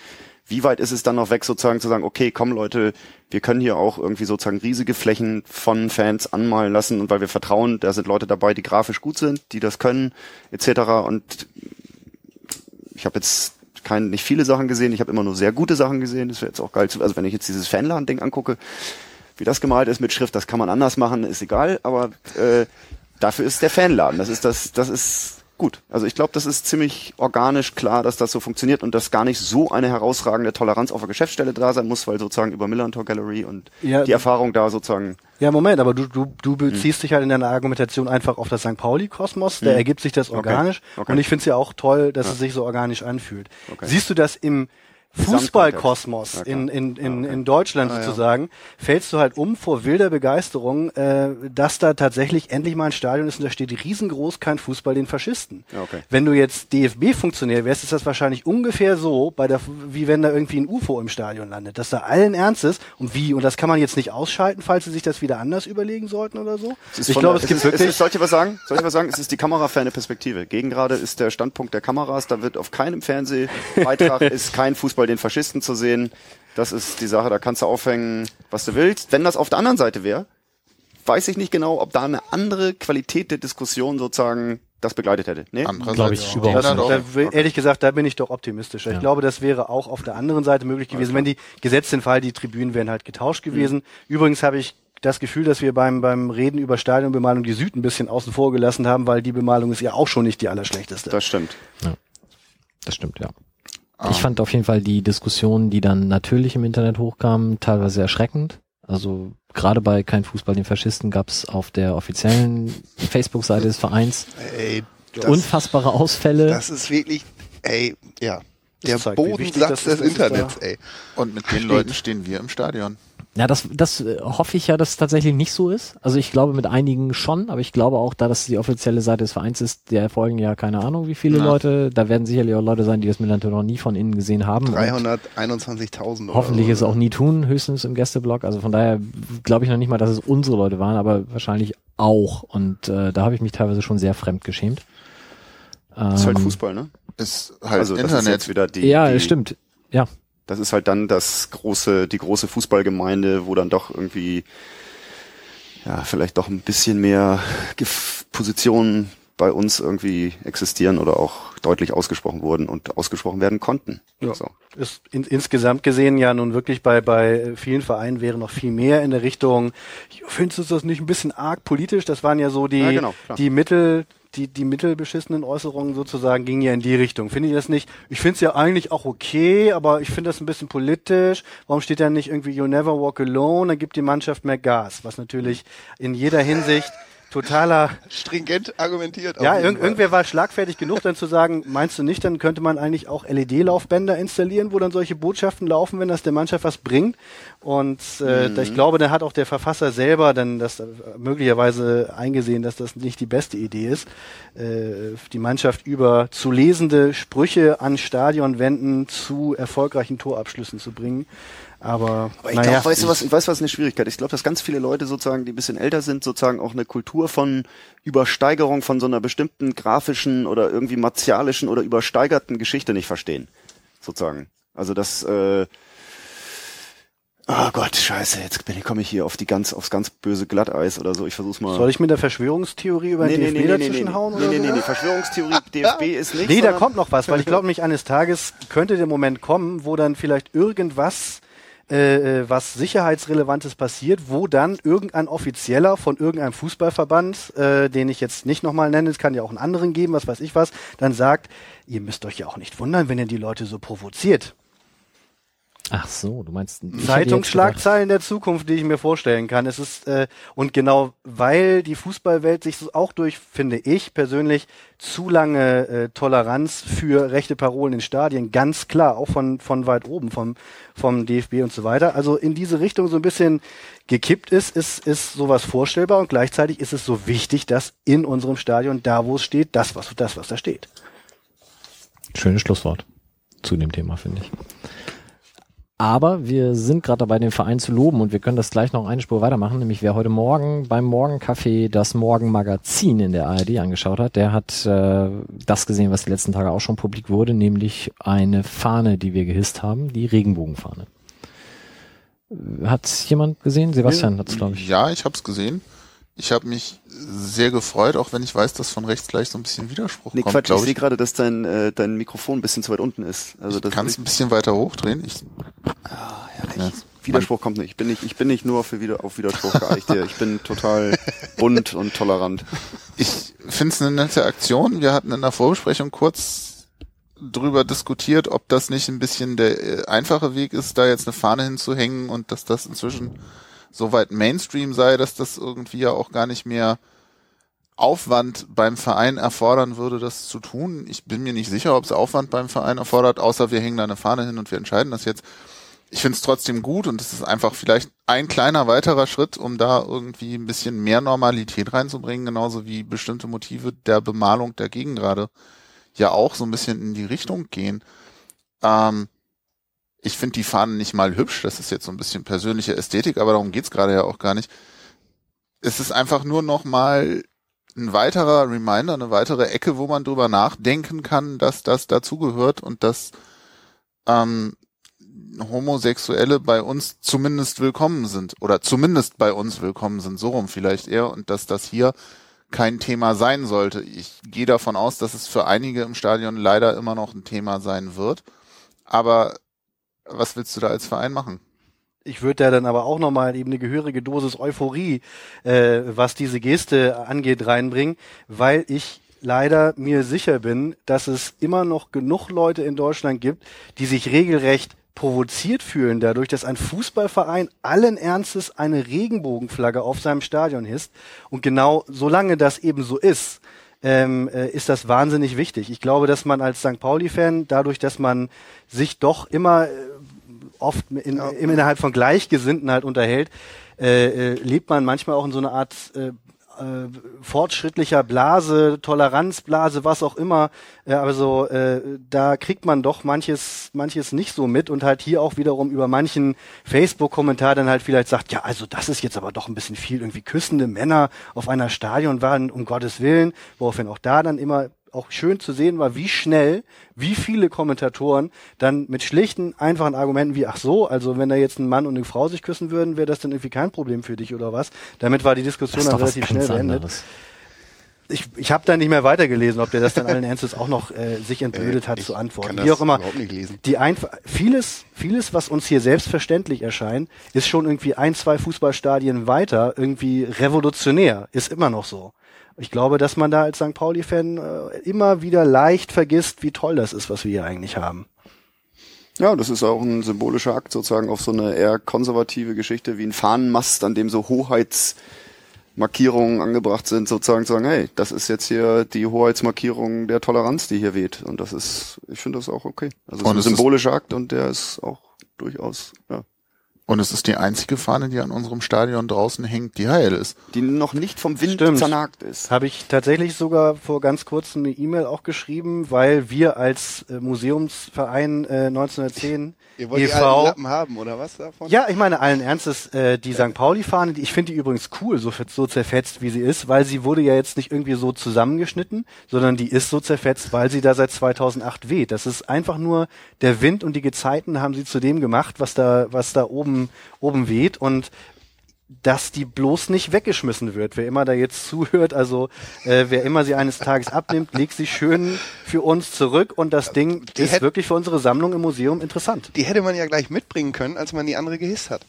Wie weit ist es dann noch weg, sozusagen zu sagen, okay, komm Leute, wir können hier auch irgendwie sozusagen riesige Flächen von Fans anmalen lassen und weil wir vertrauen, da sind Leute dabei, die grafisch gut sind, die das können, etc. Und ich habe jetzt kein, nicht viele Sachen gesehen, ich habe immer nur sehr gute Sachen gesehen. Das wäre jetzt auch geil zu, also wenn ich jetzt dieses Fanladen-Ding angucke, wie das gemalt ist mit Schrift, das kann man anders machen, ist egal, aber äh, dafür ist der Fanladen. Das ist das, das ist gut. Also ich glaube, das ist ziemlich organisch klar, dass das so funktioniert und dass gar nicht so eine herausragende Toleranz auf der Geschäftsstelle da sein muss, weil sozusagen über Millantor Gallery und Ja, die Erfahrung da sozusagen Ja, Moment, aber du, du, du beziehst dich halt in deiner Argumentation einfach auf das St. Pauli-Kosmos, da ergibt sich das organisch Okay. und ich finde es ja auch toll, dass es sich so organisch anfühlt. Okay. Siehst du das im Fußballkosmos Ja, in, in, in, Ja, in Deutschland Ah, ja. sozusagen, fällst du halt um vor wilder Begeisterung, äh, dass da tatsächlich endlich mal ein Stadion ist und da steht riesengroß kein Fußball den Faschisten. Ja, okay. Wenn du jetzt DFB-Funktionär wärst, ist das wahrscheinlich ungefähr so, bei der, wie wenn da irgendwie ein UFO im Stadion landet, dass da allen Ernstes und wie, und das kann man jetzt nicht ausschalten, falls sie sich das wieder anders überlegen sollten oder so. Es Ich glaube, der- es gibt ist, wirklich, Ist, soll ich was sagen? Soll ich was sagen? Es ist die kameraferne Perspektive. Gegen gerade ist der Standpunkt der Kameras. Da wird auf keinem Fernsehbeitrag ist kein Fußball den Faschisten zu sehen. Das ist die Sache. Da kannst du aufhängen, was du willst. Wenn das auf der anderen Seite wäre, weiß ich nicht genau, ob da eine andere Qualität der Diskussion sozusagen das begleitet hätte. Nee? Andererseits Glaub ich überhaupt nicht. will- ehrlich gesagt, da bin ich doch optimistischer. Ich Ja. glaube, das wäre auch auf der anderen Seite möglich gewesen, wenn die gesetzt den Fall, die Tribünen wären halt getauscht gewesen. Übrigens habe ich das Gefühl, dass wir beim, beim Reden über Stadionbemalung die Süd ein bisschen außen vor gelassen haben, weil die Bemalung ist ja auch schon nicht die allerschlechteste. Das stimmt. Das stimmt, ja. Ah. Ich fand auf jeden Fall die Diskussionen, die dann natürlich im Internet hochkamen, teilweise erschreckend. Also gerade bei Kein Fußball den Faschisten gab es auf der offiziellen Facebook-Seite des Vereins Ey, das, unfassbare Ausfälle. das ist wirklich, ey, ja, der Bodensatz ist, des da- Internets, ey. Und mit den Leuten stehen wir im Stadion. Ja, das, das äh, hoffe ich ja, dass es tatsächlich nicht so ist. Also ich glaube mit einigen schon, aber ich glaube auch, da das die offizielle Seite des Vereins ist, der folgen ja keine Ahnung wie viele Ja. Leute. Da werden sicherlich auch Leute sein, die das Millantor noch nie von innen gesehen haben. Und 321.000 oder Hoffentlich so. es auch nie tun, höchstens im Gästeblog. Also von daher glaube ich noch nicht mal, dass es unsere Leute waren, aber wahrscheinlich auch. Und äh, da habe ich mich teilweise schon sehr fremd geschämt. Das ist halt Ähm, Fußball, ne? Ist halt Also das ist Internet. jetzt wieder die. Ja, die, stimmt. Ja, Das ist halt dann das große, die große Fußballgemeinde, wo dann doch irgendwie, ja, vielleicht doch ein bisschen mehr Positionen bei uns irgendwie existieren oder auch deutlich ausgesprochen wurden und ausgesprochen werden konnten. Ja. So. ist in, insgesamt gesehen ja nun wirklich bei, bei vielen Vereinen wäre noch viel mehr in der Richtung, findest du das nicht ein bisschen arg politisch? Das waren ja so die, Ja, genau, die Mittel, die, die mittelbeschissenen Äußerungen sozusagen gingen ja in die Richtung. Finde ich das nicht? Ich finde es ja eigentlich auch okay, aber ich finde das ein bisschen politisch. Warum steht da nicht irgendwie You never walk alone? Dann gibt die Mannschaft mehr Gas, was natürlich in jeder Hinsicht totaler stringent argumentiert. Ja, irg irgendwer war schlagfertig genug, dann zu sagen, meinst du nicht, dann könnte man eigentlich auch LED-Laufbänder installieren, wo dann solche Botschaften laufen, wenn das der Mannschaft was bringt. Und äh, mhm. ich glaube, da hat auch der Verfasser selber dann das äh, möglicherweise eingesehen, dass das nicht die beste Idee ist, äh, die Mannschaft über zu lesende Sprüche an Stadionwänden zu erfolgreichen Torabschlüssen zu bringen. Aber, Aber ich naja, glaube, weißt du was, ich weiß was eine Schwierigkeit. Ich glaube, dass ganz viele Leute sozusagen, die ein bisschen älter sind, sozusagen auch eine Kultur von Übersteigerung von so einer bestimmten grafischen oder irgendwie martialischen oder übersteigerten Geschichte nicht verstehen. Sozusagen. Also das, äh, Oh Gott, scheiße, jetzt bin ich, komme ich hier auf die ganz, aufs ganz böse Glatteis oder so. Ich versuch's mal. Soll ich mit der Verschwörungstheorie über den nee, DFB nee, nee, dazwischen nee, hauen? Nee, oder nee, nee, nee, Verschwörungstheorie DFB ist nicht. Nee, da kommt noch was, weil ich glaube mich eines Tages könnte der Moment kommen, wo dann vielleicht irgendwas äh, äh, was Sicherheitsrelevantes passiert, wo dann irgendein Offizieller von irgendeinem Fußballverband, äh, den ich jetzt nicht nochmal nenne, es kann ja auch einen anderen geben, was weiß ich was, dann sagt, ihr müsst euch ja auch nicht wundern, wenn ihr die Leute so provoziert. Ach so, du meinst Zeitungsschlagzeilen der Zukunft, die ich mir vorstellen kann. Es ist äh, und genau weil die Fußballwelt sich auch durch, finde ich persönlich, zu lange äh, Toleranz für rechte Parolen in Stadien, ganz klar, auch von von weit oben, vom vom DFB und so weiter. Also in diese Richtung so ein bisschen gekippt ist, ist ist sowas vorstellbar und gleichzeitig ist es so wichtig, dass in unserem Stadion, da wo es steht, das was das was da steht. Schönes Schlusswort zu dem Thema, finde ich. Aber wir sind gerade dabei, den Verein zu loben und wir können das gleich noch eine Spur weitermachen. Nämlich wer heute Morgen beim Morgencafé das Morgenmagazin in der ARD angeschaut hat, der hat äh, das gesehen, was die letzten Tage auch schon publik wurde, nämlich eine Fahne, die wir gehisst haben, die Regenbogenfahne. Hat jemand gesehen? Sebastian hat es, glaube ich. Ja, ich habe es gesehen. Ich habe mich sehr gefreut, auch wenn ich weiß, dass von rechts gleich so ein bisschen Widerspruch nee, kommt. Quatsch, ich, ich sehe gerade, dass dein, äh, dein Mikrofon ein bisschen zu weit unten ist. Also das kannst ein bisschen weiter hochdrehen. Ich, ah, herrlich. Ja. Widerspruch kommt nicht. Ich bin nicht, ich bin nicht nur für wieder auf Widerspruch geeicht Ich bin total bunt und tolerant. Ich finde es eine nette Aktion. Wir hatten in der Vorbesprechung kurz drüber diskutiert, ob das nicht ein bisschen der äh, einfache Weg ist, da jetzt eine Fahne hinzuhängen und dass das inzwischen so weit Mainstream sei, dass das irgendwie ja auch gar nicht mehr Aufwand beim Verein erfordern würde, das zu tun. Ich bin mir nicht sicher, ob es Aufwand beim Verein erfordert, außer wir hängen da eine Fahne hin und wir entscheiden das jetzt. Ich finde es trotzdem gut und es ist einfach vielleicht ein kleiner weiterer Schritt, um da irgendwie ein bisschen mehr Normalität reinzubringen, genauso wie bestimmte Motive der Bemalung der Gegengrade ja auch so ein bisschen in die Richtung gehen. Ähm, ich finde die Fahnen nicht mal hübsch, das ist jetzt so ein bisschen persönliche Ästhetik, aber darum geht's gerade ja auch gar nicht. Es ist einfach nur noch mal ein weiterer Reminder, eine weitere Ecke, wo man drüber nachdenken kann, dass das dazugehört und dass ähm, Homosexuelle bei uns zumindest willkommen sind oder zumindest bei uns willkommen sind, so rum vielleicht eher und dass das hier kein Thema sein sollte. Ich gehe davon aus, dass es für einige im Stadion leider immer noch ein Thema sein wird, aber was willst du da als Verein machen? Ich würde da dann aber auch nochmal eben eine gehörige Dosis Euphorie, äh, was diese Geste angeht, reinbringen, weil ich leider mir sicher bin, dass es immer noch genug Leute in Deutschland gibt, die sich regelrecht provoziert fühlen dadurch, dass ein Fußballverein allen Ernstes eine Regenbogenflagge auf seinem Stadion hisst. Und genau solange das eben so ist, ähm, äh, ist das wahnsinnig wichtig. Ich glaube, dass man als St. Pauli-Fan, dadurch, dass man sich doch immer äh, oft in, ja. innerhalb von Gleichgesinnten halt unterhält, äh, äh, lebt man manchmal auch in so einer Art äh, äh, fortschrittlicher Blase, Toleranzblase, was auch immer. Äh, also äh, da kriegt man doch manches, manches nicht so mit und halt hier auch wiederum über manchen Facebook-Kommentar dann halt vielleicht sagt, ja, also das ist jetzt aber doch ein bisschen viel, irgendwie küssende Männer auf einer Stadionwand, um Gottes Willen, woraufhin auch da dann immer auch schön zu sehen war, wie schnell, wie viele Kommentatoren dann mit schlichten, einfachen Argumenten wie, ach so, also wenn da jetzt ein Mann und eine Frau sich küssen würden, wäre das dann irgendwie kein Problem für dich oder was? Damit war die Diskussion dann relativ schnell beendet. ich, ich habe da nicht mehr weitergelesen, ob der das dann allen Ernstes auch noch äh, sich entblödet hat ich zu antworten. Wie auch immer. überhaupt nicht lesen. Die einfach vieles, vieles, was uns hier selbstverständlich erscheint, ist schon irgendwie ein, zwei Fußballstadien weiter irgendwie revolutionär. Ist immer noch so. Ich glaube, dass man da als St. Pauli-Fan äh, immer wieder leicht vergisst, wie toll das ist, was wir hier eigentlich haben. Ja, das ist auch ein symbolischer Akt sozusagen auf so eine eher konservative Geschichte wie ein Fahnenmast, an dem so Hoheitsmarkierungen angebracht sind, sozusagen zu sagen, hey, das ist jetzt hier die Hoheitsmarkierung der Toleranz, die hier weht. Und das ist, ich finde das auch okay. Also es ist ein ist- symbolischer Akt und der ist auch durchaus, ja, Und es ist die einzige Fahne, die an unserem Stadion draußen hängt, die heil ist. die noch nicht vom Wind Stimmt. zernagt ist. Habe ich tatsächlich sogar vor ganz kurzem eine E-Mail auch geschrieben, weil wir als äh, Museumsverein äh, 1910 Ihr wollt die alten e.V. Lappen haben, oder was davon? Ja, ich meine allen Ernstes, äh, die St. Pauli-Fahne, die, ich finde die übrigens cool, so, so zerfetzt wie sie ist, weil sie wurde ja jetzt nicht irgendwie so zusammengeschnitten, sondern die ist so zerfetzt, weil sie da seit 2008 weht. Das ist einfach nur der Wind und die Gezeiten haben sie zu dem gemacht, was da, was da oben, oben weht und dass die bloß nicht weggeschmissen wird. Wer immer da jetzt zuhört, also äh, wer immer sie eines Tages abnimmt, legt sie schön für uns zurück und das Ding Die ist hätt- wirklich für unsere Sammlung im Museum interessant. Die hätte man ja gleich mitbringen können, als man die andere gehisst hat.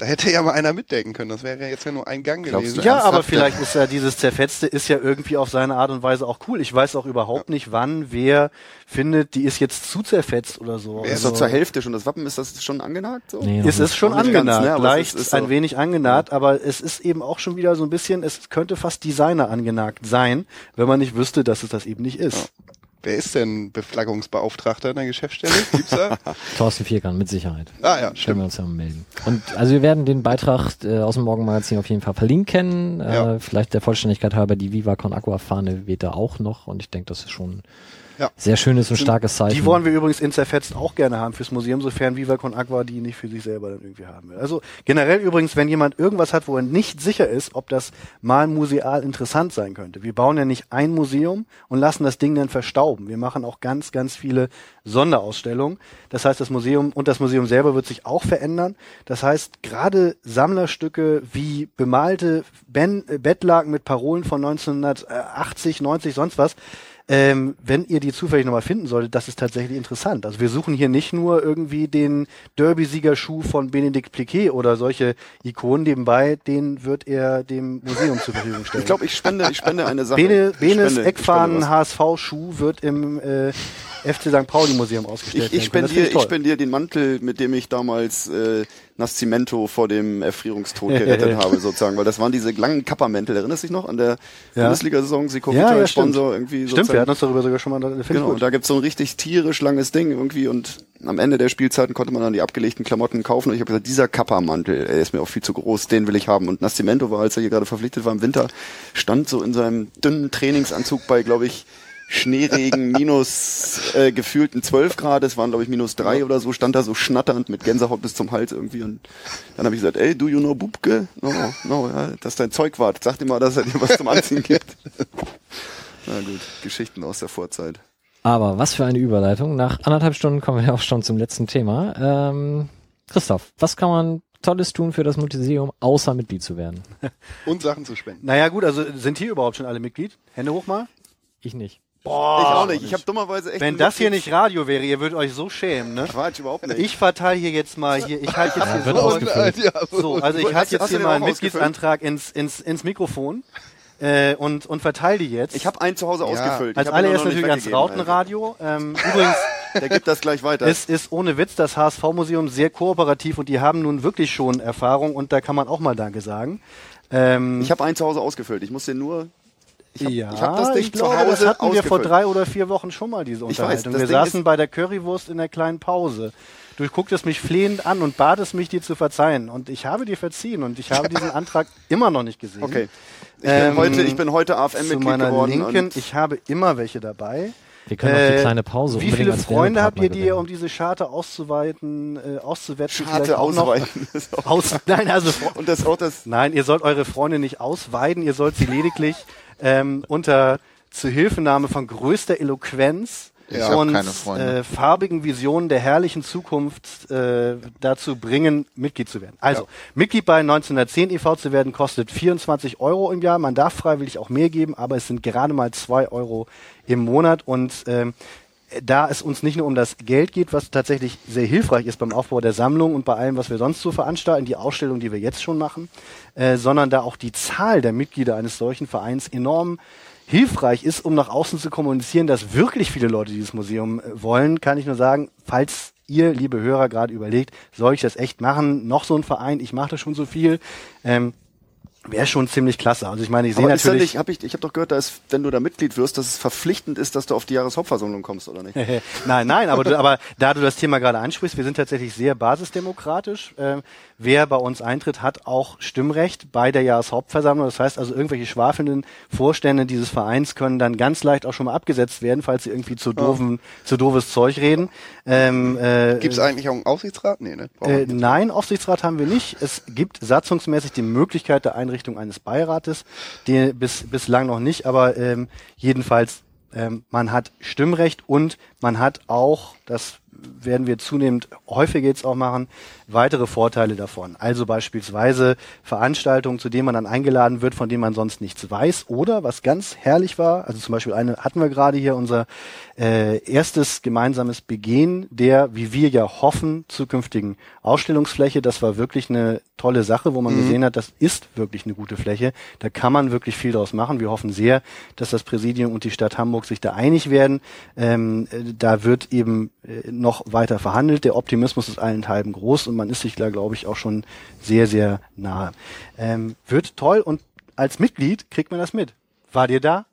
Da hätte ja mal einer mitdenken können. Das wäre ja jetzt ja nur ein Gang Glaubst gewesen. du Ja, aber vielleicht ist ja dieses Zerfetzte ist ja irgendwie auf seine Art und Weise auch cool. Ich weiß auch überhaupt nicht, wann wer findet, die ist jetzt zu zerfetzt oder so. ist Also, doch zur Hälfte schon. Das Wappen ist das schon angenagt? So? Nee, es ist schon nicht ganz, angenagt, ne, leicht ist- ist ein so. wenig angenagt, aber es ist eben auch schon wieder so ein bisschen, es könnte fast Designer angenagt sein, wenn man nicht wüsste, dass es das eben nicht ist. Wer ist denn Beflaggungsbeauftragter in der Geschäftsstelle? Gibt's da? Thorsten Vierkant, mit Sicherheit. ah ja, Können wir stimmt. uns ja mal melden. Und also wir werden den Beitrag äh, aus dem Morgenmagazin auf jeden Fall verlinken. Äh, Ja. Vielleicht der Vollständigkeit halber, die Viva Con Aqua Fahne weht da auch noch und ich denke, das ist schon Ja. sehr schönes und starkes Zeichen. Die wollen wir übrigens in zerfetzt auch gerne haben fürs Museum, sofern Viva Con Aqua die nicht für sich selber dann irgendwie haben will. Also generell übrigens, wenn jemand irgendwas hat, wo er nicht sicher ist, ob das mal museal interessant sein könnte. Wir bauen ja nicht ein Museum und lassen das Ding dann verstauben. Wir machen auch ganz, ganz viele Sonderausstellungen. Das heißt, das Museum und das Museum selber wird sich auch verändern. Das heißt, gerade Sammlerstücke wie bemalte ben äh, Bettlaken mit Parolen von 1980, 90, sonst was, ähm, wenn ihr die zufällig nochmal finden solltet, das ist tatsächlich interessant. Also wir suchen hier nicht nur irgendwie den Derby-Siegerschuh von Benedikt Pliquet oder solche Ikonen nebenbei, den wird er dem Museum zur Verfügung stellen. Ich glaube, ich spende, ich spende eine Sache. Bene, Benes Eckfahnen. HSV-Schuh wird im äh, FC St. Pauli Museum ausgestellt Ich, ich werden. find ich toll. spendiere den Mantel, mit dem ich damals äh, Nascimento vor dem Erfrierungstod gerettet habe, sozusagen, weil das waren diese langen Kappermäntel. Erinnerst du dich noch an der Ja. Bundesliga-Saison? Sikowita Ja, ja, als Sponsor stimmt. irgendwie. Stimmt, wir hatten uns darüber sogar schon mal. Ich Genau, und da gibt's so ein richtig tierisch langes Ding irgendwie und am Ende der Spielzeiten konnte man dann die abgelegten Klamotten kaufen und ich habe gesagt, dieser Kappermantel, der ist mir auch viel zu groß, den will ich haben. Und Nascimento war, als er hier gerade verpflichtet war im Winter, stand so in seinem dünnen Trainingsanzug bei, glaube ich, Schneeregen minus äh, gefühlten 12 Grad, es waren glaube ich minus drei oder so, stand da so schnatternd mit Gänsehaut bis zum Hals irgendwie und dann habe ich gesagt, ey, do you know Bubke? No, no, ja, das ist dein Zeugwart. Sag dir mal, dass er dir was zum Anziehen gibt. Na gut, Geschichten aus der Vorzeit. Aber was für eine Überleitung. Nach anderthalb Stunden kommen wir auch schon zum letzten Thema. Ähm, Christoph, was kann man Tolles tun für das Museum, außer Mitglied zu werden? Und Sachen zu spenden. Naja gut, also sind hier überhaupt schon alle Mitglied? Hände hoch mal. Ich nicht. Boah, ich auch nicht. Ich habe dummerweise echt. Wenn das hier nicht Radio wäre, ihr würdet euch so schämen, ne? Quatsch, überhaupt nicht. Ich verteile hier jetzt mal hier, ich halte jetzt Ja, hier so, ausgefüllt. Ja, so, also ich halte jetzt hier mal einen Mitgliedsantrag ins, ins, ins Mikrofon äh, und, und verteile die jetzt. ich habe einen zu Hause Ja. ausgefüllt. als nicht natürlich ans weggegeben, Rautenradio. Ähm, übrigens. Der gibt das gleich weiter. es ist ohne Witz das HSV-Museum sehr kooperativ und die haben nun wirklich schon Erfahrung und da kann man auch mal Danke sagen. Ähm, ich habe einen zu Hause ausgefüllt. Ich muss den nur. Ich hab, ja, ich hab das Ding ich zu glaube, Hause das hatten wir vor drei oder vier Wochen schon mal, diese Ich weiß, Unterhaltung. das wir Ding saßen bei der Currywurst in der kleinen Pause. Du gucktest mich flehend an und batest mich, dir zu verzeihen. Und ich habe dir verziehen und ich habe diesen Antrag immer noch nicht gesehen. Okay. Ich bin Ähm, heute, ich bin heute Zu AFM-Mitglied meiner geworden. Linken, ich habe immer welche dabei. Wir können auch die Äh, kleine Pause Wie viele Freunde habt ihr, die ihr, um diese Scharte auszuweiten, äh, auszuwetzen? Scharte ausweiten. Aus, nein, also Und das auch das. Nein, ihr sollt eure Freunde nicht ausweiden, ihr sollt sie lediglich ähm, unter Zuhilfenahme von größter Eloquenz ja. und äh, farbigen Visionen der herrlichen Zukunft äh, dazu bringen, Mitglied zu werden. Also, ja. Mitglied bei 1910 e.V. zu werden, kostet 24 Euro im Jahr. Man darf freiwillig auch mehr geben, aber es sind gerade mal zwei Euro im Monat und ähm, da es uns nicht nur um das Geld geht, was tatsächlich sehr hilfreich ist beim Aufbau der Sammlung und bei allem, was wir sonst so veranstalten, die Ausstellung, die wir jetzt schon machen, äh, sondern da auch die Zahl der Mitglieder eines solchen Vereins enorm hilfreich ist, um nach außen zu kommunizieren, dass wirklich viele Leute dieses Museum äh, wollen, kann ich nur sagen, falls ihr, liebe Hörer, gerade überlegt, soll ich das echt machen? Noch so ein Verein, ich mache das schon so viel. Ähm, Wäre schon ziemlich klasse. Also ich meine, ich sehe natürlich. Nicht, hab ich ich habe doch gehört, dass wenn du da Mitglied wirst, dass es verpflichtend ist, dass du auf die Jahreshauptversammlung kommst, oder nicht? nein, nein, aber, du, aber da du das Thema gerade ansprichst, wir sind tatsächlich sehr basisdemokratisch. Äh, wer bei uns eintritt, hat auch Stimmrecht bei der Jahreshauptversammlung. Das heißt also, irgendwelche schwafelnden Vorstände dieses Vereins können dann ganz leicht auch schon mal abgesetzt werden, falls sie irgendwie zu doofen, oh. zu doofes Zeug reden. Ähm, äh, gibt es eigentlich auch einen Aufsichtsrat? Nee, ne? Äh, nein, Aufsichtsrat haben wir nicht. Es gibt satzungsmäßig die Möglichkeit der Einrichtung eines Beirates, die bis, bislang noch nicht, aber ähm, jedenfalls ähm, man hat Stimmrecht und man hat auch, das werden wir zunehmend häufiger jetzt auch machen, weitere Vorteile davon. Also beispielsweise Veranstaltungen, zu denen man dann eingeladen wird, von denen man sonst nichts weiß. Oder was ganz herrlich war, also zum Beispiel eine hatten wir gerade hier, unser äh, erstes gemeinsames Begehen der, wie wir ja hoffen, zukünftigen Ausstellungsfläche. Das war wirklich eine tolle Sache, wo man mhm. gesehen hat, das ist wirklich eine gute Fläche. Da kann man wirklich viel draus machen. Wir hoffen sehr, dass das Präsidium und die Stadt Hamburg sich da einig werden. Ähm, äh, da wird eben äh, noch weiter verhandelt. Der Optimismus ist allenthalben groß und man ist sich da, glaube ich, auch schon sehr, sehr nahe. Ähm, wird toll und als Mitglied kriegt man das mit. War dir da?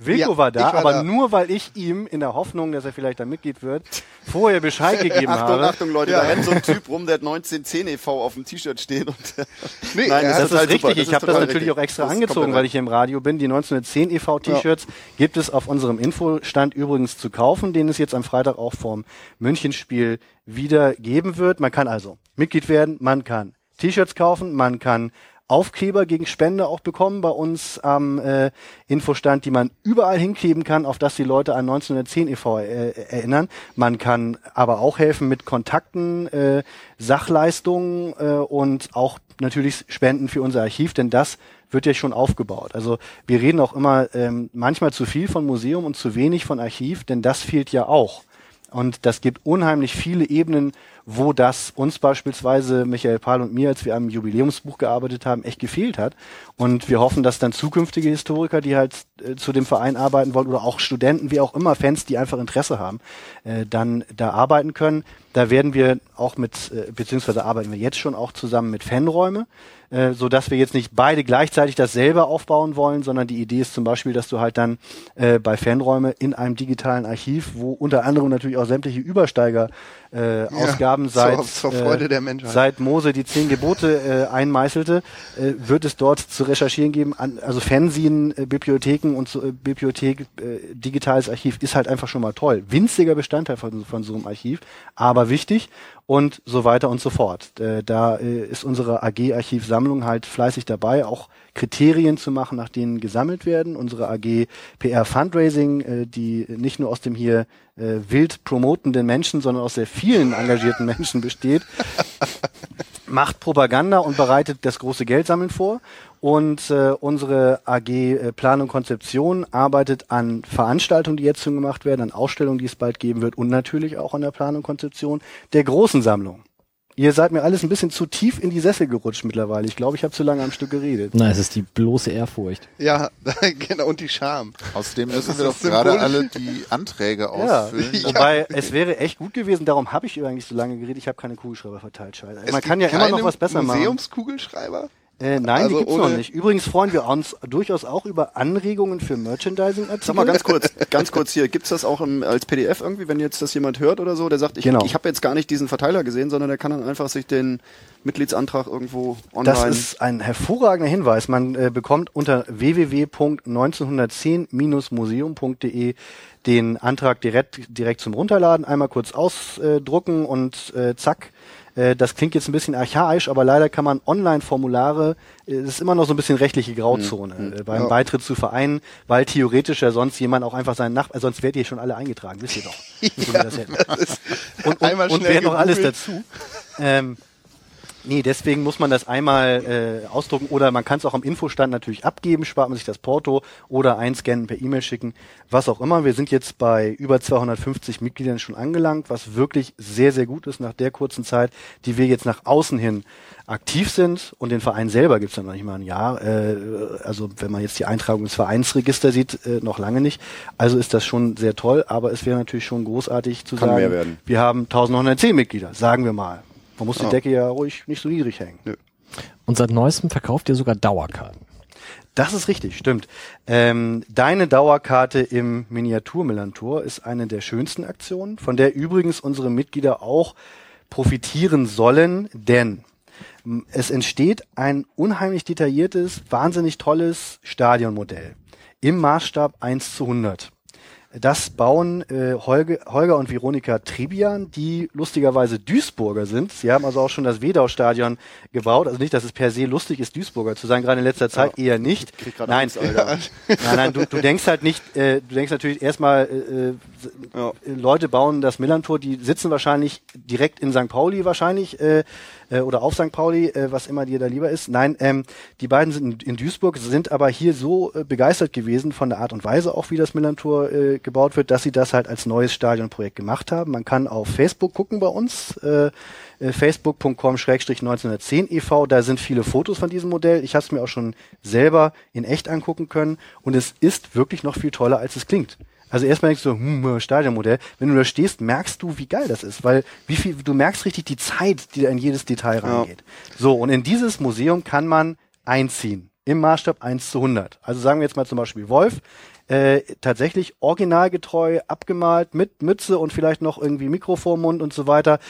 Wilko ja, war da, war aber da. nur weil ich ihm in der Hoffnung, dass er vielleicht ein Mitglied wird, vorher Bescheid gegeben Achtung, habe. Achtung, Leute, ja. da rennt so ein Typ rum, der hat 1910 e.V. auf dem T-Shirt stehen. Und nee, Nein, das, das ist, ist richtig. ich habe das natürlich richtig. auch extra angezogen, weil ich hier im Radio bin. Die 1910 e.V. T-Shirts ja. gibt es auf unserem Infostand übrigens zu kaufen, den es jetzt am Freitag auch vorm Münchenspiel wieder geben wird. Man kann also Mitglied werden, man kann T-Shirts kaufen, man kann Aufkleber gegen Spende auch bekommen bei uns am äh, Infostand, die man überall hinkleben kann, auf das die Leute an 1910 e.V. Äh, erinnern. Man kann aber auch helfen mit Kontakten, äh, Sachleistungen äh, und auch natürlich Spenden für unser Archiv, denn das wird ja schon aufgebaut. Also wir reden auch immer ähm, manchmal zu viel von Museum und zu wenig von Archiv, denn das fehlt ja auch. Und das gibt unheimlich viele Ebenen, wo das uns beispielsweise, Michael Pahl und mir, als wir am Jubiläumsbuch gearbeitet haben, echt gefehlt hat. Und wir hoffen, dass dann zukünftige Historiker, die halt äh, zu dem Verein arbeiten wollen, oder auch Studenten, wie auch immer, Fans, die einfach Interesse haben, äh, dann da arbeiten können. Da werden wir auch mit, äh, beziehungsweise arbeiten wir jetzt schon auch zusammen mit Fanräume, äh, so dass wir jetzt nicht beide gleichzeitig dasselbe aufbauen wollen, sondern die Idee ist zum Beispiel, dass du halt dann äh, bei Fanräume in einem digitalen Archiv, wo unter anderem natürlich auch sämtliche Übersteiger äh, ja, Ausgaben seit, zur, zur Menschheit. seit Mose die zehn Gebote äh, einmeißelte, äh, wird es dort zu recherchieren geben. An, also Fernsehen, äh, Bibliotheken und so, äh, Bibliothek, äh, digitales Archiv ist halt einfach schon mal toll. Winziger Bestandteil von, von so einem Archiv, aber wichtig und so weiter und so fort. Äh, da äh, ist unsere AG Archivsammlung halt fleißig dabei, auch Kriterien zu machen, nach denen gesammelt werden. Unsere AG PR Fundraising, äh, die nicht nur aus dem hier äh, wild promotenden Menschen, sondern aus sehr vielen engagierten Menschen besteht, macht Propaganda und bereitet das große Geldsammeln vor. Und äh, unsere AG äh, Planung und Konzeption arbeitet an Veranstaltungen, die jetzt schon gemacht werden, an Ausstellungen, die es bald geben wird und natürlich auch an der Planung und Konzeption der großen Sammlung. Ihr seid mir alles ein bisschen zu tief in die Sessel gerutscht mittlerweile. Ich glaube, ich habe zu lange am Stück geredet. Nein, es ist die bloße Ehrfurcht. Ja, genau, und die Scham. Außerdem müssen wir doch gerade alle die Anträge ausfüllen. Ja. Wobei, es wäre echt gut gewesen, darum habe ich eigentlich so lange geredet, ich habe keine Kugelschreiber verteilt. Scheiße. Man kann ja immer noch was besser machen. Museumskugelschreiber? Äh, nein, also die gibt's noch nicht. Übrigens freuen wir uns durchaus auch über Anregungen für Merchandising-Artikel. Sag mal ganz kurz, ganz kurz hier, gibt's das auch im, als PDF irgendwie, wenn jetzt das jemand hört oder so, der sagt, ich, genau. ich habe jetzt gar nicht diesen Verteiler gesehen, sondern der kann dann einfach sich den Mitgliedsantrag irgendwo online... Das ist ein hervorragender Hinweis. Man äh, bekommt unter www.1910-museum.de den Antrag direkt, direkt zum Runterladen, einmal kurz ausdrucken und äh, zack, das klingt jetzt ein bisschen archaisch, aber leider kann man Online-Formulare, äh, es ist immer noch so ein bisschen rechtliche Grauzone Mhm. äh, beim Ja. Beitritt zu Vereinen, weil theoretisch ja sonst jemand auch einfach seinen Nachbarn, sonst wärt ihr schon alle eingetragen, wisst ihr doch. so das hätten. und, und, Einmal und wäre noch alles dazu. Ähm, Nee, deswegen muss man das einmal äh, ausdrucken oder man kann es auch am Infostand natürlich abgeben, spart man sich das Porto oder einscannen, per E-Mail schicken, was auch immer. Wir sind jetzt bei über 250 Mitgliedern schon angelangt, was wirklich sehr, sehr gut ist nach der kurzen Zeit, die wir jetzt nach außen hin aktiv sind und den Verein selber gibt es dann noch nicht mal ein Jahr. Äh, also wenn man jetzt die Eintragung ins Vereinsregister sieht, äh, noch lange nicht. Also ist das schon sehr toll, aber es wäre natürlich schon großartig zu Kann sagen, wir haben 1910 Mitglieder, sagen wir mal. Man muss die Ja. Decke ja ruhig nicht so niedrig hängen. Und seit neuestem verkauft ihr sogar Dauerkarten. Das ist richtig, stimmt. Ähm, deine Dauerkarte im Miniatur-Millantor ist eine der schönsten Aktionen, von der übrigens unsere Mitglieder auch profitieren sollen, denn es entsteht ein unheimlich detailliertes, wahnsinnig tolles Stadionmodell im Maßstab 1 zu 100. Das bauen äh, Holge, Holger und Veronika Tribian, die lustigerweise Duisburger sind. Sie haben also auch schon das Wedau-Stadion gebaut. Also nicht, dass es per se lustig ist, Duisburger zu sein, gerade in letzter Zeit eher nicht. Nein, Angst, nein, nein, du, du denkst halt nicht, äh, du denkst natürlich erstmal, äh, äh, Ja. Leute bauen das Millantor, die sitzen wahrscheinlich direkt in St. Pauli wahrscheinlich äh, äh, oder auf St. Pauli, äh, was immer dir da lieber ist. Nein, ähm, die beiden sind in, Duisburg, sind aber hier so äh, begeistert gewesen von der Art und Weise auch, wie das Millantor äh, gebaut wird, dass sie das halt als neues Stadionprojekt gemacht haben. Man kann auf Facebook gucken bei uns, äh, äh, facebook.com-1910 e.V. Da sind viele Fotos von diesem Modell. Ich habe es mir auch schon selber in echt angucken können und es ist wirklich noch viel toller, als es klingt. Also erstmal denkst du, hm, Stadionmodell. Wenn du da stehst, merkst du, wie geil das ist, weil wie viel, du merkst richtig die Zeit, die da in jedes Detail reingeht. So, und in dieses Museum kann man einziehen. Im Maßstab 1 zu 100. Also sagen wir jetzt mal zum Beispiel Wolf, äh, tatsächlich originalgetreu abgemalt mit Mütze und vielleicht noch irgendwie Mikro vorm Mund und so weiter.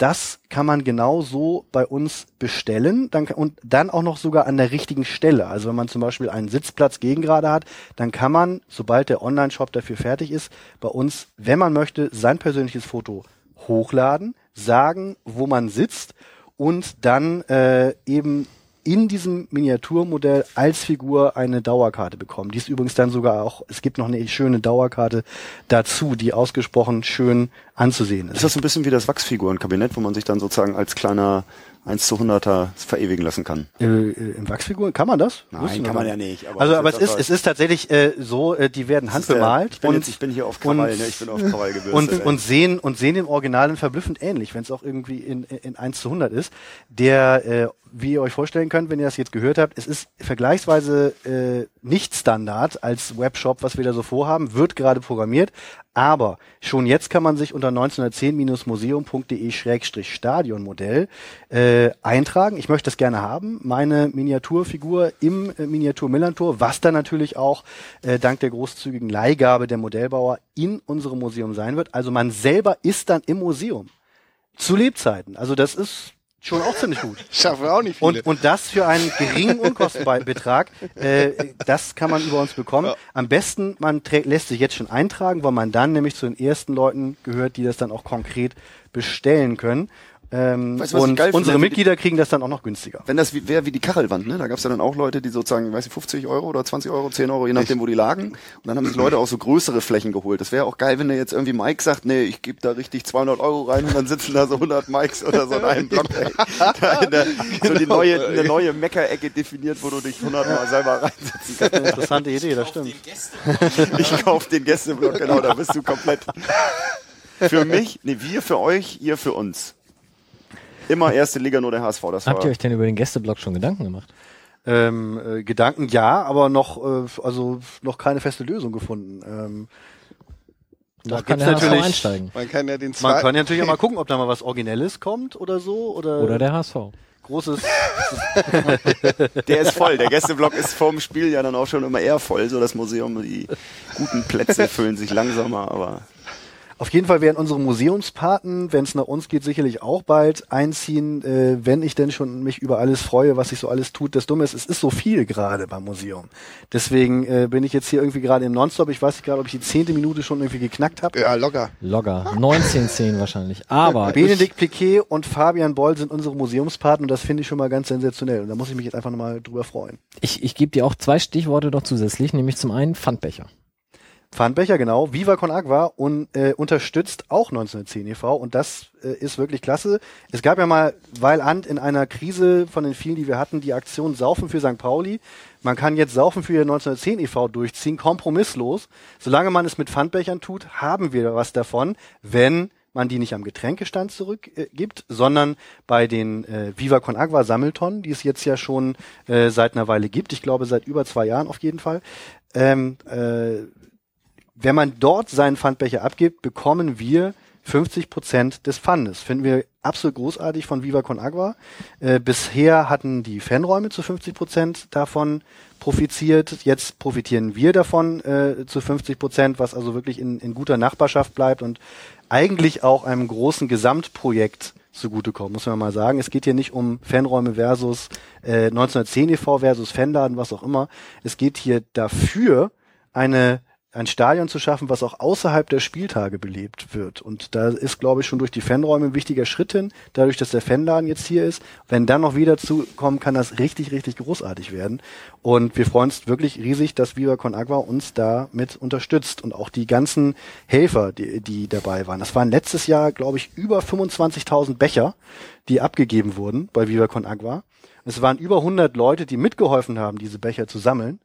Das kann man genau so bei uns bestellen dann, und dann auch noch sogar an der richtigen Stelle. Also wenn man zum Beispiel einen Sitzplatz gegengrade hat, dann kann man, sobald der Online-Shop dafür fertig ist, bei uns, wenn man möchte, sein persönliches Foto hochladen, sagen, wo man sitzt und dann äh, eben in diesem Miniaturmodell als Figur eine Dauerkarte bekommen. Die ist übrigens dann sogar auch, es gibt noch eine schöne Dauerkarte dazu, die ausgesprochen schön anzusehen ist. Ist das so ein bisschen wie das Wachsfigurenkabinett, wo man sich dann sozusagen als kleiner 1 zu 100er verewigen lassen kann? Äh, äh, Im Wachsfiguren kann man das? Nein, ich kann man ja nicht, aber also, aber es ist, es ist tatsächlich äh, so, äh, die werden ist der- handbemalt Ich bin, und, jetzt, ich bin hier auf Krawall, und- ne? Ich bin auf Krawall gebürstet. und, ey. und sehen und sehen dem Originalen verblüffend ähnlich, wenn es auch irgendwie in, in 1 zu 100 ist. Der, äh, wie ihr euch vorstellen könnt, wenn ihr das jetzt gehört habt, es ist vergleichsweise äh, nicht Standard als Webshop, was wir da so vorhaben, wird gerade programmiert, aber schon jetzt kann man sich unter 1910-museum.de-stadionmodell äh, eintragen. Ich möchte das gerne haben, meine Miniaturfigur im äh, Miniatur Millantor, was dann natürlich auch äh, dank der großzügigen Leihgabe der Modellbauer in unserem Museum sein wird. Also man selber ist dann im Museum. Zu Lebzeiten. Also das ist schon auch ziemlich gut. Schaffen wir auch nicht viele. Und, und das für einen geringen Unkostenbetrag, äh, das kann man über uns bekommen. Am besten, man lässt sich jetzt schon eintragen, weil man dann nämlich zu den ersten Leuten gehört, die das dann auch konkret bestellen können. Ähm, Weißt und unsere Mitglieder kriegen das dann auch noch günstiger. Wenn das wäre wie die Kachelwand, ne? Da gab es ja dann auch Leute, die sozusagen, weiß ich, 50 Euro oder 20 Euro, 10 Euro, je nachdem, wo die lagen. Und dann haben sich Leute auch so größere Flächen geholt. Das wäre auch geil, wenn der jetzt irgendwie Mike sagt, nee, ich gebe da richtig 200 Euro rein und dann sitzen da so 100 Mikes oder so in einem Block. Ey. Da der, so die neue, eine neue Meckerecke definiert, wo du dich 100 Mal selber reinsetzen kannst. Eine interessante Idee, das stimmt. Ich kauf den Gästeblock, genau, da bist du komplett. Für mich, nee, wir für euch, ihr für uns. Immer erste Liga, nur der HSV. Das war Habt ihr euch denn über den Gästeblock schon Gedanken gemacht? Ähm, äh, Gedanken ja, aber noch, äh, also noch keine feste Lösung gefunden. Ähm, da kann gibt's der HSV natürlich, einsteigen. Man kann ja den man kann ja natürlich auch mal gucken, ob da mal was Originelles kommt oder so oder, Oder der HSV. großes. Der ist voll. Der Gästeblock ist vorm Spiel ja dann auch schon immer eher voll. So das Museum, die guten Plätze füllen sich langsamer, aber Auf jeden Fall werden unsere Museumspaten, wenn es nach uns geht, sicherlich auch bald einziehen, äh, wenn ich denn schon mich über alles freue, was sich so alles tut. Das Dumme ist, es ist so viel gerade beim Museum. Deswegen äh, bin ich jetzt hier irgendwie gerade im Nonstop. Ich weiß nicht gerade, ob ich die zehnte Minute schon irgendwie geknackt habe. Ja, locker. Logger. 1910 wahrscheinlich. Aber Benedikt Piquet und Fabian Boll sind unsere Museumspaten und das finde ich schon mal ganz sensationell. Und da muss ich mich jetzt einfach nochmal drüber freuen. ich, ich gebe dir auch zwei Stichworte noch zusätzlich, nämlich zum einen Pfandbecher. Pfandbecher, genau. Viva Con Agua und äh, unterstützt auch 1910 e.V. und das äh, ist wirklich klasse. Es gab ja mal, weil Ant in einer Krise von den vielen, die wir hatten, die Aktion Saufen für St. Pauli. Man kann jetzt Saufen für 1910 e.V. durchziehen, kompromisslos. Solange man es mit Pfandbechern tut, haben wir was davon, wenn man die nicht am Getränkestand zurückgibt, äh, sondern bei den äh, Viva Con Agua Sammeltonnen, die es jetzt ja schon äh, seit einer Weile gibt. Ich glaube seit über zwei Jahren auf jeden Fall. Ähm, äh, wenn man dort seinen Pfandbecher abgibt, bekommen wir 50 Prozent des Pfandes. Finden wir absolut großartig von Viva Con Agua. Äh, bisher hatten die Fanräume zu 50 Prozent davon profitiert. Jetzt profitieren wir davon äh, zu 50 Prozent, was also wirklich in, in guter Nachbarschaft bleibt und eigentlich auch einem großen Gesamtprojekt zugutekommt, muss man mal sagen. Es geht hier nicht um Fanräume versus äh, 1910 e.V. versus Fanladen, was auch immer. Es geht hier dafür, eine ein Stadion zu schaffen, was auch außerhalb der Spieltage belebt wird. Und da ist, glaube ich, schon durch die Fanräume ein wichtiger Schritt hin, dadurch, dass der Fanladen jetzt hier ist. Wenn dann noch wieder zukommen, kann das richtig, richtig großartig werden. Und wir freuen uns wirklich riesig, dass Viva Con Agua uns da mit unterstützt und auch die ganzen Helfer, die, die dabei waren. Das waren letztes Jahr, glaube ich, über 25.000 Becher, die abgegeben wurden bei Viva Con Agua. Es waren über 100 Leute, die mitgeholfen haben, diese Becher zu sammeln.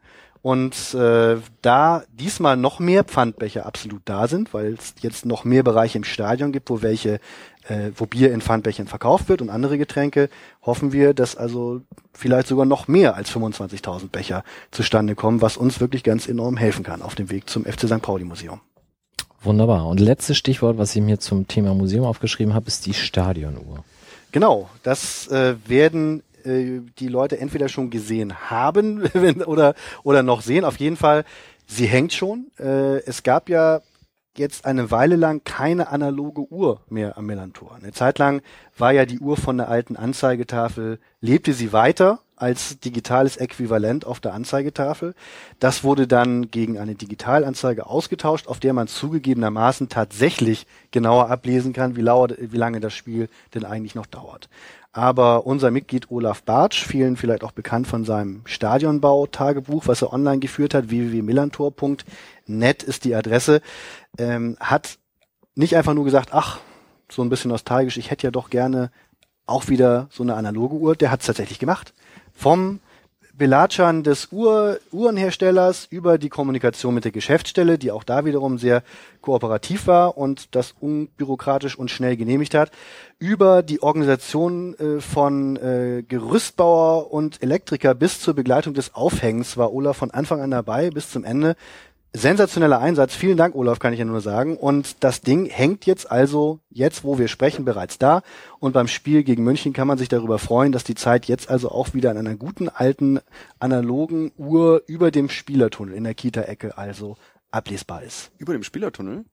Und äh, da diesmal noch mehr Pfandbecher absolut da sind, weil es jetzt noch mehr Bereiche im Stadion gibt, wo welche, äh, wo Bier in Pfandbechern verkauft wird und andere Getränke, hoffen wir, dass also vielleicht sogar noch mehr als 25.000 Becher zustande kommen, was uns wirklich ganz enorm helfen kann auf dem Weg zum FC St. Pauli Museum. Wunderbar. Und letztes Stichwort, was ich mir zum Thema Museum aufgeschrieben habe, ist die Stadionuhr. Genau, das äh, werden äh, die Leute entweder schon gesehen haben wenn, oder, oder noch sehen. Auf jeden Fall, sie hängt schon. Äh, es gab ja jetzt eine Weile lang keine analoge Uhr mehr am Melantor. Eine Zeit lang war ja die Uhr von der alten Anzeigetafel, lebte sie weiter als digitales Äquivalent auf der Anzeigetafel. Das wurde dann gegen eine Digitalanzeige ausgetauscht, auf der man zugegebenermaßen tatsächlich genauer ablesen kann, wie, lauer, wie lange das Spiel denn eigentlich noch dauert. Aber unser Mitglied Olaf Bartsch, vielen vielleicht auch bekannt von seinem Stadionbau-Tagebuch, was er online geführt hat, www.millantor.net ist die Adresse, ähm, hat nicht einfach nur gesagt, ach, so ein bisschen nostalgisch, ich hätte ja doch gerne auch wieder so eine analoge Uhr. Der hat es tatsächlich gemacht. Vom Belatschern des Uhr, Uhrenherstellers über die Kommunikation mit der Geschäftsstelle, die auch da wiederum sehr kooperativ war und das unbürokratisch und schnell genehmigt hat, über die Organisation äh, von äh, Gerüstbauer und Elektriker bis zur Begleitung des Aufhängens war Olaf von Anfang an dabei bis zum Ende sensationeller Einsatz. Vielen Dank, Olaf, kann ich ja nur sagen. Und das Ding hängt jetzt also, jetzt wo wir sprechen, bereits da. Und beim Spiel gegen München kann man sich darüber freuen, dass die Zeit jetzt also auch wieder in einer guten alten analogen Uhr über dem Spielertunnel in der Kita-Ecke also ablesbar ist. Über dem Spielertunnel?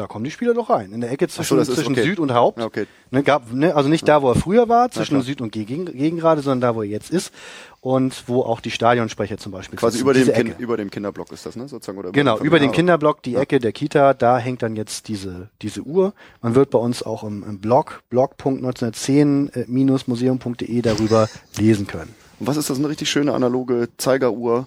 Da kommen die Spieler doch rein. In der Ecke zwischen, so, zwischen okay. Süd und Haupt. Okay. Ne, gab, ne, also nicht da, wo er früher war, zwischen. Süd und Gegen, Gegengrade, sondern da, wo er jetzt ist. Und wo auch die Stadionsprecher zum Beispiel Quasi über dem, kind, über dem Kinderblock ist das, ne? Sozusagen, oder Genau, über den Kinderblock, die Ja. Ecke der Kita, da hängt dann jetzt diese, diese Uhr. Man wird bei uns auch im, im Blog, blog.1910-museum.de darüber lesen können. Und was ist das? Eine richtig schöne analoge Zeigeruhr.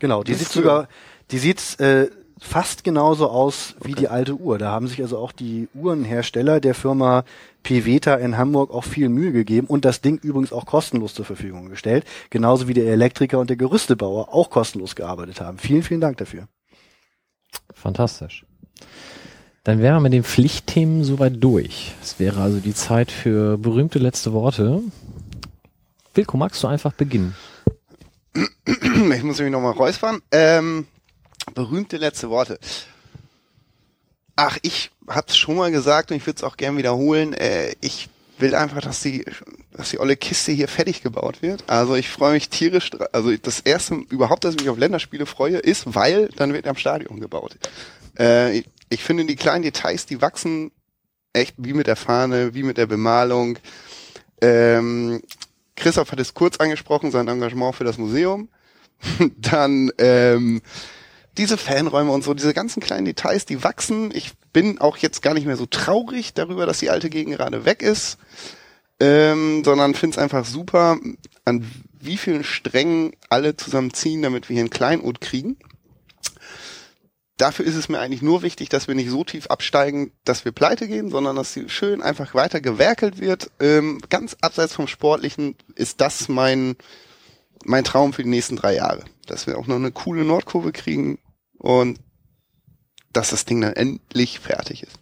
Genau, die sieht sogar, die sieht äh, fast genauso aus wie die alte Uhr. Da haben sich also auch die Uhrenhersteller der Firma Peveta in Hamburg auch viel Mühe gegeben und das Ding übrigens auch kostenlos zur Verfügung gestellt. Genauso wie der Elektriker und der Gerüstebauer auch kostenlos gearbeitet haben. Vielen, vielen Dank dafür. Fantastisch. Dann wären wir mit den Pflichtthemen soweit durch. Es wäre also die Zeit für berühmte letzte Worte. Wilko, magst du einfach beginnen? ich muss mich nochmal räuspern. Ähm, berühmte letzte Worte. Ach, ich hab's schon mal gesagt und ich würde es auch gern wiederholen. Äh, ich will einfach, dass die, dass die olle Kiste hier fertig gebaut wird. Also ich freue mich tierisch. Also das erste überhaupt, dass ich mich auf Länderspiele freue, ist, weil dann wird am Stadion gebaut. Äh, ich ich finde die kleinen Details, die wachsen echt wie mit der Fahne, wie mit der Bemalung. Ähm, Christoph hat es kurz angesprochen, sein Engagement für das Museum. Dann ähm, diese Fanräume und so, diese ganzen kleinen Details, die wachsen. Ich bin auch jetzt gar nicht mehr so traurig darüber, dass die alte Gegend gerade weg ist, ähm, sondern finde es einfach super, an wie vielen Strängen alle zusammenziehen, damit wir hier ein Kleinod kriegen dafür ist es mir eigentlich nur wichtig, dass wir nicht so tief absteigen, dass wir pleite gehen, sondern dass schön einfach weiter gewerkelt wird. Ähm, ganz abseits vom Sportlichen ist das mein, mein Traum für die nächsten drei Jahre. Dass wir auch noch eine coole Nordkurve kriegen und dass das Ding dann endlich fertig ist.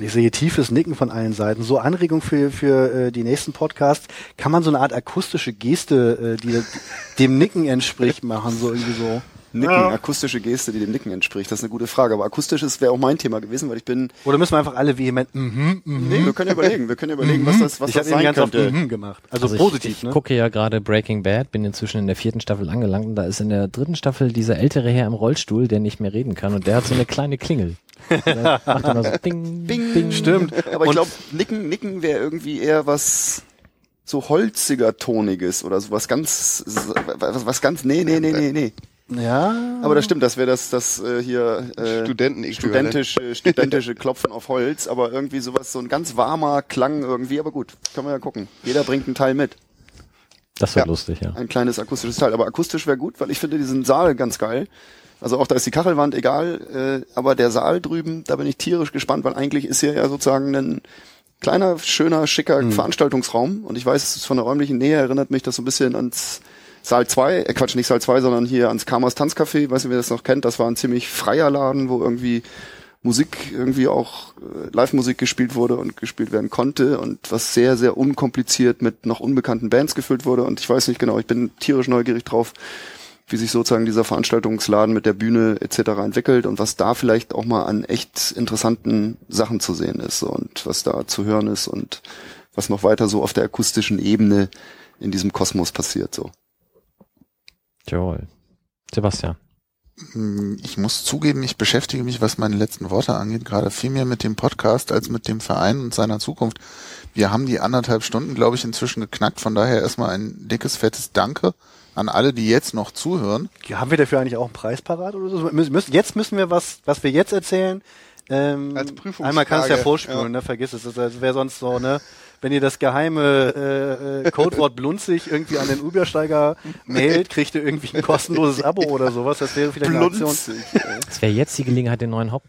Ich sehe tiefes Nicken von allen Seiten. So Anregung für, für äh, die nächsten Podcasts. Kann man so eine Art akustische Geste, äh, die dem Nicken entspricht, machen? So irgendwie so. Nicken, ja. akustische Geste, die dem Nicken entspricht. Das ist eine gute Frage. Aber akustisches wäre auch mein Thema gewesen, weil ich bin. Oder müssen wir einfach alle vehement mhm, mhm. Nee, wir können ja überlegen. Wir können ja überlegen, was das, was ich das sein ganz könnte. Oft, mhm gemacht. Also, also positiv. Ich, ich ne? gucke ja gerade Breaking Bad, bin inzwischen in der vierten Staffel angelangt und da ist in der dritten Staffel dieser ältere Herr im Rollstuhl, der nicht mehr reden kann und der hat so eine kleine Klingel. macht immer so Ding, Bing, Bing. Stimmt. Aber ich glaube, Nicken, Nicken wäre irgendwie eher was so holziger toniges oder sowas ganz was, was ganz nee nee nee nee nee ja. Aber das stimmt, das wäre das, das äh, hier äh, Studenten studentische, studentische Klopfen auf Holz, aber irgendwie sowas, so ein ganz warmer Klang irgendwie, aber gut, können wir ja gucken. Jeder bringt einen Teil mit. Das wäre ja. lustig, ja. Ein kleines akustisches Teil, aber akustisch wäre gut, weil ich finde diesen Saal ganz geil. Also auch da ist die Kachelwand egal, äh, aber der Saal drüben, da bin ich tierisch gespannt, weil eigentlich ist hier ja sozusagen ein kleiner, schöner, schicker mhm. Veranstaltungsraum und ich weiß, von der räumlichen Nähe erinnert mich das so ein bisschen ans Saal 2, äh Quatsch, nicht Saal 2, sondern hier ans Kamas Tanzcafé, weiß nicht, wer das noch kennt, das war ein ziemlich freier Laden, wo irgendwie Musik irgendwie auch äh, Live-Musik gespielt wurde und gespielt werden konnte und was sehr, sehr unkompliziert mit noch unbekannten Bands gefüllt wurde und ich weiß nicht genau, ich bin tierisch neugierig drauf, wie sich sozusagen dieser Veranstaltungsladen mit der Bühne etc. entwickelt und was da vielleicht auch mal an echt interessanten Sachen zu sehen ist und was da zu hören ist und was noch weiter so auf der akustischen Ebene in diesem Kosmos passiert so. Jawohl. Sebastian. Hm, ich muss zugeben, ich beschäftige mich, was meine letzten Worte angeht, gerade viel mehr mit dem Podcast als mit dem Verein und seiner Zukunft. Wir haben die anderthalb Stunden, glaube ich, inzwischen geknackt. Von daher erstmal ein dickes, fettes Danke an alle, die jetzt noch zuhören. Ja, haben wir dafür eigentlich auch einen Preis parat oder so? Jetzt müssen wir was, was wir jetzt erzählen. Ähm, Als Prüfungsfrage. Einmal kannst du ja vorspulen, ja. ne? Vergiss es. Das wäre sonst so, ne? Wenn ihr das geheime äh, äh, Codewort blunzig irgendwie an den Übersteiger mailt, kriegt ihr irgendwie ein kostenloses Abo oder sowas. Das wäre vielleicht eine Aktion. Es wäre jetzt die Gelegenheit, den neuen Haupt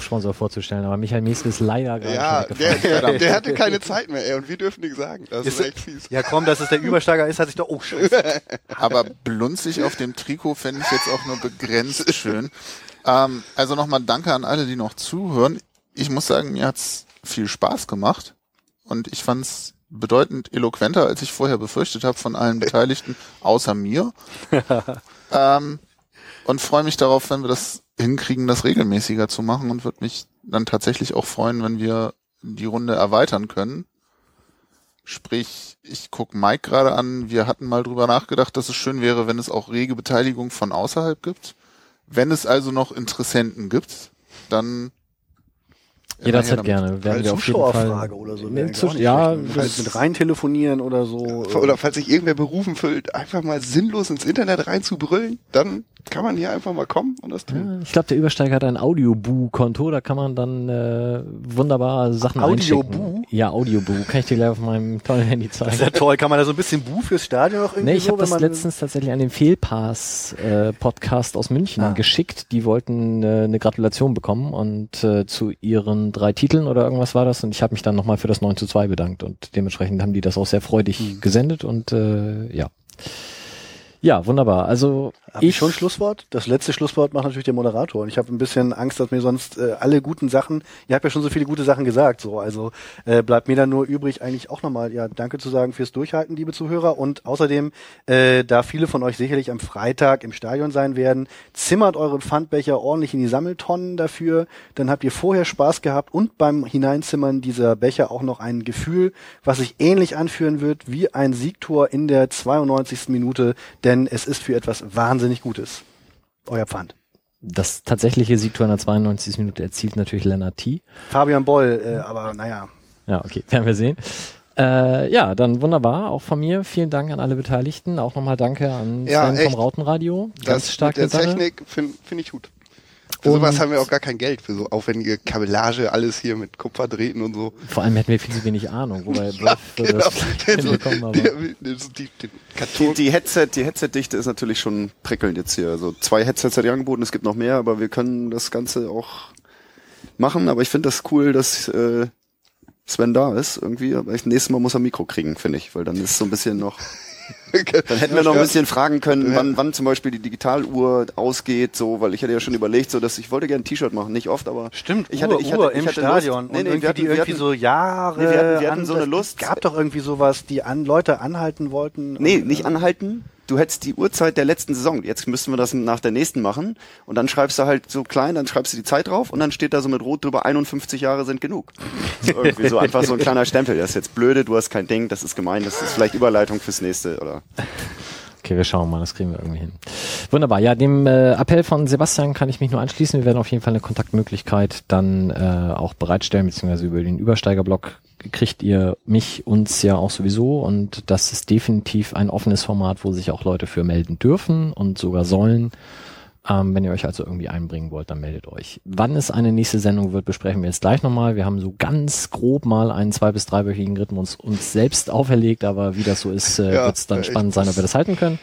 Sponsor vorzustellen, aber Michael Mieske ist leider gerade ja, der, der, der, hatte keine Zeit mehr, ey, und wir dürfen nichts sagen. Das ist, ist echt fies. Ja, komm, dass es der Übersteiger ist, hat sich doch, oh, scheiße. aber blunzig auf dem Trikot fände ich jetzt auch nur begrenzt schön. Ähm, also nochmal danke an alle, die noch zuhören. Ich muss sagen, mir hat's viel Spaß gemacht und ich fand es bedeutend eloquenter, als ich vorher befürchtet habe von allen Beteiligten, außer mir. ähm, und freue mich darauf, wenn wir das hinkriegen, das regelmäßiger zu machen und würde mich dann tatsächlich auch freuen, wenn wir die Runde erweitern können. Sprich, ich guck Mike gerade an, wir hatten mal drüber nachgedacht, dass es schön wäre, wenn es auch rege Beteiligung von außerhalb gibt. Wenn es also noch Interessenten gibt, dann Jederzeit gerne. Werden wir auf jeden Fall oder so. Ja, das mit rein telefonieren oder so. Oder falls sich irgendwer berufen fühlt, einfach mal sinnlos ins Internet rein zu brüllen, dann kann man hier einfach mal kommen und das tun. Ja, ich glaube, der Übersteiger hat ein Audioboo-Konto, da kann man dann äh, wunderbar Sachen Audioboo? Ja, Audioboo. Kann ich dir gleich auf meinem tollen Handy zeigen. Das ist ja toll. Kann man da so ein bisschen Boo fürs Stadion noch irgendwie Nee, ich so, habe das letztens tatsächlich an den Fehlpass-Podcast äh, aus München ah. geschickt. Die wollten äh, eine Gratulation bekommen und äh, zu ihren drei Titeln oder irgendwas war das und ich habe mich dann nochmal für das 9 zu 2 bedankt und dementsprechend haben die das auch sehr freudig mhm. gesendet und äh, ja. Ja, wunderbar. Also hab ich, ich schon Schlusswort. Das letzte Schlusswort macht natürlich der Moderator. Und ich habe ein bisschen Angst, dass mir sonst äh, alle guten Sachen, ihr habt ja schon so viele gute Sachen gesagt, so also äh, bleibt mir dann nur übrig, eigentlich auch nochmal ja Danke zu sagen fürs Durchhalten, liebe Zuhörer. Und außerdem, äh, da viele von euch sicherlich am Freitag im Stadion sein werden, zimmert eure Pfandbecher ordentlich in die Sammeltonnen dafür. Dann habt ihr vorher Spaß gehabt und beim Hineinzimmern dieser Becher auch noch ein Gefühl, was sich ähnlich anführen wird wie ein Siegtor in der 92. Minute denn es ist für etwas wahnsinnig Gutes. Euer Pfand. Das tatsächliche Siegtor in der 92. Minute erzielt natürlich Lennart T. Fabian Boll, äh, aber naja. Ja, okay, werden wir sehen. Äh, ja, dann wunderbar. Auch von mir vielen Dank an alle Beteiligten. Auch nochmal danke an Ja, Sven echt. vom Rautenradio. Ganz Das starke mit der. Technik finde find ich gut. Für Und- sowas haben wir auch gar kein Geld, für so aufwendige Kabellage, alles hier mit Kupferdrähten und so. Vor allem hätten wir viel zu wenig Ahnung, wobei würde genau. das hinbekommen, die, die Die, die Headset, die Headset-Dichte ist natürlich schon prickelnd jetzt hier. Also zwei Headsets hat die angeboten, es gibt noch mehr, aber wir können das Ganze auch machen. Aber ich finde das cool, dass äh, Sven da ist irgendwie. Aber ich, nächstes Mal muss er ein Mikro kriegen, finde ich, weil dann ist so ein bisschen noch. Dann hätten wir noch ein bisschen fragen können, wann, wann zum Beispiel die Digitaluhr ausgeht, so, weil ich hätte ja schon überlegt, so dass ich wollte gerne ein T-Shirt machen, nicht oft, aber Stimmt, ich hatte, Uhr, ich hatte, Uhr ich im hatte Stadion. Lust. Nee, und nee, irgendwie, hatten, die irgendwie hatten, so Jahre. Nee, wir hatten- wir hatten an- so eine Lust. gab doch irgendwie sowas, die an Leute anhalten wollten. Nee, Und, nicht äh, anhalten. Du hättest die Uhrzeit der letzten Saison. Jetzt müssten wir das nach der nächsten machen. Und dann schreibst du halt so klein, dann schreibst du die Zeit drauf und dann steht da so mit Rot drüber, 51 Jahre sind genug. So irgendwie so einfach so ein kleiner Stempel. Das ist jetzt blöde, du hast kein Ding, das ist gemein, das ist vielleicht Überleitung fürs nächste, oder? Okay, wir schauen mal, das kriegen wir irgendwie hin. Wunderbar. Ja, dem äh, Appell von Sebastian kann ich mich nur anschließen. Wir werden auf jeden Fall eine Kontaktmöglichkeit dann äh, auch bereitstellen, beziehungsweise über den Übersteigerblock kriegt ihr mich, uns ja auch sowieso und das ist definitiv ein offenes Format, wo sich auch Leute für melden dürfen und sogar sollen. Ähm, wenn ihr euch also irgendwie einbringen wollt, dann meldet euch. Wann es eine nächste Sendung wird, besprechen wir jetzt gleich nochmal. Wir haben so ganz grob mal einen zwei- bis dreiwöchigen Rhythmus uns selbst auferlegt, aber wie das so ist, äh, Ja, wird es dann spannend sein, ob wir das halten können.